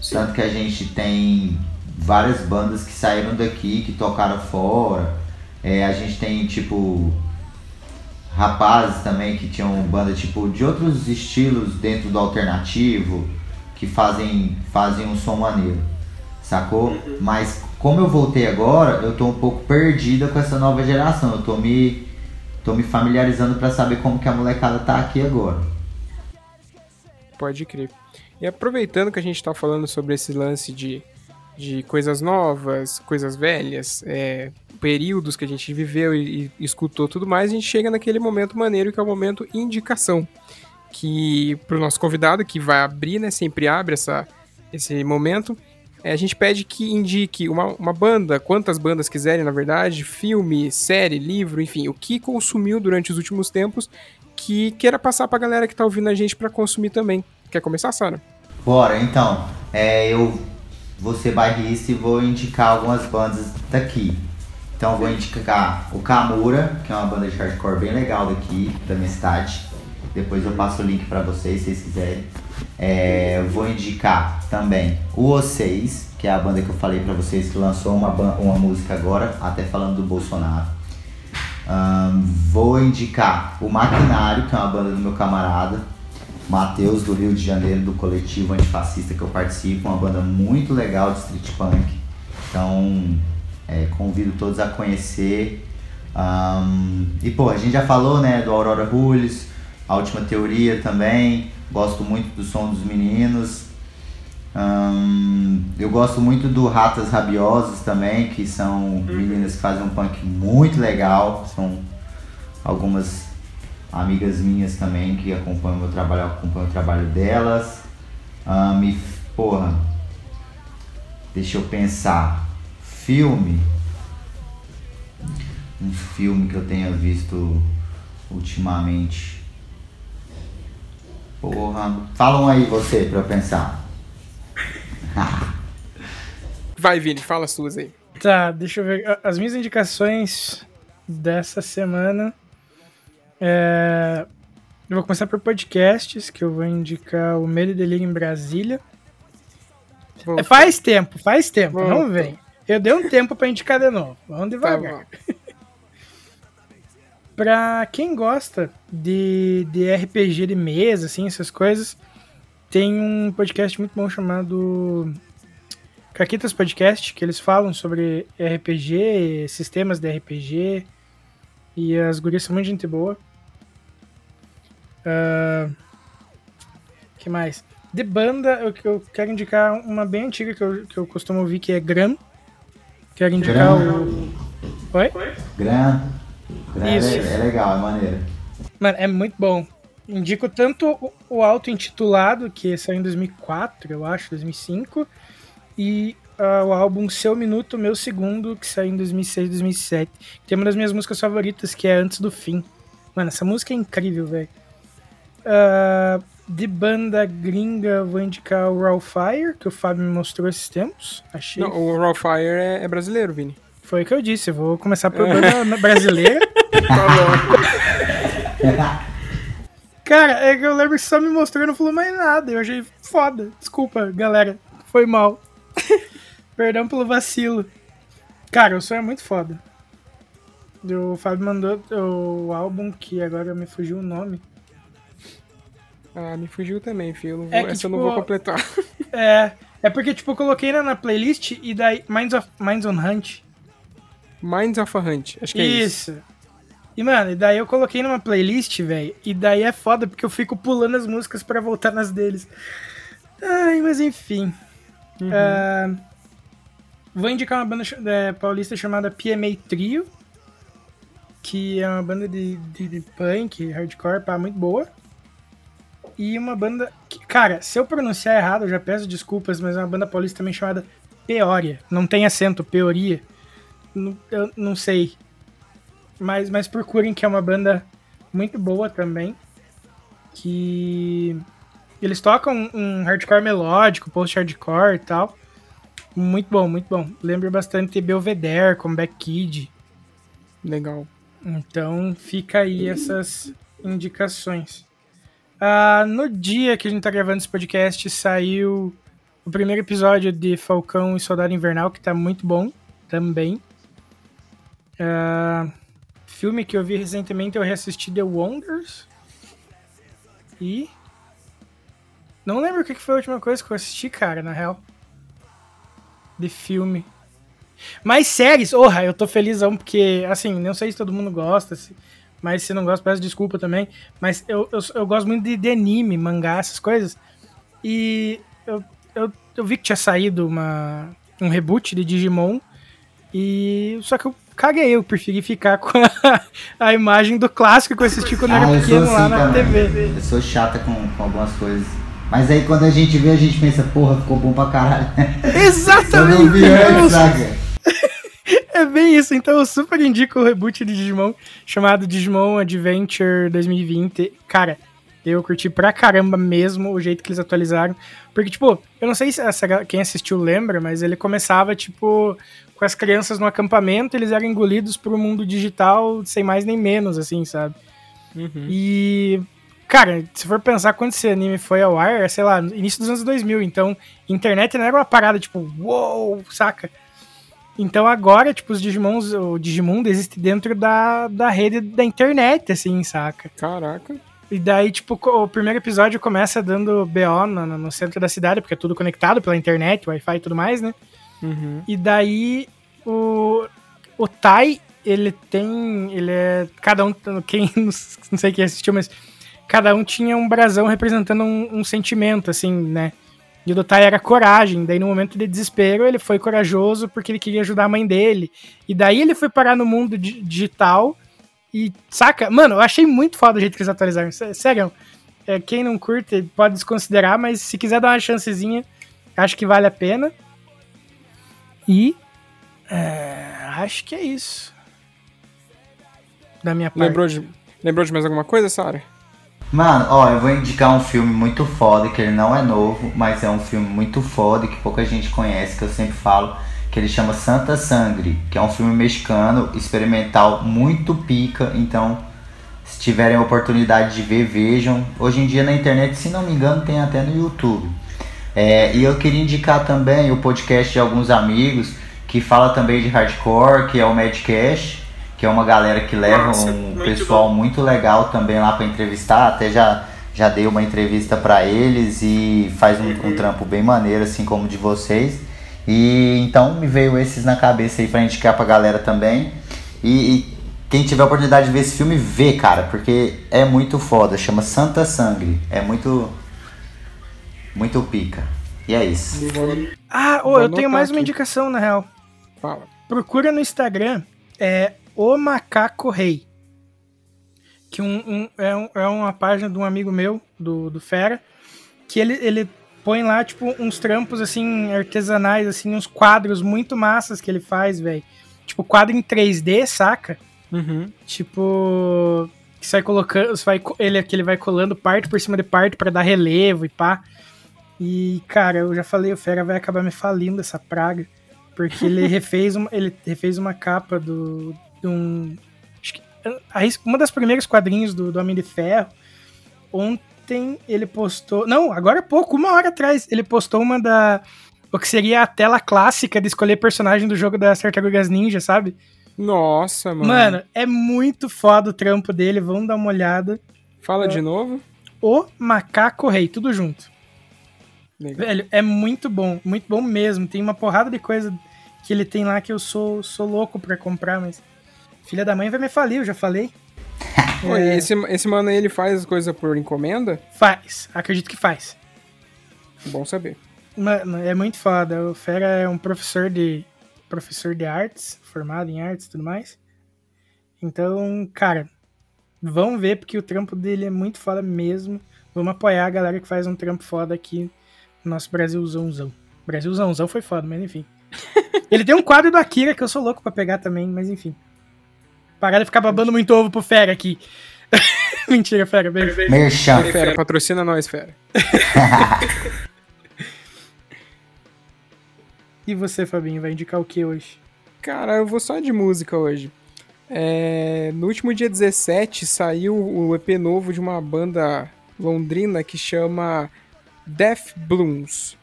Sim. Tanto que a gente tem várias bandas que saíram daqui, que tocaram fora. É, a gente tem tipo rapazes também que tinham banda tipo de outros estilos dentro do alternativo que fazem fazem um som maneiro sacou uhum. mas como eu voltei agora eu tô um pouco perdida com essa nova geração eu tô me tô me familiarizando para saber como que a molecada tá aqui agora pode crer e aproveitando que a gente tá falando sobre esse lance de de coisas novas, coisas velhas, é, períodos que a gente viveu e, e, escutou tudo mais, a gente chega naquele momento maneiro que é o momento indicação. Que para o nosso convidado, que vai abrir, né? Sempre abre essa, esse momento. É, a gente pede que indique uma, uma banda, quantas bandas quiserem, na verdade, filme, série, livro, enfim, o que consumiu durante os últimos tempos que queira passar para a galera que está ouvindo a gente para consumir também. Quer começar, Sara? Bora, então. É, eu vou ser bairrista e vou indicar algumas bandas daqui. Então vou indicar o Kamura, que é uma banda de hardcore bem legal daqui, da minha cidade. Depois eu passo o link para vocês, se vocês quiserem. É, vou indicar também o O6, que é a banda que eu falei para vocês que lançou uma, uma música agora, até falando do Bolsonaro. Um, vou indicar o Maquinário, que é uma banda do meu camarada, Matheus, do Rio de Janeiro, do coletivo antifascista que eu participo, uma banda muito legal de street punk. Então, é, convido todos a conhecer. Um, e pô, a gente já falou né, do Aurora Rules, a última teoria também. Gosto muito do som dos meninos. Eu gosto muito do Ratas Rabiosas também, que são uhum. meninas que fazem um punk muito legal. São algumas amigas minhas também que acompanham o meu trabalho, acompanham o trabalho delas. Um, e, porra, deixa eu pensar filme. Um filme que eu tenha visto ultimamente. Porra. Fala um aí você pra eu pensar. [LAUGHS] Vai, Vini, fala as suas aí. Tá, deixa eu ver. As minhas indicações dessa semana. É... Eu vou começar por podcasts, que eu vou indicar o Medo e Delírio em Brasília. É, faz tempo, faz tempo, Volta. não vem. Eu dei um tempo para indicar de novo. Vamos devagar. Tá pra quem gosta de, de RPG de mesa, assim, essas coisas, tem um podcast muito bom chamado Caquitas Podcast, que eles falam sobre RPG, sistemas de RPG, e as gurias são muito gente boa. Uh, que mais? De banda, eu, eu quero indicar uma bem antiga que eu, que eu costumo ouvir, que é Gram, Quero indicar o. Oi? Gran. Gran Isso. É, é, legal, é maneiro. Mano, é muito bom. Indico tanto o auto-intitulado, que saiu em 2004, eu acho, 2005, e uh, o álbum Seu Minuto, Meu Segundo, que saiu em 2006, 2007. Tem uma das minhas músicas favoritas, que é Antes do Fim. Mano, essa música é incrível, velho. Uh, de banda gringa, vou indicar o Raw Fire, que o Fábio me mostrou esses tempos. Achei. Não, o Raw Fire é, é brasileiro, Vini. Foi o que eu disse, eu vou começar por banda [LAUGHS] brasileira. tá bom. Cara, é que eu lembro que só me mostrou e não falou mais nada. Eu achei foda. Desculpa, galera. Foi mal. [LAUGHS] Perdão pelo vacilo. Cara, o som é muito foda. O Fábio mandou o álbum que agora me fugiu o nome. Ah, me fugiu também, filho. Vou, é que, essa tipo, eu não vou tipo, completar. É. É porque, tipo, eu coloquei na, na playlist e daí. Minds, of, Minds on Hunt. Minds of a Hunt, acho que é isso. Isso. E, mano, e daí eu coloquei numa playlist, velho. E daí é foda porque eu fico pulando as músicas para voltar nas deles. Ai, mas enfim. Uhum. Uh, vou indicar uma banda é, paulista chamada PMA Trio. Que é uma banda de, de, de punk, hardcore, pá, muito boa. E uma banda. Que, cara, se eu pronunciar errado, eu já peço desculpas, mas é uma banda paulista também chamada Peoria. Não tem acento, Peoria. Eu não sei. Mas, mas procurem que é uma banda muito boa também. Que eles tocam um hardcore melódico, post-hardcore e tal. Muito bom, muito bom. Lembra bastante Belvedere, Comeback Kid. Legal. Então fica aí essas indicações. Uh, no dia que a gente tá gravando esse podcast, saiu o primeiro episódio de Falcão e Soldado Invernal, que tá muito bom também. Uh, filme que eu vi recentemente, eu reassisti The Wonders. E. Não lembro o que foi a última coisa que eu assisti, cara, na real. De filme. Mas séries, orra, eu tô felizão porque, assim, não sei se todo mundo gosta, mas se não gosta, peço desculpa também. Mas eu, eu, eu gosto muito de, de, anime, mangá, essas coisas. E eu, eu, eu vi que tinha saído uma, um reboot de Digimon. E só que eu caguei, eu preferi ficar com a, [LAUGHS] a imagem do clássico que eu assisti quando ah, era pequeno assim, lá na também. TV. Eu sou chata com, com algumas coisas. Mas aí quando a gente vê, a gente pensa, porra, ficou bom pra caralho. [LAUGHS] Exatamente! eu não vi antes, saca? [LAUGHS] É bem isso, então eu super indico o reboot de Digimon, chamado Digimon Adventure 2020. Cara, eu curti pra caramba mesmo o jeito que eles atualizaram. Porque, tipo, eu não sei se essa, quem assistiu lembra, mas ele começava, tipo, com as crianças no acampamento, eles eram engolidos pro mundo digital sem mais nem menos, assim, sabe? Uhum. E, cara, se for pensar quando esse anime foi ao ar, sei lá, início dos anos 2000, então internet não era uma parada tipo, uou, wow, saca? Então agora, tipo, os Digimons, o Digimundo existe dentro da, da rede da internet, assim, saca? Caraca. E daí, tipo, o primeiro episódio começa dando BO no, no centro da cidade, porque é tudo conectado pela internet, Wi-Fi e tudo mais, né? Uhum. E daí o, o Tai, ele tem. Ele é. Cada um. Quem. [LAUGHS] Não sei quem assistiu, mas. Cada um tinha um brasão representando um, um sentimento, assim, né? E o do Tai era coragem. Daí, no momento de desespero, ele foi corajoso porque ele queria ajudar a mãe dele. E daí ele foi parar no mundo digital. E, saca? Mano, eu achei muito foda o jeito que eles atualizaram. Sério. É, quem não curte pode desconsiderar, mas se quiser dar uma chancezinha, acho que vale a pena. E é, acho que é isso. Da minha parte. Lembrou de, lembrou de mais alguma coisa, Sara? Mano, ó, eu vou indicar um filme muito foda, que ele não é novo, mas é um filme muito foda, que pouca gente conhece, que eu sempre falo, que ele chama Santa Sangre, que é um filme mexicano, experimental, muito pica, então se tiverem a oportunidade de ver, vejam. Hoje em dia na internet, se não me engano, tem até no YouTube. É, e eu queria indicar também o podcast de alguns amigos que fala também de hardcore, que é o Madcast, que é uma galera que leva Nossa, um muito pessoal bom. muito legal também lá para entrevistar. Até já, já dei uma entrevista para eles e faz um, uhum. um, trampo bem maneiro, assim como de vocês. E então me veio esses na cabeça aí para indicar pra galera também. E, e, quem tiver a oportunidade de ver esse filme, vê, cara, porque é muito foda. Chama Santa Sangre. É muito muito pica. E é isso. Ah, oh, eu tenho mais aqui. uma indicação, na real. Fala. Procura no Instagram é O Macaco Rei. Que um, um, é, um, é uma página de um amigo meu, do, do Fera, que ele, ele põe lá, tipo, uns trampos, assim, artesanais, assim, uns quadros muito massas que ele faz, velho. Tipo, quadro em 3D, saca? Uhum. Tipo, que sai colocando, vai, ele, que ele vai colando parte por cima de parte para dar relevo e pá. E, cara, eu já falei, o Fera vai acabar me falindo essa praga. Porque ele [LAUGHS] refez uma, ele refez uma capa do. De um, uma das primeiras quadrinhos do, do Homem de Ferro. Ontem ele postou. Não, agora é pouco, uma hora atrás. Ele postou uma da. O que seria a tela clássica de escolher personagem do jogo das Tartarugas Ninja, sabe? Nossa, mano. Mano, é muito foda o trampo dele, vamos dar uma olhada. Fala é. de novo. O Macaco Rei, tudo junto. Legal. Velho, é muito bom, muito bom mesmo. Tem uma porrada de coisa que ele tem lá que eu sou, sou louco pra comprar, mas filha da mãe vai me falir, eu já falei. [LAUGHS] Pô, é... esse, esse mano aí, ele faz coisa por encomenda? Faz, acredito que faz. Bom saber. Mano, é muito foda. O Fera é um professor de professor de artes, formado em artes e tudo mais. Então, cara, vão ver porque o trampo dele é muito foda mesmo. Vamos apoiar a galera que faz um trampo foda aqui no nosso Brasilzãozão. Brasilzãozão foi foda, mas enfim. [LAUGHS] Ele tem um quadro do Akira que eu sou louco pra pegar também, mas enfim. Parar de ficar babando muito ovo pro Fera aqui. [LAUGHS] Mentira, Fera, beijo. Merchan. Fera, patrocina nós, Fera. [LAUGHS] e você, Fabinho, vai indicar o que hoje? Cara, eu vou só de música hoje. É, no último dia 17 saiu o EP novo de uma banda londrina que chama Death Blooms.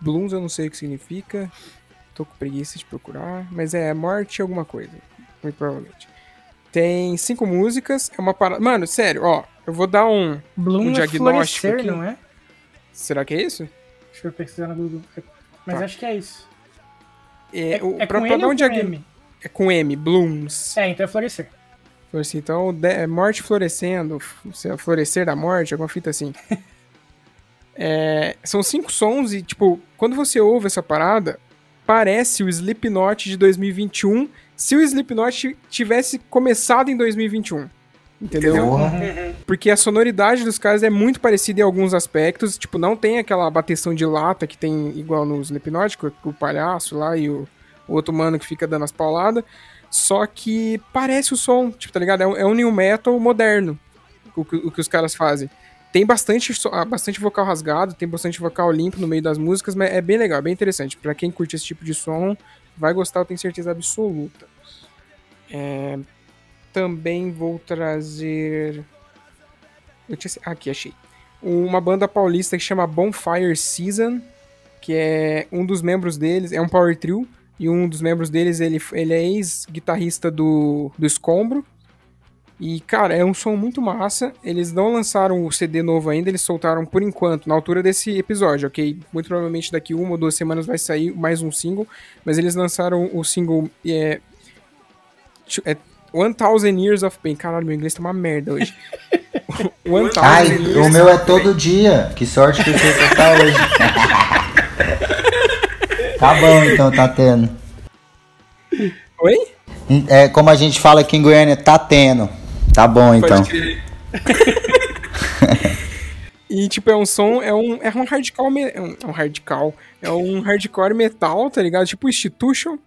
Blooms eu não sei o que significa, tô com preguiça de procurar, mas é morte alguma coisa, muito provavelmente. Tem cinco músicas, é uma parada. Mano, sério, ó, eu vou dar um, Bloom um é diagnóstico. É aqui. não é? Será que é isso? Deixa eu pesquisar no Google. Mas tá. acho que é isso. É, é, o, é pra, com pra dar um diagnóstico. É com M, Blooms. É, então é florescer. Florescer. Então, de, é morte florescendo, florescer da morte, alguma fita assim. [LAUGHS] é, são cinco sons e, tipo, quando você ouve essa parada, parece o Slipknot de 2021 se o Slipknot tivesse começado em 2021. Entendeu? Uhum. Porque a sonoridade dos caras é muito parecida em alguns aspectos. Tipo, não tem aquela bateção de lata que tem igual no Slipknot, com o palhaço lá e o, o outro mano que fica dando as pauladas. Só que parece o som, tipo, tá ligado? É um, é um new metal moderno o, o que os caras fazem. Tem bastante, ah, bastante vocal rasgado, tem bastante vocal limpo no meio das músicas, mas é bem legal, é bem interessante. Para quem curte esse tipo de som, vai gostar, eu tenho certeza absoluta. É, também vou trazer. Tinha... Aqui, achei. Uma banda paulista que chama Bonfire Season, que é um dos membros deles, é um power trio, e um dos membros deles, ele, ele é ex-guitarrista do, do Escombro. E, cara, é um som muito massa. Eles não lançaram o CD novo ainda, eles soltaram por enquanto, na altura desse episódio, ok? Muito provavelmente daqui uma ou duas semanas vai sair mais um single, mas eles lançaram o single é, é One Thousand Years of Pain. Caralho, meu inglês tá uma merda hoje. [LAUGHS] One Thousand Ai, Years o meu é todo dia. Que sorte que você tá hoje. [LAUGHS] tá bom então, tá tendo. Oi? É como a gente fala aqui em Goiânia, tá tendo. Tá bom então. [LAUGHS] e tipo, é um som, é um, é um hardcore, é um, é um hardcore, é um hardcore metal, tá ligado? Tipo Institution,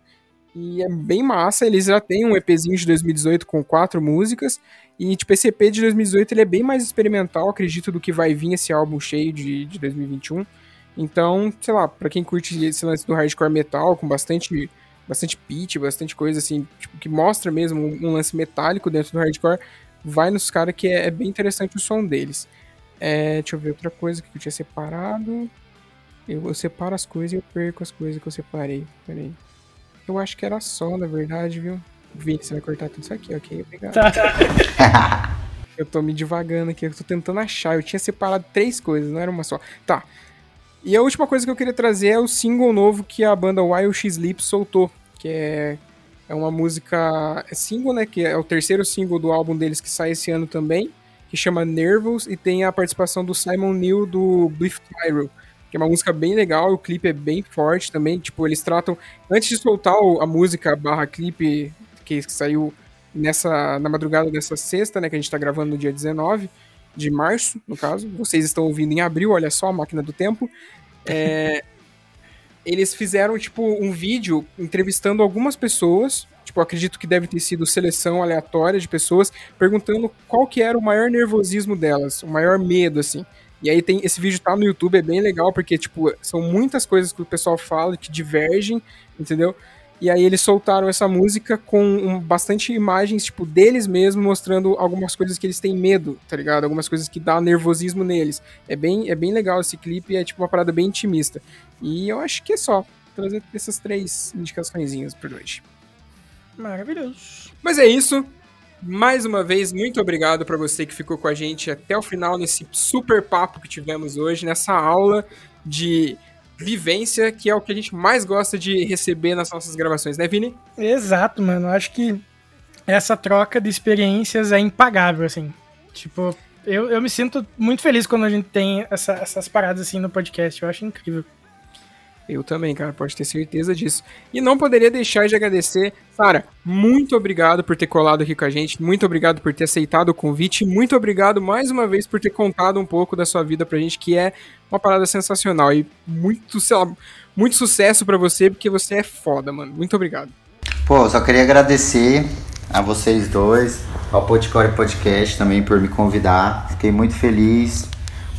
e é bem massa, eles já têm um EPzinho de 2018 com quatro músicas. E, tipo, esse EP de 2018 ele é bem mais experimental, acredito, do que vai vir esse álbum cheio de, de 2021. Então, sei lá, pra quem curte esse lance do hardcore metal, com bastante, bastante pitch, bastante coisa assim, tipo, que mostra mesmo um, um lance metálico dentro do hardcore, vai nos caras que é, é, bem interessante o som deles. É, deixa eu ver outra coisa que eu tinha separado. Eu, eu separo as coisas e eu perco as coisas que eu separei. Peraí. Eu acho que era só, na verdade, viu? Vini, você vai cortar tudo isso aqui, ok? Obrigado. Tá. [LAUGHS] eu tô me devagando aqui, eu tô tentando achar. Eu tinha separado três coisas, não era uma só. Tá. E a última coisa que eu queria trazer é o single novo que a banda Wild X Sleep soltou, que é, é uma música é single, né? Que é o terceiro single do álbum deles que sai esse ano também, que chama Nervous e tem a participação do Simon Neil do Bliff que é uma música bem legal, o clipe é bem forte também, tipo, eles tratam, antes de soltar a música barra clipe, que saiu nessa, na madrugada dessa sexta, né, que a gente tá gravando no dia 19 de março, no caso, vocês estão ouvindo em abril, olha só, a máquina do tempo, é, [LAUGHS] eles fizeram, tipo, um vídeo entrevistando algumas pessoas, tipo, acredito que deve ter sido seleção aleatória de pessoas, perguntando qual que era o maior nervosismo delas, o maior medo, assim. E aí tem esse vídeo tá no YouTube, é bem legal, porque, tipo, são muitas coisas que o pessoal fala que divergem, entendeu? E aí eles soltaram essa música com um, bastante imagens, tipo, deles mesmos, mostrando algumas coisas que eles têm medo, tá ligado? Algumas coisas que dá nervosismo neles. É bem, é bem legal esse clipe, é tipo uma parada bem intimista. E eu acho que é só trazer essas três indicaçõezinhas por hoje. Maravilhoso. Mas é isso. mais uma vez, muito obrigado para você que ficou com a gente até o final nesse super papo que tivemos hoje, nessa aula de vivência, que é o que a gente mais gosta de receber nas nossas gravações, né, Vini? Exato, mano. Acho que essa troca de experiências é impagável, assim. Tipo, eu, eu me sinto muito feliz quando a gente tem essa, essas paradas assim no podcast. Eu acho incrível. Eu também, cara, pode ter certeza disso. E não poderia deixar de agradecer. Sara, muito obrigado por ter colado aqui com a gente. Muito obrigado por ter aceitado o convite. Muito obrigado mais uma vez por ter contado um pouco da sua vida pra gente, que é uma parada sensacional. E muito, sei lá, muito sucesso para você, porque você é foda, mano. Muito obrigado. Pô, só queria agradecer a vocês dois, ao Podcore Podcast também por me convidar. Fiquei muito feliz.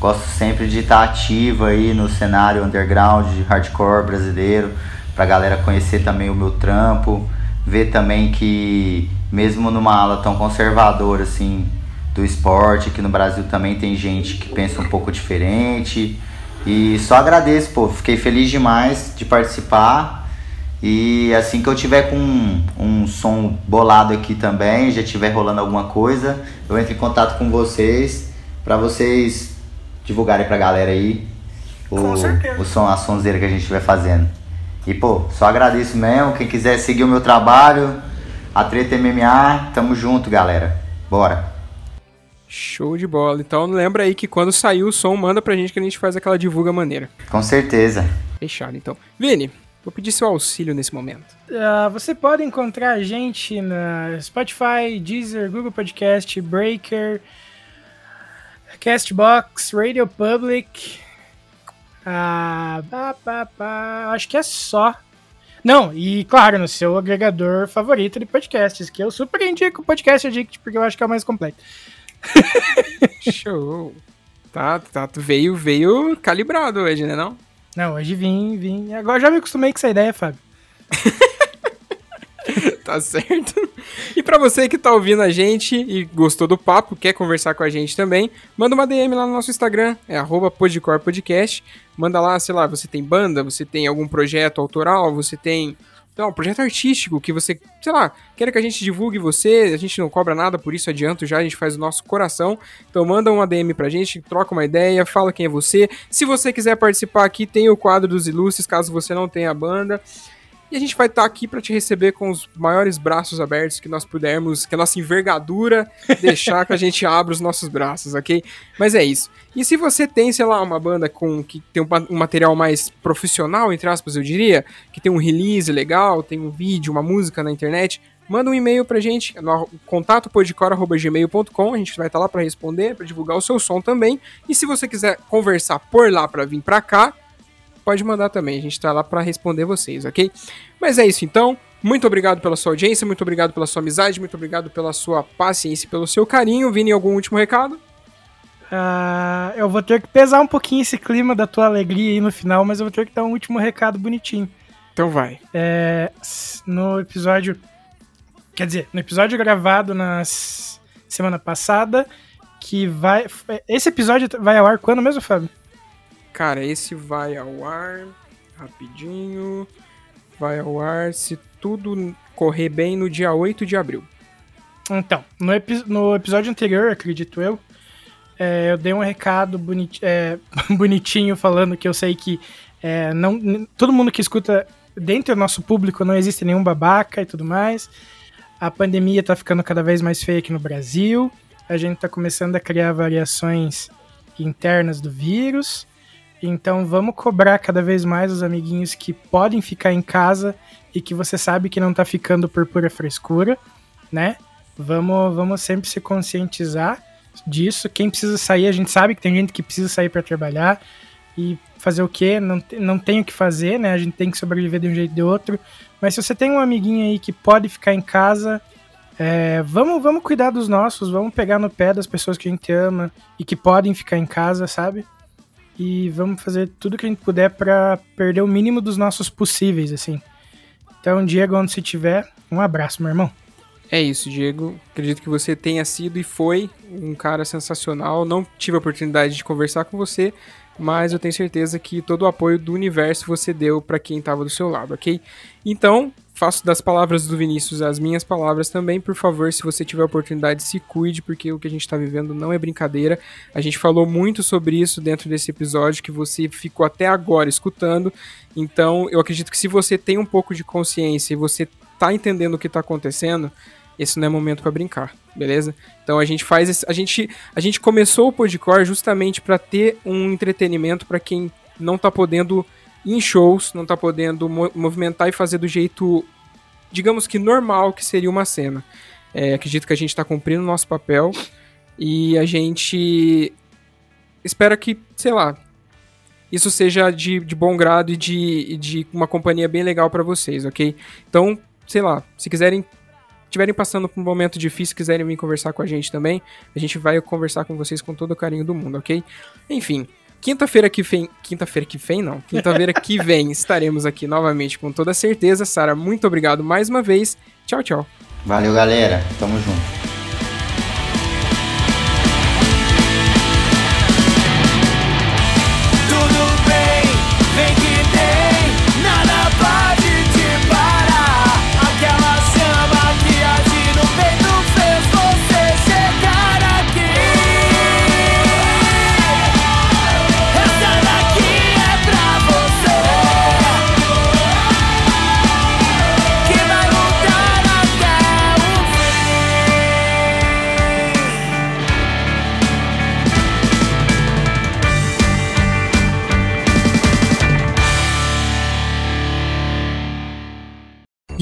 Gosto sempre de estar ativo aí no cenário underground de hardcore brasileiro, pra galera conhecer também o meu trampo, ver também que mesmo numa ala tão conservadora assim do esporte, que no Brasil também tem gente que pensa um pouco diferente. E só agradeço, pô, fiquei feliz demais de participar e assim que eu tiver com um, um som bolado aqui também, já tiver rolando alguma coisa, eu entro em contato com vocês para vocês divulgarem pra galera aí o, o som, a sonzeira que a gente estiver fazendo. E pô, só agradeço mesmo. Quem quiser seguir o meu trabalho, a Treta MMA, tamo junto, galera. Bora. Show de bola. Então lembra aí que quando sair o som, manda pra gente que a gente faz aquela divulga maneira. Com certeza. Fechado, então. Vini, Vou pedir seu auxílio nesse momento. Uh, você pode encontrar a gente na Spotify, Deezer, Google Podcast, Breaker, Castbox, Radio Public. Uh, bah, bah, bah, acho que é só. Não, e claro, no seu agregador favorito de podcasts, que eu super indico o Podcast Addict, porque eu acho que é o mais completo. [LAUGHS] Show! Tá, tá, veio, veio calibrado hoje, né não? Não, hoje vim, vim. Agora já me acostumei com essa ideia, Fábio. [LAUGHS] tá certo. E para você que tá ouvindo a gente e gostou do papo, quer conversar com a gente também, manda uma DM lá no nosso Instagram, é podcorpodcast. Manda lá, sei lá, você tem banda, você tem algum projeto autoral, você tem então, um projeto artístico que você, sei lá, quer que a gente divulgue você, a gente não cobra nada por isso, adianto já, a gente faz o nosso coração. Então manda uma DM pra gente, troca uma ideia, fala quem é você. Se você quiser participar aqui, tem o quadro dos ilustres, caso você não tenha a banda. E a gente vai estar tá aqui para te receber com os maiores braços abertos que nós pudermos, que a nossa envergadura [LAUGHS] deixar que a gente abra os nossos braços, ok? Mas é isso. E se você tem, sei lá, uma banda com que tem um, um material mais profissional, entre aspas, eu diria, que tem um release legal, tem um vídeo, uma música na internet, manda um e-mail pra gente no contato a gente vai estar tá lá para responder, para divulgar o seu som também. E se você quiser conversar por lá para vir para cá, pode mandar também. A gente tá lá para responder vocês, ok? Mas é isso então. Muito obrigado pela sua audiência, muito obrigado pela sua amizade, muito obrigado pela sua paciência e pelo seu carinho. Vini, algum último recado? Uh, eu vou ter que pesar um pouquinho esse clima da tua alegria aí no final, mas eu vou ter que dar um último recado bonitinho. Então vai. É, no episódio. Quer dizer, no episódio gravado na semana passada, que vai. Esse episódio vai ao ar quando mesmo, Fábio? Cara, esse vai ao ar rapidinho. Vai ao ar se tudo correr bem no dia 8 de abril. Então, no, epi no episódio anterior, acredito eu, é, eu dei um recado bonit é, [LAUGHS] bonitinho falando que eu sei que é, não, todo mundo que escuta dentro do nosso público não existe nenhum babaca e tudo mais. A pandemia tá ficando cada vez mais feia aqui no Brasil. A gente tá começando a criar variações internas do vírus. Então vamos cobrar cada vez mais os amiguinhos que podem ficar em casa e que você sabe que não tá ficando por pura frescura, né? Vamos, vamos sempre se conscientizar disso. Quem precisa sair, a gente sabe que tem gente que precisa sair para trabalhar e fazer o quê? Não, não tem o que fazer, né? A gente tem que sobreviver de um jeito ou de outro. Mas se você tem um amiguinho aí que pode ficar em casa, é, vamos, vamos cuidar dos nossos, vamos pegar no pé das pessoas que a gente ama e que podem ficar em casa, sabe? E vamos fazer tudo que a gente puder para perder o mínimo dos nossos possíveis, assim. Então, Diego, onde você estiver, um abraço, meu irmão. É isso, Diego. Acredito que você tenha sido e foi um cara sensacional. Não tive a oportunidade de conversar com você, mas eu tenho certeza que todo o apoio do universo você deu para quem estava do seu lado, ok? Então, faço das palavras do Vinícius as minhas palavras também. Por favor, se você tiver oportunidade, se cuide, porque o que a gente está vivendo não é brincadeira. A gente falou muito sobre isso dentro desse episódio que você ficou até agora escutando. Então, eu acredito que se você tem um pouco de consciência e você tá entendendo o que tá acontecendo, esse não é momento para brincar, beleza? Então a gente faz esse, a gente a gente começou o Podcore justamente para ter um entretenimento para quem não tá podendo em shows, não tá podendo movimentar e fazer do jeito, digamos que normal que seria uma cena. É, acredito que a gente está cumprindo o nosso papel e a gente espera que, sei lá, isso seja de, de bom grado e de, de uma companhia bem legal para vocês, ok? Então, sei lá, se quiserem estiverem passando por um momento difícil, quiserem vir conversar com a gente também, a gente vai conversar com vocês com todo o carinho do mundo, ok? Enfim, Quinta-feira que vem. Quinta-feira que vem, não. Quinta-feira que [LAUGHS] vem estaremos aqui novamente com toda certeza. Sara, muito obrigado mais uma vez. Tchau, tchau. Valeu, galera. Tamo junto.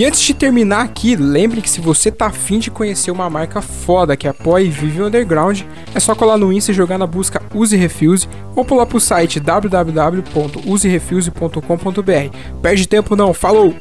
E antes de terminar aqui, lembre que se você tá afim de conhecer uma marca foda que apoia e vive o underground, é só colar no Insta e jogar na busca Use Refuse ou pular pro site www.userefuse.com.br. Perde tempo não, falou!